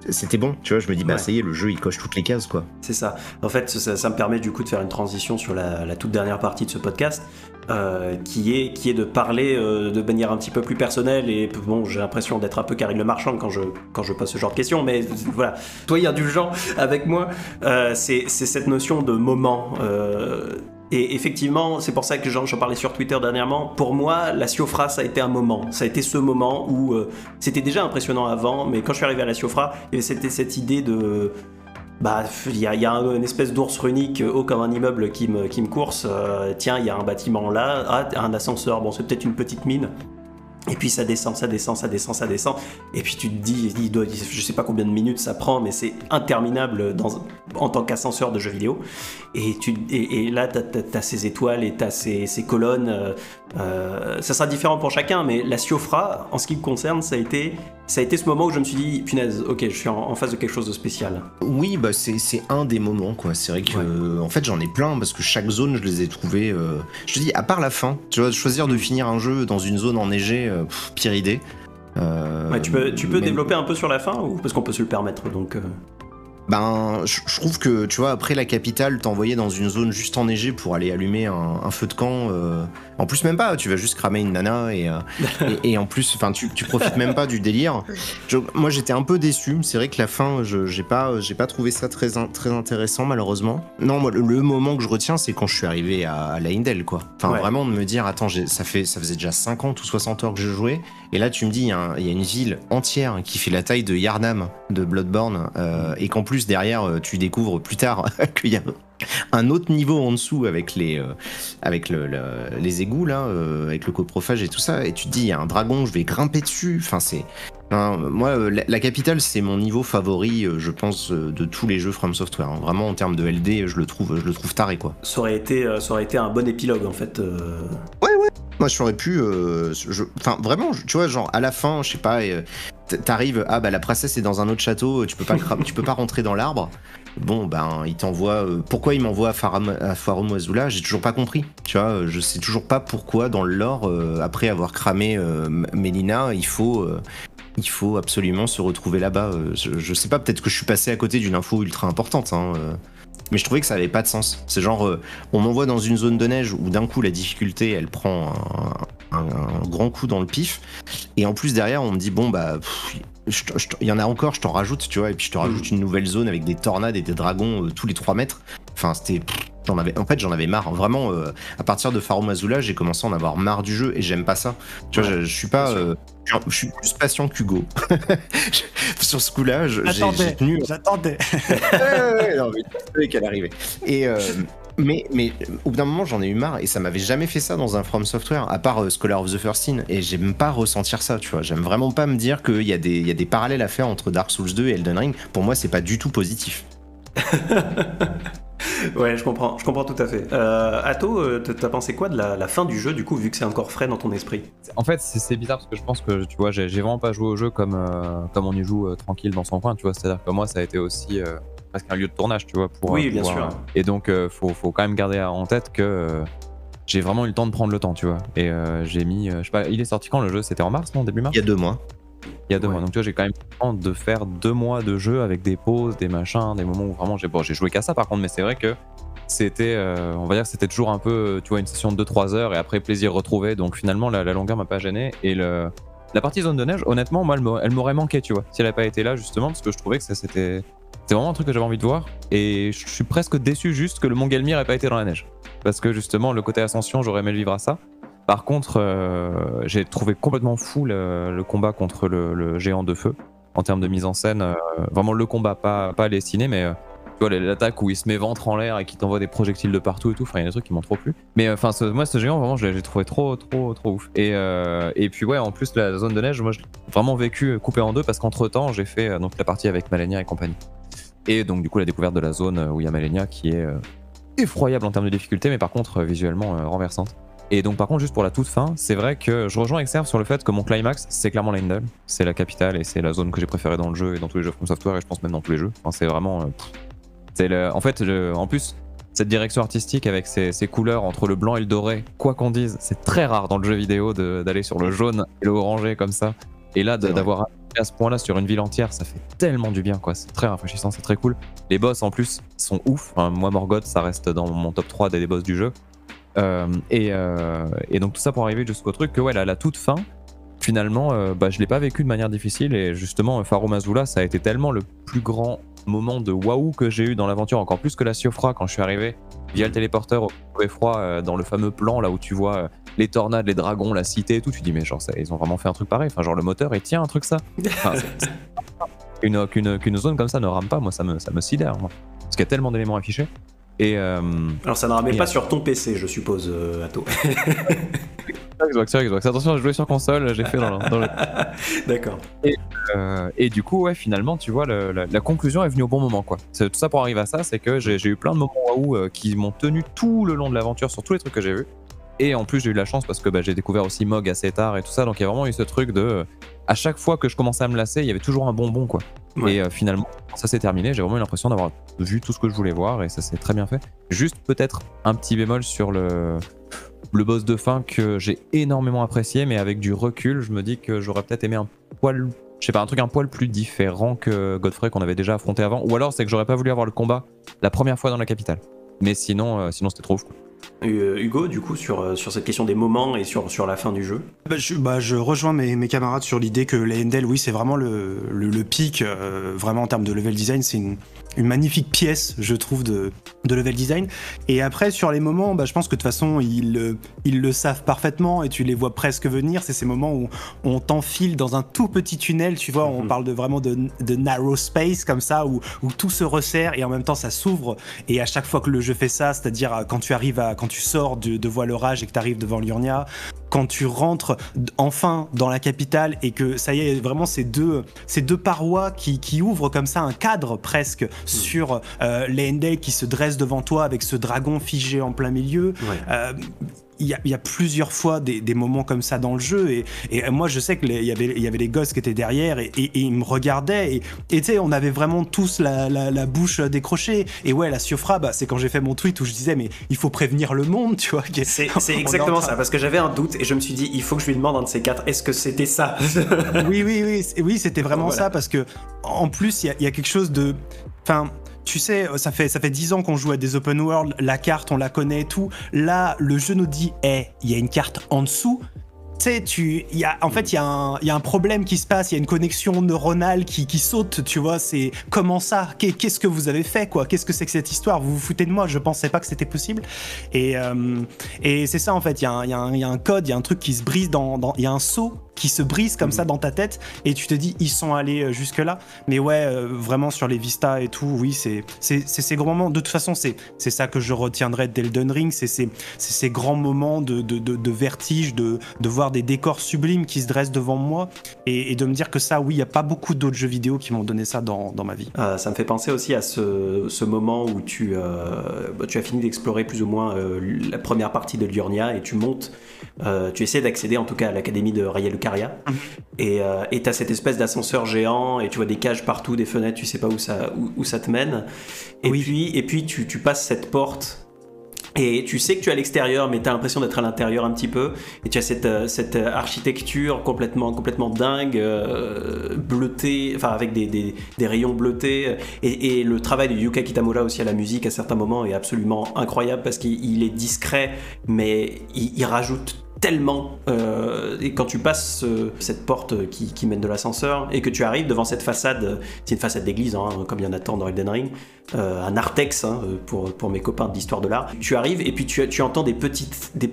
[SPEAKER 2] c'était bon, tu vois, je me dis, bah ouais. ça y est, le jeu il coche toutes les cases, quoi.
[SPEAKER 1] C'est ça. En fait, ça, ça, me permet du coup de faire une transition sur la, la toute dernière partie de ce podcast, euh, qui, est, qui est de parler euh, de manière un petit peu plus personnelle. Et bon, j'ai l'impression d'être un peu Karine Le Marchand quand je, quand je pose ce genre de questions, mais voilà, soyez indulgents avec moi. Euh, c'est cette notion de moment. Et effectivement, c'est pour ça que j'en parlais sur Twitter dernièrement. Pour moi, la Siofra, ça a été un moment. Ça a été ce moment où euh, c'était déjà impressionnant avant, mais quand je suis arrivé à la Siofra, c'était cette idée de. Bah, il y, y, a une espèce d'ours runique haut comme un immeuble qui me, qui me course. Euh, tiens, il y a un bâtiment là. Ah, un ascenseur. Bon, c'est peut-être une petite mine. Et puis ça descend, ça descend, ça descend, ça descend. Et puis tu te dis, il doit, je sais pas combien de minutes ça prend, mais c'est interminable en tant qu'ascenseur de jeu vidéo. Et, là, tu as, ces étoiles et tu as ces, ces colonnes. Euh, euh, ça sera différent pour chacun, mais la Siofra, en ce qui me concerne, ça a été, ça a été ce moment où je me suis dit, punaise, ok, je suis en, en face de quelque chose de spécial.
[SPEAKER 2] Oui, bah c'est un des moments, quoi. C'est vrai que, ouais. en fait, j'en ai plein parce que chaque zone, je les ai trouvées. Euh, je te dis, à part la fin, tu vois, choisir de finir un jeu dans une zone enneigée, euh, pff, pire idée.
[SPEAKER 1] Euh, ouais, tu peux, tu peux développer un peu sur la fin ou parce qu'on peut se le permettre donc.
[SPEAKER 2] Ben, je, trouve que, tu vois, après la capitale, t'envoyer dans une zone juste enneigée pour aller allumer un, un feu de camp. Euh, en plus, même pas, tu vas juste cramer une nana et, euh, et, et, en plus, enfin, tu, tu profites même pas du délire. Je, moi, j'étais un peu déçu. C'est vrai que la fin, j'ai pas, j'ai pas trouvé ça très, très intéressant, malheureusement. Non, moi, le, le moment que je retiens, c'est quand je suis arrivé à, à Laindel, quoi. Enfin, ouais. vraiment de me dire, attends, ça, fait, ça faisait déjà 50 ou 60 heures que je jouais. Et là, tu me dis, il y, a, y a une ville entière qui fait la taille de Yarnam de Bloodborne euh, et qu'en plus, derrière, tu découvres plus tard qu'il y a un autre niveau en dessous avec les, euh, avec le, le, les égouts, là, euh, avec le coprophage et tout ça. Et tu te dis, il y a un dragon, je vais grimper dessus. Enfin, c'est. Hein, moi, la, la capitale, c'est mon niveau favori, euh, je pense, de tous les jeux From Software. Hein. Vraiment, en termes de LD, je le trouve, je le trouve taré, quoi.
[SPEAKER 1] Ça aurait été, ça aurait été un bon épilogue, en fait.
[SPEAKER 2] Ouais, ouais. Moi, j'aurais pu. Euh. Enfin, vraiment, tu vois, genre, à la fin, je sais pas, t'arrives, ah bah la princesse est dans un autre château, tu peux pas, tu peux pas rentrer dans l'arbre. Bon, ben, il t'envoie. pourquoi il m'envoie à, Azula J'ai toujours pas compris. Tu vois, je sais toujours pas pourquoi dans le lore, après avoir cramé Mélina, il faut, il faut absolument se retrouver là-bas. Je, je, sais pas, peut-être que je suis passé à côté d'une info ultra importante. Hein, mais je trouvais que ça avait pas de sens. C'est genre, euh, on m'envoie dans une zone de neige où d'un coup la difficulté elle prend un, grand coup dans le pif, et en plus derrière on me dit bon bah il y en a encore, je t'en rajoute, tu vois, et puis je te rajoute mm. une nouvelle zone avec des tornades et des dragons euh, tous les 3 mètres. Enfin, c'était. J'en avais, en fait, j'en avais marre. Vraiment, euh, à partir de Faro Mazula, j'ai commencé à en avoir marre du jeu et j'aime pas ça. Tu vois, je, suis pas. Euh, je suis plus patient qu'Hugo. Sur ce coup-là, j'ai tenu.
[SPEAKER 4] J'attendais.
[SPEAKER 2] ouais, non, mais tu savais qu'elle arrivait. Et. Mais, mais au bout d'un moment, j'en ai eu marre et ça m'avait jamais fait ça dans un From Software, à part Scholar of the First Sin. Et j'aime pas ressentir ça, tu vois. J'aime vraiment pas me dire qu'il y, a des, y a des parallèles à faire entre Dark Souls 2 et Elden Ring. Pour moi, c'est pas du tout positif.
[SPEAKER 1] ouais, je comprends, je comprends tout à fait. Euh, Atto, euh, t'as pensé quoi de la, fin du jeu, du coup, vu que c'est encore frais dans ton esprit?
[SPEAKER 3] En fait, c'est bizarre parce que je pense que, tu vois, j'ai vraiment pas joué au jeu comme, euh, comme on y joue euh, tranquille dans son coin, tu vois. C'est-à-dire que moi, ça a été aussi presque un lieu de tournage, tu vois. Pour,
[SPEAKER 1] oui, bien sûr.
[SPEAKER 3] Et donc, faut, faut quand même garder en tête que j'ai vraiment eu le temps de prendre le temps, tu vois. Et j'ai mis, je sais pas, il est sorti quand le jeu? C'était en mars, non? Début mars?
[SPEAKER 2] Il y a deux mois
[SPEAKER 3] il y a deux mois. Donc tu vois, j'ai quand même temps de faire deux mois de jeu avec des pauses, des machins, des moments où vraiment j'ai bon, j'ai joué qu'à ça par contre, mais c'est vrai que c'était, euh, on va dire, c'était toujours un peu, tu vois, une session de 2-3 heures et après plaisir retrouvé. Donc finalement, la, longueur m'a pas gêné et le, la partie zone de neige, honnêtement, moi, elle m'aurait manqué, tu vois, si elle n'avait pas été là justement, parce que je trouvais que ça c'était, c'était vraiment un truc que j'avais envie de voir et je suis presque déçu juste que le Mont Gelmir ait pas été dans la neige, parce que justement le côté ascension, j'aurais aimé le vivre à ça. Par contre, euh, j'ai trouvé complètement fou le, combat contre le, géant de feu en termes de mise en scène. Euh, vraiment le combat, pas, pas les mais euh, tu vois l'attaque où il se met ventre en l'air et qui t'envoie des projectiles de partout et tout. Enfin, il y a des trucs qui m'ont trop plu. Mais enfin, moi, ce géant, vraiment, j'ai trouvé trop, trop, trop ouf. Et, et puis ouais, en plus la zone de neige, moi, j'ai vraiment vécu coupé en deux parce qu'entre temps, j'ai fait donc la partie avec Malenia et compagnie. Et donc du coup, la découverte de la zone où il y a Malenia qui est effroyable en termes de difficulté, mais par contre visuellement renversante. Et donc par contre juste pour la toute fin, c'est vrai que je rejoins Exerve sur le fait que mon climax c'est clairement Leyndell, c'est la capitale et c'est la zone que j'ai préférée dans le jeu et dans tous les jeux From Software et je pense même dans tous les jeux. Enfin, c'est vraiment, euh, c'est le, en fait, en plus cette direction artistique avec ces, couleurs entre le blanc et le doré, quoi qu'on dise, c'est très rare dans le jeu vidéo d'aller sur le jaune et le orangé comme ça. Et là d'avoir à ce point-là sur une ville entière, ça fait tellement du bien quoi. C'est très rafraîchissant, c'est très cool. Les boss en plus sont ouf. moi Morgoth, ça reste dans mon top 3 des boss du jeu. Euh, euh, et, donc tout ça pour arriver jusqu'au truc que ouais, à la toute fin, finalement, euh, bah, je l'ai pas vécu de manière difficile et justement, Faro Mazula, ça a été tellement le plus grand moment de waouh que j'ai eu dans l'aventure, encore plus que la Siofra quand je suis arrivé via le téléporteur au froid dans le fameux plan là où tu vois les tornades, les dragons, la cité et tout. Tu dis, mais genre, ils ont vraiment fait un truc pareil. Enfin, genre, le moteur, et tiens, un truc ça. Qu'une zone comme ça ne rame pas, moi, ça me, ça me sidère. Moi. Parce qu'il y a tellement d'éléments affichés. Et, euh,
[SPEAKER 1] Alors ça ne ramène pas sur ton PC, je suppose, euh, Atto.
[SPEAKER 3] Xbox, sur Xbox. Attention, j'ai joué sur console, j'ai fait dans, le.
[SPEAKER 1] D'accord.
[SPEAKER 3] Euh, et, du coup, ouais, finalement, tu vois, la, conclusion est venue au bon moment, quoi. Tout ça pour arriver à ça, c'est que j'ai eu plein de moments waouh qui m'ont tenu tout le long de l'aventure sur tous les trucs que j'ai vus. Et en plus, j'ai eu la chance parce que bah, j'ai découvert aussi Mog assez tard et tout ça, donc il y a vraiment eu ce truc de. À chaque fois que je commençais à me lasser, il y avait toujours un bonbon, quoi. Et euh, finalement, ça s'est terminé. J'ai vraiment eu l'impression d'avoir vu tout ce que je voulais voir et ça s'est très bien fait. Juste peut-être un petit bémol sur le, le boss de fin que j'ai énormément apprécié, mais avec du recul, je me dis que j'aurais peut-être aimé un poil, je sais pas, un truc un poil plus différent que Godfrey qu'on avait déjà affronté avant. Ou alors c'est que j'aurais pas voulu avoir le combat la première fois dans la capitale. Mais sinon, euh, sinon c'était trop fou.
[SPEAKER 1] Euh, Hugo, du coup, sur, euh, sur cette question des moments et sur, sur la fin du jeu.
[SPEAKER 4] Bah, je, bah, rejoins mes, mes, camarades sur l'idée que les Endel, oui, c'est vraiment le, le, pic, euh, vraiment en termes de level design, c'est une, une magnifique pièce, je trouve, de, de level design. Et après, sur les moments, bah, je pense que de toute façon, ils, ils le savent parfaitement et tu les vois presque venir. C'est ces moments où on t'enfile dans un tout petit tunnel, tu vois, on mhm. parle de vraiment de, de, narrow space comme ça, où, où tout se resserre et en même temps ça s'ouvre. Et à chaque fois que le jeu fait ça, c'est-à-dire quand tu arrives à, quand tu sors de, de Voile Rage et que tu arrives devant l'Urnia, quand tu rentres enfin dans la capitale et que ça y est, vraiment ces deux, ces deux parois qui, qui ouvrent comme ça un cadre presque hmm. sur euh, les Endel qui se dressent devant toi avec ce dragon figé en plein milieu. Euh, il y, a, plusieurs fois des, moments comme ça dans le jeu et, et moi je sais que y avait il y avait les gosses qui étaient derrière et, ils me regardaient et tu sais on avait vraiment tous la, bouche décrochée et ouais la Siofra bah, c'est quand j'ai fait mon tweet où je disais mais il faut prévenir le monde tu vois
[SPEAKER 1] c'est exactement ça parce que j'avais un doute et je me suis dit il faut que je lui demande un de ces quatre est-ce que c'était ça?
[SPEAKER 4] Oui oui oui oui c'était vraiment ça parce que en plus il y, y, a quelque chose de enfin tu sais, ça fait ça fait dix ans qu'on joue à des open world, la carte on la connaît et tout. Là, le jeu nous dit, hé, il y a une carte en dessous. Tu sais, tu, a, en fait, il y, y, a un problème qui se passe, il y a une connexion neuronale qui, qui saute, tu vois. C'est comment ça Qu'est-ce que vous avez fait, quoi Qu'est-ce que c'est que cette histoire Vous vous foutez de moi Je pensais pas que c'était possible. Et, euh, et c'est ça, en fait. Il y, y, y, a un code, il y a un truc qui se brise dans. Il y a un saut qui se brise comme ça dans ta tête et tu te dis ils sont allés euh, jusque là mais ouais euh, vraiment sur les vistas et tout oui c'est ces grands moments. De toute façon c'est c'est ça que je retiendrai d'Elden Ring c'est ces, ces grands moments de, de, de, vertige de, de voir des décors sublimes qui se dressent devant moi et, de me dire que ça oui il n'y a pas beaucoup d'autres jeux vidéo qui m'ont donné ça dans, dans ma vie.
[SPEAKER 1] Euh, ça me fait penser aussi à ce, ce moment où tu, bah, tu as fini d'explorer plus ou moins la première partie de Liurnia et tu montes tu essaies d'accéder en tout cas à l'académie de Rayel Mhm. Et euh, tu as cette espèce d'ascenseur géant et tu vois des cages partout, des fenêtres, tu sais pas où ça, où, ça te mène. Et puis, et puis tu, tu passes cette porte et tu sais que tu es à l'extérieur, mais tu as l'impression d'être à l'intérieur un petit peu. Et tu as cette, euh, cette euh, architecture complètement, complètement dingue, bleutée, enfin avec des, des, des, rayons bleutés. Et, et, le travail de Yuka Kitamura aussi à la musique à certains moments est absolument incroyable parce qu'il est discret, mais il, il rajoute tellement. Euh, et quand tu passes euh, cette porte qui, mène de l'ascenseur et que tu arrives devant cette façade, c'est une façade d'église, hein, comme il y en a tant dans Elden Ring, euh, un narthex hein, pour, pour mes copains d'histoire de l'art. Tu arrives et puis tu, tu entends des petites, des,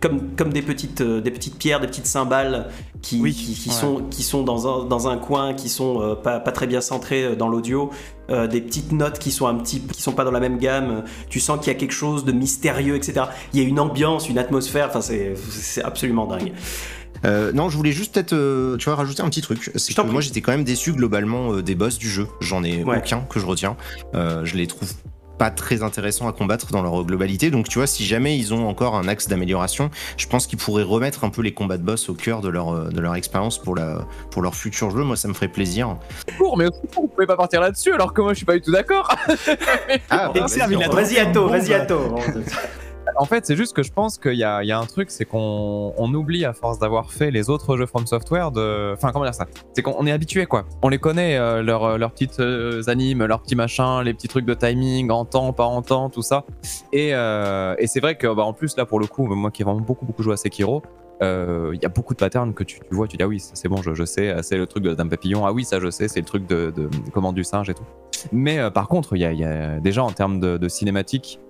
[SPEAKER 1] comme, comme des, petites, des petites pierres, des petites cymbales qui, qui, sont, qui sont dans un, dans un coin, qui sont pas, pas très bien centrées dans l'audio. Euh, des petites notes qui sont un petit, qui sont pas dans la même gamme. Tu sens qu'il y a quelque chose de mystérieux, etc. Il y a une ambiance, une atmosphère. Enfin, c'est absolument dingue.
[SPEAKER 2] Euh, non, je voulais juste peut-être, euh, tu vois, rajouter un petit truc. C'est que moi, j'étais quand même déçu globalement des boss du jeu. J'en ai aucun que je retiens. je les trouve pas très intéressant à combattre dans leur globalité. Donc tu vois, si jamais ils ont encore un axe d'amélioration, je pense qu'ils pourraient remettre un peu les combats de boss au cœur de leur, euh, de leur expérience pour, la, pour leur futur jeu. Moi, ça me ferait plaisir.
[SPEAKER 3] Court, mais vous pouvez pas partir là-dessus alors que moi, je suis pas du tout d'accord.
[SPEAKER 1] ah, bah, vas-y, Atto, vas-y, Atto.
[SPEAKER 3] En fait, c'est juste que je pense qu'il y, a, un truc, c'est qu'on on oublie à force d'avoir fait les autres jeux From Software de. Enfin, comment dire ça? C'est qu'on est habitué, quoi. On les connaît, euh, leurs, leurs petites euh, animes, leurs petits machins, les petits trucs de timing, en temps, pas en temps, tout ça. Et, euh, c'est vrai que, bah, en plus, là, pour le coup, moi qui ai vraiment beaucoup, beaucoup joué à Sekiro, il y a beaucoup de patterns que tu, vois, tu dis ah oui, c'est bon, je, sais, c'est le truc de Dame Papillon, ah oui, ça je sais, c'est le truc de, de, commande du singe et tout. Mais par contre, il y, y, a déjà en termes de, de cinématique,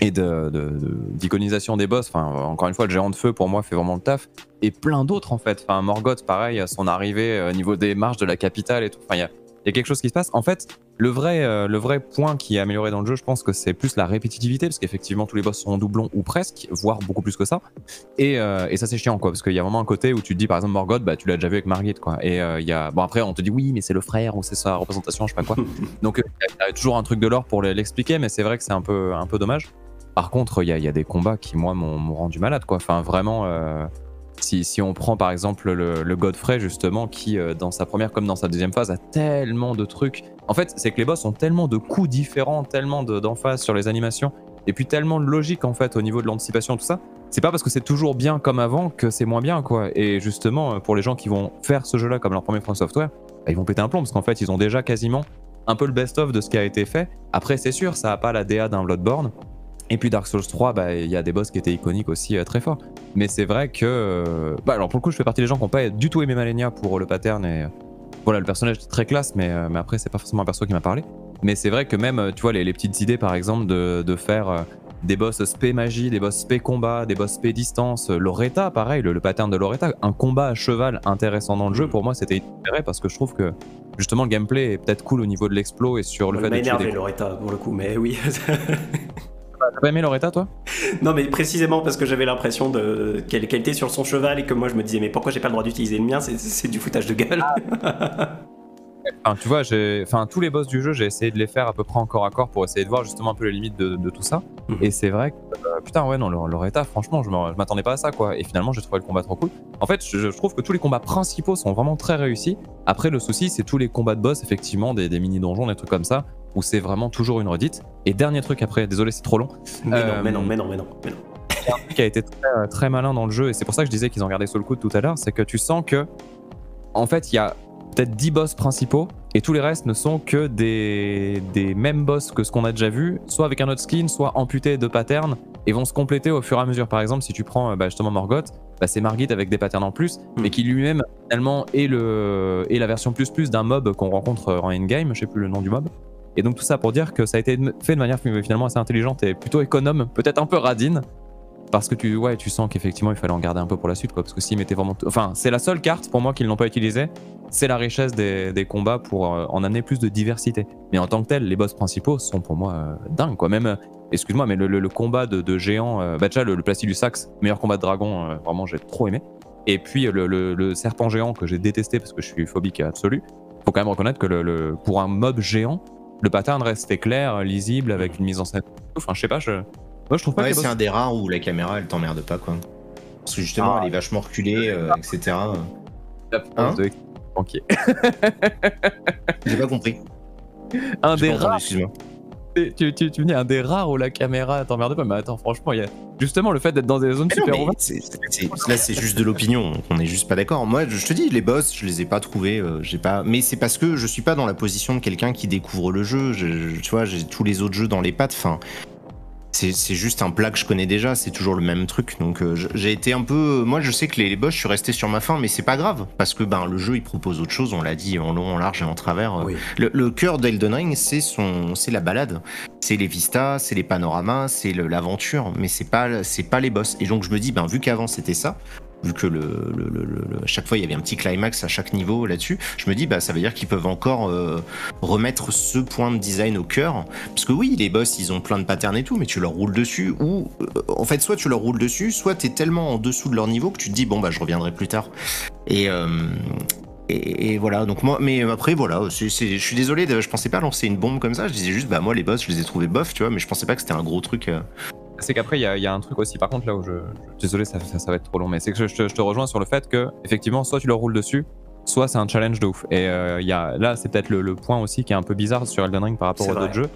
[SPEAKER 3] et d'iconisation de, de, des boss. Enfin, encore une fois, le géant de feu pour moi fait vraiment le taf. Et plein d'autres en fait. Enfin, Morgoth, pareil, son arrivée euh, au niveau des marches de la capitale et tout. Enfin, il y a, y a, quelque chose qui se passe. En fait, le vrai, euh, le vrai point qui est amélioré dans le jeu, je pense que c'est plus la répétitivité, parce qu'effectivement, tous les boss sont en doublon ou presque, voire beaucoup plus que ça. Et, euh, et ça, c'est chiant, quoi, parce qu'il y a vraiment un côté où tu te dis, par exemple, Morgoth, bah, tu l'as déjà vu avec Margit, quoi. Et il y a, bon, après, on te dit, oui, mais c'est le frère ou c'est sa représentation, je sais pas quoi. Donc, il y a toujours un truc de l'or pour l'expliquer, mais c'est vrai que c'est un peu, un peu dommage. Par contre, il y, a des combats qui, moi, m'ont rendu malade, quoi. Enfin, vraiment, euh, si, si, on prend par exemple le, Godfrey, justement, qui, euh, dans sa première comme dans sa deuxième phase, a tellement de trucs. En fait, c'est que les boss ont tellement de coups différents, tellement d'emphase sur les animations, et puis tellement de logique, en fait, au niveau de l'anticipation, tout ça. C'est pas parce que c'est toujours bien comme avant que c'est moins bien, quoi. Et justement, pour les gens qui vont faire ce jeu-là comme leur premier From Software, bah, ils vont péter un plomb, parce qu'en fait, ils ont déjà quasiment un peu le best-of de ce qui a été fait. Après, c'est sûr, ça a pas la DA d'un Bloodborne, et puis Dark Souls 3, bah, il y a des boss qui étaient iconiques aussi euh, très forts. Mais c'est vrai que. Euh, bah, alors pour le coup, je fais partie des gens qui n'ont pas du tout aimé Malenia pour le pattern. Et euh, voilà, le personnage est très classe, mais, mais après, c'est pas forcément un perso qui m'a parlé. Mais c'est vrai que même, tu vois, les, petites idées par exemple de, de faire des boss spé magie, des boss spé combat, des boss spé distance, Loretta, pareil, le, pattern de Loretta, un combat à cheval intéressant dans le jeu, pour moi c'était intéressant parce que je trouve que justement le gameplay est peut-être cool au niveau de l'explo et sur le fait
[SPEAKER 1] de. énervé Loretta pour le coup, mais oui.
[SPEAKER 3] T'as pas aimé Loretta, toi?
[SPEAKER 1] Non, mais précisément parce que j'avais l'impression de... qu'elle était sur son cheval et que moi je me disais, mais pourquoi j'ai pas le droit d'utiliser le mien? C'est du foutage de gueule.
[SPEAKER 3] Enfin, tu vois, enfin, tous les boss du jeu, j'ai essayé de les faire à peu près encore à corps pour essayer de voir justement un peu les limites de, de tout ça.
[SPEAKER 1] Mhm.
[SPEAKER 3] Et c'est vrai que, euh, putain, ouais, non, état, franchement, je m'attendais pas à ça, quoi. Et finalement, j'ai trouvé le combat trop cool. En fait, je, je trouve que tous les combats principaux sont vraiment très réussis. Après, le souci, c'est tous les combats de boss, effectivement, des, des mini-donjons, des trucs comme ça, où c'est vraiment toujours une redite. Et dernier truc après, désolé, c'est trop long.
[SPEAKER 1] Mais
[SPEAKER 3] Euh,
[SPEAKER 1] non, mais non, mais non, mais non. mais non.
[SPEAKER 3] un truc qui a été très, euh, très malin dans le jeu, et c'est pour ça que je disais qu'ils ont gardé sur le coude tout à l'heure, c'est que tu sens que, en fait, il y a peut-être 10 boss principaux, et tous les restes ne sont que des, des mêmes boss que ce qu'on a déjà vu, soit avec un autre skin, soit amputés de patterns, et vont se compléter au fur et à mesure. Par exemple, si tu prends euh, bah, justement Morgoth, bah, c'est Margit avec des patterns en plus,
[SPEAKER 1] Mm.
[SPEAKER 3] mais qui lui-même, finalement, est, le, est la version plus plus d'un mob qu'on rencontre en endgame, je sais plus le nom du mob. Et donc tout ça pour dire que ça a été fait de manière finalement assez intelligente et plutôt économe, peut-être un peu radine, parce que tu, ouais, tu sens qu'effectivement il fallait en garder un peu pour la suite, quoi. Parce que s'ils mettaient vraiment. Enfin, c'est la seule carte pour moi qu'ils n'ont pas utilisée. C'est la richesse des, combats pour euh, en amener plus de diversité. Mais en tant que tel, les boss principaux sont pour moi euh, dingues, quoi. Même, euh, excuse-moi, mais le, combat de, géant, bah déjà le, le Placidusax, meilleur combat de dragon, vraiment j'ai trop aimé. Et puis le, serpent géant que j'ai détesté parce que je suis phobique absolu. Faut quand même reconnaître que pour un mob géant, le pattern restait clair, lisible, avec une mise en scène. Enfin, je sais pas, je. Moi, je trouve pas
[SPEAKER 2] Ouais,
[SPEAKER 3] que
[SPEAKER 2] c'est un des rares où la caméra elle t'emmerde pas quoi. Parce que justement
[SPEAKER 3] Ah.
[SPEAKER 2] elle est vachement reculée, euh, etc.
[SPEAKER 3] la
[SPEAKER 2] Hein
[SPEAKER 3] de.
[SPEAKER 2] J'ai pas compris.
[SPEAKER 3] un des rares. Tu, tu, dis un des rares où la caméra t'emmerde pas, mais attends, franchement, il y a justement le fait d'être dans des zones
[SPEAKER 2] Mais non,
[SPEAKER 3] super
[SPEAKER 2] c'est- là c'est juste de l'opinion, on est juste pas d'accord. Moi je te dis, les boss, je les ai pas trouvés, euh, j'ai pas. Mais c'est parce que je suis pas dans la position de quelqu'un qui découvre le jeu. Je- je- tu vois, j'ai tous les autres jeux dans les pattes. Enfin, c'est juste un plat que je connais déjà. C'est toujours le même truc. Donc euh, j'ai été un peu. Moi je sais que les, les boss, je suis resté sur ma fin, mais c'est pas grave parce que ben le jeu il propose autre chose. On l'a dit en long, en large et en travers.
[SPEAKER 1] Oui.
[SPEAKER 2] Le, le cœur d'Elden Ring, c'est son, c'est la balade, c'est les vistas, c'est les panoramas, c'est l'aventure, mais c'est pas, pas les boss. Et donc je me dis, ben vu qu'avant c'était ça, vu que à chaque fois il y avait un petit climax à chaque niveau là-dessus, je me dis, bah ça veut dire qu'ils peuvent encore euh, remettre ce point de design au cœur, parce que oui, les boss ils ont plein de patterns et tout, mais tu leur roules dessus, ou euh, en fait soit tu leur roules dessus, soit t'es tellement en dessous de leur niveau que tu te dis, bon bah je reviendrai plus tard. Et euh, voilà, donc moi, mais après, voilà, je suis désolé, je pensais pas lancer une bombe comme ça, je disais juste, bah moi les boss, je les ai trouvés bof, tu vois, mais je pensais pas que c'était un gros truc. Euh.
[SPEAKER 3] C'est qu'après, il y, a- il y a un truc aussi, par contre, là où je. je- désolé, ça, ça, ça va être trop long, mais c'est que je, je te- je te rejoins sur le fait que, effectivement, soit tu leur roules dessus, soit c'est un challenge de ouf. Et euh, y a, là, c'est peut-être le, le point aussi qui est un peu bizarre sur Elden Ring par rapport aux
[SPEAKER 1] vrai.
[SPEAKER 3] autres jeux.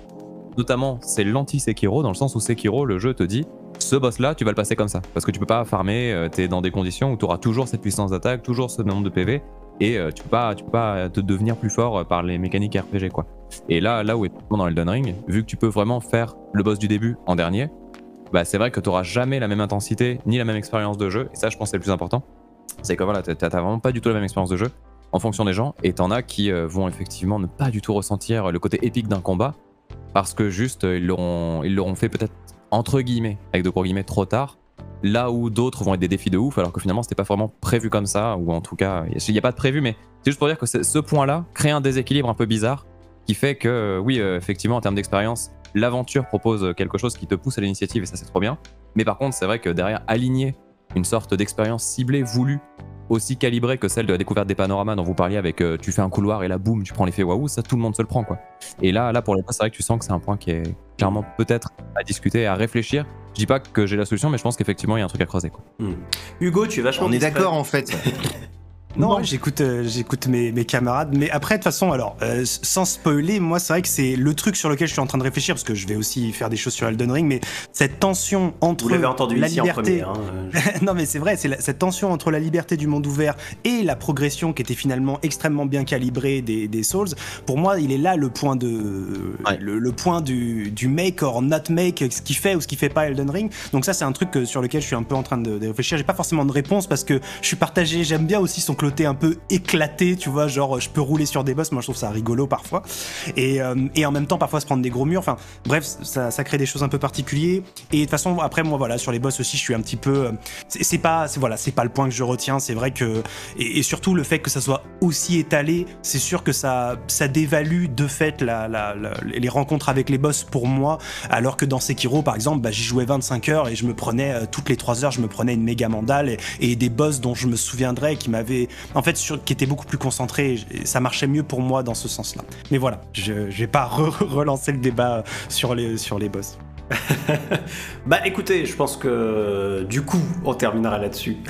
[SPEAKER 3] Notamment, c'est l'anti-Sekiro, dans le sens où Sekiro, le jeu te dit ce boss-là, tu vas le passer comme ça. Parce que tu peux pas farmer, euh, t'es dans des conditions où tu auras toujours cette puissance d'attaque, toujours ce nombre de PV, et euh, tu peux pas, tu peux pas te devenir plus fort euh, par les mécaniques RPG, quoi. Et là, là où est dans Elden Ring, vu que tu peux vraiment faire le boss du début en dernier, bah c'est vrai que tu auras jamais la même intensité ni la même expérience de jeu. Et ça, je pense, c'est le plus important. C'est que voilà, t'as t'as vraiment pas du tout la même expérience de jeu en fonction des gens. Et t'en as qui euh, vont effectivement ne pas du tout ressentir le côté épique d'un combat parce que juste euh, ils l'auront ils l'auront fait peut-être entre guillemets avec de gros guillemets trop tard. Là où d'autres vont être des défis de ouf, alors que finalement c'était pas vraiment prévu comme ça, ou en tout cas il n'y a pas de prévu, mais c'est juste pour dire que ce point-là crée un déséquilibre un peu bizarre qui fait que, euh, oui, effectivement, en termes d'expérience, l'aventure propose quelque chose qui te pousse à l'initiative et ça c'est trop bien. Mais par contre, c'est vrai que derrière, aligner une sorte d'expérience ciblée, voulue, aussi calibrée que celle de la découverte des panoramas dont vous parliez avec euh, tu fais un couloir et là boum, tu prends l'effet waouh, ça tout le monde se le prend quoi. Et là, là pour le coup, c'est vrai que tu sens que c'est un point qui est clairement peut-être à discuter, à réfléchir. Je dis pas que j'ai la solution, mais je pense qu'effectivement il y a un truc à creuser quoi.
[SPEAKER 1] Hmm. Hugo, tu es vachement
[SPEAKER 2] On est d'accord en fait.
[SPEAKER 4] Non,
[SPEAKER 3] Non.
[SPEAKER 4] j'écoute, euh, j'écoute mes, mes camarades. Mais après, de toute façon, alors, euh, sans spoiler, moi, c'est vrai que c'est le truc sur lequel je suis en train de réfléchir, parce que je vais aussi faire des choses sur Elden Ring, mais cette tension entre
[SPEAKER 1] Vous l'avez entendu
[SPEAKER 4] la
[SPEAKER 1] ici en
[SPEAKER 4] liberté.
[SPEAKER 1] premier. hein, euh,
[SPEAKER 4] non, mais c'est vrai, c'est la- cette tension entre la liberté du monde ouvert et la progression qui était finalement extrêmement bien calibrée des, des Souls. Pour moi, il est là le point de,
[SPEAKER 2] Ouais.
[SPEAKER 4] le, le point du, du make or not make, ce qui fait ou ce qui fait pas Elden Ring. Donc ça, c'est un truc que- sur lequel je suis un peu en train de, de réfléchir. J'ai pas forcément de réponse parce que je suis partagé. J'aime bien aussi son côté un peu éclaté, tu vois, genre je peux rouler sur des boss. Moi, je trouve ça rigolo parfois. Et, euh, et en même temps, parfois se prendre des gros murs. Enfin, bref, ça, crée des choses un peu particulières. Et de toute façon, après, moi, voilà, sur les boss aussi, je suis un petit peu. euh, c'est pas, c'est voilà, c'est pas le point que je retiens. C'est vrai que et, surtout le fait que ça soit aussi étalé, c'est sûr que ça, ça dévalue de fait la, les rencontres avec les boss pour moi. Alors que dans Sekiro, par exemple, bah, j'y jouais 25 heures et je me prenais euh, toutes les 3 heures, je me prenais une méga mandale et, et des boss dont je me souviendrai qui m'avaient en fait, qui était beaucoup plus concentré. Ça marchait mieux pour moi dans ce sens-là. Mais voilà, je, vais pas re- relancer le débat sur les, sur les boss.
[SPEAKER 1] bah écoutez, je pense que du coup, on terminera là-dessus.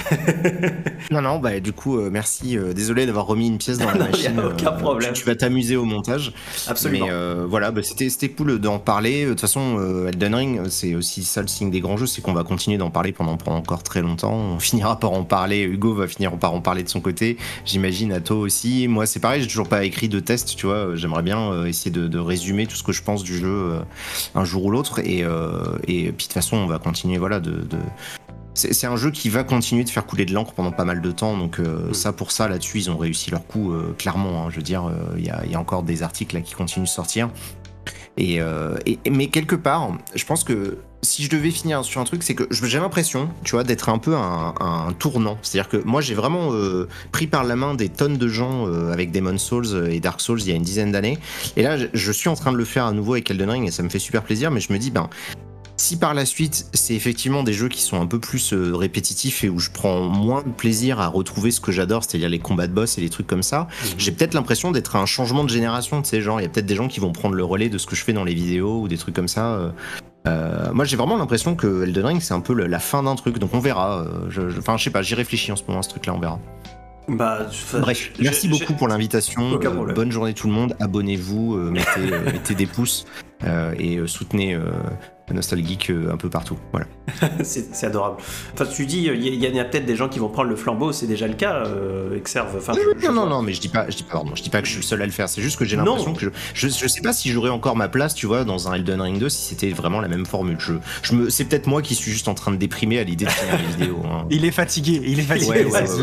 [SPEAKER 2] Non, non, bah du coup, euh, merci. euh, désolé d'avoir remis une pièce dans la
[SPEAKER 1] Non, y a
[SPEAKER 2] machine.
[SPEAKER 1] aucun
[SPEAKER 2] euh,
[SPEAKER 1] problème.
[SPEAKER 2] Tu, tu vas t'amuser au montage.
[SPEAKER 1] Absolument.
[SPEAKER 2] Mais euh, voilà, bah, c'était cool d'en parler. De toute façon, euh, Elden Ring, c'est aussi ça le signe des grands jeux, c'est qu'on va continuer d'en parler pendant, pendant encore très longtemps. On finira par en parler. Hugo va finir par en parler de son côté. J'imagine Atto aussi. Moi, c'est pareil, j'ai toujours pas écrit de test, tu vois. J'aimerais bien euh, essayer de, de résumer tout ce que je pense du jeu euh, un jour ou l'autre. Et, euh, et puis de toute façon, on va continuer, voilà, de. de- c'est un jeu qui va continuer de faire couler de l'encre pendant pas mal de temps, donc euh,
[SPEAKER 1] Mm.
[SPEAKER 2] ça pour ça là-dessus ils ont réussi leur coup euh, clairement. hein. je veux dire, euh, il y, a, il y a encore des articles là qui continuent de sortir. Et, euh, et- mais quelque part, je pense que si je devais finir sur un truc, c'est que j'ai l'impression, tu vois, d'être un peu un, un tournant. C'est-à-dire que moi, j'ai vraiment euh, pris par la main des tonnes de gens euh, avec Demon's Souls et Dark Souls il y a une dizaine d'années. Et là, je, suis en train de le faire à nouveau avec Elden Ring et ça me fait super plaisir. Mais je me dis, ben, si par la suite, c'est effectivement des jeux qui sont un peu plus euh, répétitifs et où je prends moins de plaisir à retrouver ce que j'adore, c'est-à-dire les combats de boss et les trucs comme ça, j'ai peut-être l'impression d'être un changement de génération, tu sais, genre, il y a peut-être des gens qui vont prendre le relais de ce que je fais dans les vidéos ou des trucs comme ça. euh. Euh, moi, j'ai vraiment l'impression que Elden Ring, c'est un peu la fin d'un truc, donc on verra. euh, je- je- Enfin, je sais pas, j'y réfléchis en ce moment à ce truc-là, on verra.
[SPEAKER 1] Bah,
[SPEAKER 2] Bref, merci beaucoup pour l'invitation. Euh, bonne journée tout le monde. Abonnez-vous, mettez, mettez des pouces et euh, soutenez euh, Nostalgeek euh, un peu partout. Voilà.
[SPEAKER 1] c'est adorable. Enfin, tu dis, il y, a- il y a peut-être des gens qui vont prendre le flambeau, c'est déjà le cas, euh, Exerve. Enfin, je- je
[SPEAKER 2] non, non, non, mais je dis pas, je dis pas, pardon, je dis pas que je suis le seul à le faire. C'est juste que j'ai l'impression que je, je, je sais pas si j'aurais encore ma place, tu vois, dans un Elden Ring 2 si c'était vraiment la même formule. Je, je me, c'est peut-être moi qui suis juste en train de déprimer à l'idée de finir les vidéos. hein.
[SPEAKER 4] Il est fatigué, il est fatigué.
[SPEAKER 2] Ouais, ouais,
[SPEAKER 4] c'est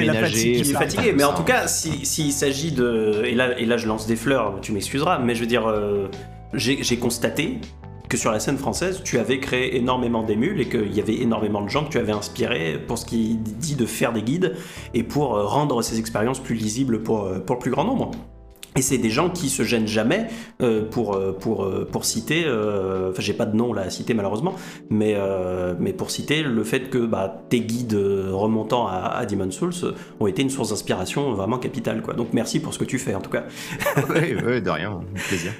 [SPEAKER 2] ouais,
[SPEAKER 4] la fatigue.
[SPEAKER 1] Il est fatigué, mais en tout cas, si- s'il s'agit de. Et là, et là, je lance des fleurs, tu m'excuseras, mais je veux dire, euh, j'ai constaté que sur la scène française, tu avais créé énormément d'émules et qu'il y avait énormément de gens que tu avais inspirés pour ce qui dit de faire des guides et pour euh, rendre ces expériences plus lisibles pour, euh, pour le plus grand nombre. Et c'est des gens qui se gênent jamais euh, pour, pour, pour citer, euh, enfin j'ai pas de nom là à citer malheureusement, mais, mais pour citer le fait que bah, tes guides remontant à, à Demon's Souls ont été une source d'inspiration vraiment capitale. Quoi. Donc merci pour ce que tu fais en tout cas.
[SPEAKER 2] ouais, de rien, plaisir.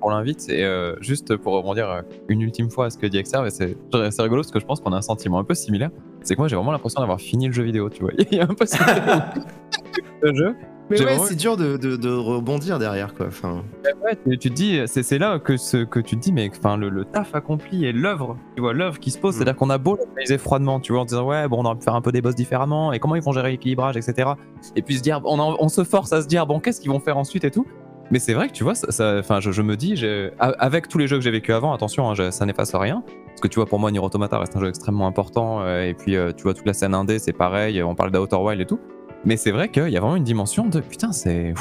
[SPEAKER 3] Pour l'invite. Et euh, juste pour rebondir euh, une ultime fois à ce que dit Exerve, c'est rigolo parce que je pense qu'on a un sentiment un peu similaire. C'est que moi j'ai vraiment l'impression d'avoir fini le jeu vidéo, tu vois. Il y a un peu ce jeu.
[SPEAKER 2] Mais ouais, c'est dur de, de, de rebondir derrière, quoi. Enfin,
[SPEAKER 3] Ouais, tu, tu te dis, c'est là que, ce, que tu te dis, mais enfin, le, le taf accompli et l'œuvre, tu vois, l'œuvre qui se pose,
[SPEAKER 1] Mm.
[SPEAKER 3] c'est-à-dire qu'on a beau l'analyser froidement, tu vois, en disant, ouais, bon, on aurait pu faire un peu des boss différemment, et comment ils vont gérer l'équilibrage, etc. Et puis se dire, on, en- on se force à se dire, bon, qu'est-ce qu'ils vont faire ensuite et tout. Mais c'est vrai que tu vois, ça, je, je me dis, avec tous les jeux que j'ai vécu avant, attention, hein, ça n'efface rien. Parce que tu vois, pour moi, Nier Automata reste un jeu extrêmement important. euh, et puis, euh, tu vois, toute la scène indé, c'est pareil. On parle d'Outer Wild et tout. Mais c'est vrai qu'il y a vraiment une dimension de putain, c'est.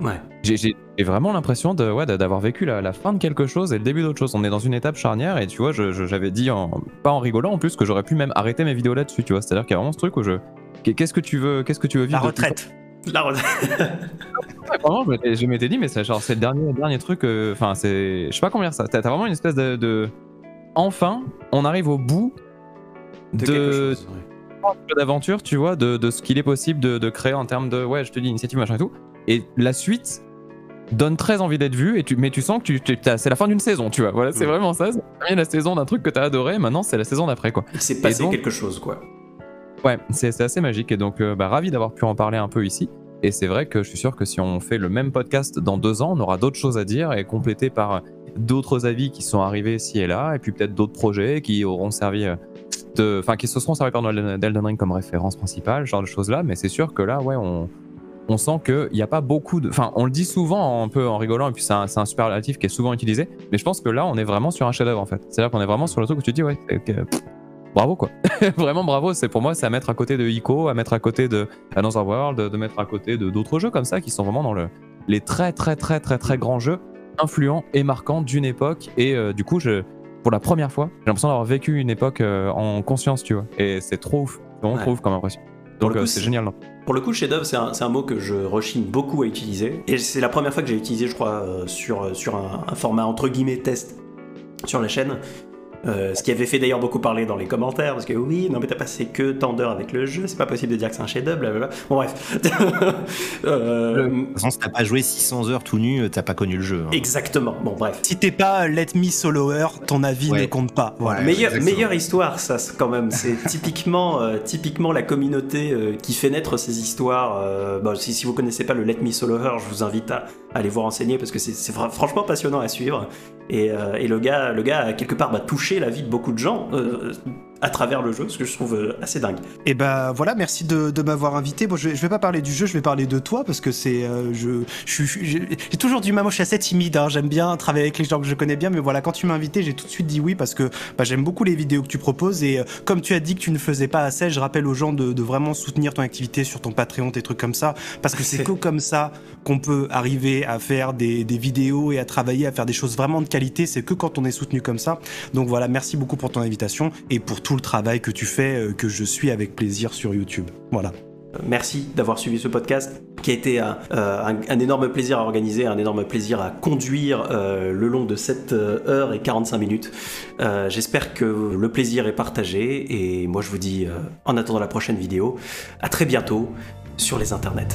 [SPEAKER 1] Ouais.
[SPEAKER 3] j'ai- vraiment l'impression de ouais, d'avoir vécu la, la fin de quelque chose et le début d'autre chose. On est dans une étape charnière et tu vois, j'avais dit, en, pas en rigolant en plus, que j'aurais pu même arrêter mes vidéos là-dessus, tu vois. C'est-à-dire qu'il y a vraiment ce truc où je. Qu'est-ce que tu veux, qu'est-ce que tu veux
[SPEAKER 4] La
[SPEAKER 3] vivre plus
[SPEAKER 4] retraite.
[SPEAKER 1] La re-
[SPEAKER 3] Ouais, vraiment, je m'étais- dit, mais c'est genre, c'est le dernier, dernier truc. euh, Enfin, c'est. Je sais pas comment dire ça. T'as vraiment une espèce de, de- Enfin, on arrive au bout
[SPEAKER 1] de ouais.
[SPEAKER 3] d'aventure, tu vois, de, de ce qu'il est possible de, de créer en termes de, ouais, je te dis, initiative, machin et tout. Et la suite donne très envie d'être vue, et tu, mais tu sens que tu, c'est la fin d'une saison, tu vois. Voilà, c'est
[SPEAKER 1] Mm.
[SPEAKER 3] vraiment ça. C'est la fin de la saison d'un truc que t'as adoré, maintenant c'est la saison d'après, quoi.
[SPEAKER 1] Il s'est passé
[SPEAKER 3] donc-
[SPEAKER 1] quelque chose, quoi.
[SPEAKER 3] Ouais, c'est assez magique, et donc, euh, bah, ravi d'avoir pu en parler un peu ici. Et c'est vrai que je suis sûr que si on fait le même podcast dans deux ans, on aura d'autres choses à dire et complété par d'autres avis qui sont arrivés ci et là, et puis peut-être d'autres projets qui auront servi euh, de, enfin, qui se seront servis d'Elden Ring comme référence principale, ce genre de choses là. Mais c'est sûr que là, ouais, on, sent qu'il n'y a pas beaucoup de, enfin, on le dit souvent un peu en rigolant, et puis c'est un, un superlatif qui est souvent utilisé. Mais je pense que là, on est vraiment sur un chef-d'œuvre en fait. C'est-à-dire qu'on est vraiment sur le truc où tu dis, ouais, que- pff, bravo quoi. vraiment bravo. C'est pour moi, c'est à mettre à côté de Ico, à mettre à côté de Another World, de, mettre à côté de d'autres jeux comme ça qui sont vraiment dans le, les très très très très très grands jeux influents et marquants d'une époque. Et euh, du coup, je, pour la première fois, j'ai l'impression d'avoir vécu une époque euh, en conscience, tu vois. Et c'est trop ouf, vraiment
[SPEAKER 1] Ouais.
[SPEAKER 3] trop ouf comme impression. Donc euh, c'est génial. non
[SPEAKER 1] Pour le coup, chef-d'œuvre, c'est un, mot que je rechigne beaucoup à utiliser. Et c'est la première fois que j'ai utilisé, je crois, sur, sur un, un format entre guillemets test sur la chaîne. Euh, ce qui avait fait d'ailleurs beaucoup parler dans les commentaires, parce que oui, non mais t'as passé que tant d'heures avec le jeu, c'est pas possible de dire que c'est un chef-d'œuvre, blablabla. Bon bref.
[SPEAKER 2] euh... De toute façon, si t'as pas joué 600 heures tout nu, t'as pas connu le jeu. Hein.
[SPEAKER 1] Exactement. Bon bref.
[SPEAKER 4] Si t'es pas Let Me Soloer, ton avis ne compte pas.
[SPEAKER 1] Voilà. Meilleure, meilleure histoire, ça quand même. C'est typiquement, euh, typiquement la communauté euh, qui fait naître ces histoires. Euh, bon, si, si vous connaissez pas le Let Me Soloer, je vous invite à, aller vous renseigner parce que c'est franchement passionnant à suivre. Et, euh, et, le, gars, le gars a quelque part bah, touché la vie de beaucoup de gens euh, à travers le jeu, ce que je trouve euh, assez dingue.
[SPEAKER 4] Et ben voilà, merci de, de m'avoir invité. Bon, je je vais pas parler du jeu, je vais parler de toi parce que c'est, je, j'ai toujours du mal, moi je suis assez timide. Hein, J'aime bien travailler avec les gens que je connais bien, mais voilà, quand tu m'as invité, j'ai tout de suite dit oui parce que bah, j'aime beaucoup les vidéos que tu proposes et comme tu as dit que tu ne faisais pas assez, je rappelle aux gens de, de vraiment soutenir ton activité sur ton Patreon, tes trucs comme ça, parce que c'est que comme ça qu'on peut arriver à faire des, des, vidéos et à travailler, à faire des choses vraiment de qualité. C'est que quand on est soutenu comme ça. Donc voilà, merci beaucoup pour ton invitation et pour tout le travail que tu fais, euh, que je suis avec plaisir sur YouTube. Voilà.
[SPEAKER 1] Merci d'avoir suivi ce podcast qui a été un, euh, énorme plaisir à organiser, un énorme plaisir à conduire euh, le long de 7 heures et 45 minutes. J'espère que le plaisir est partagé et moi je vous dis en attendant la prochaine vidéo, à très bientôt sur les internets.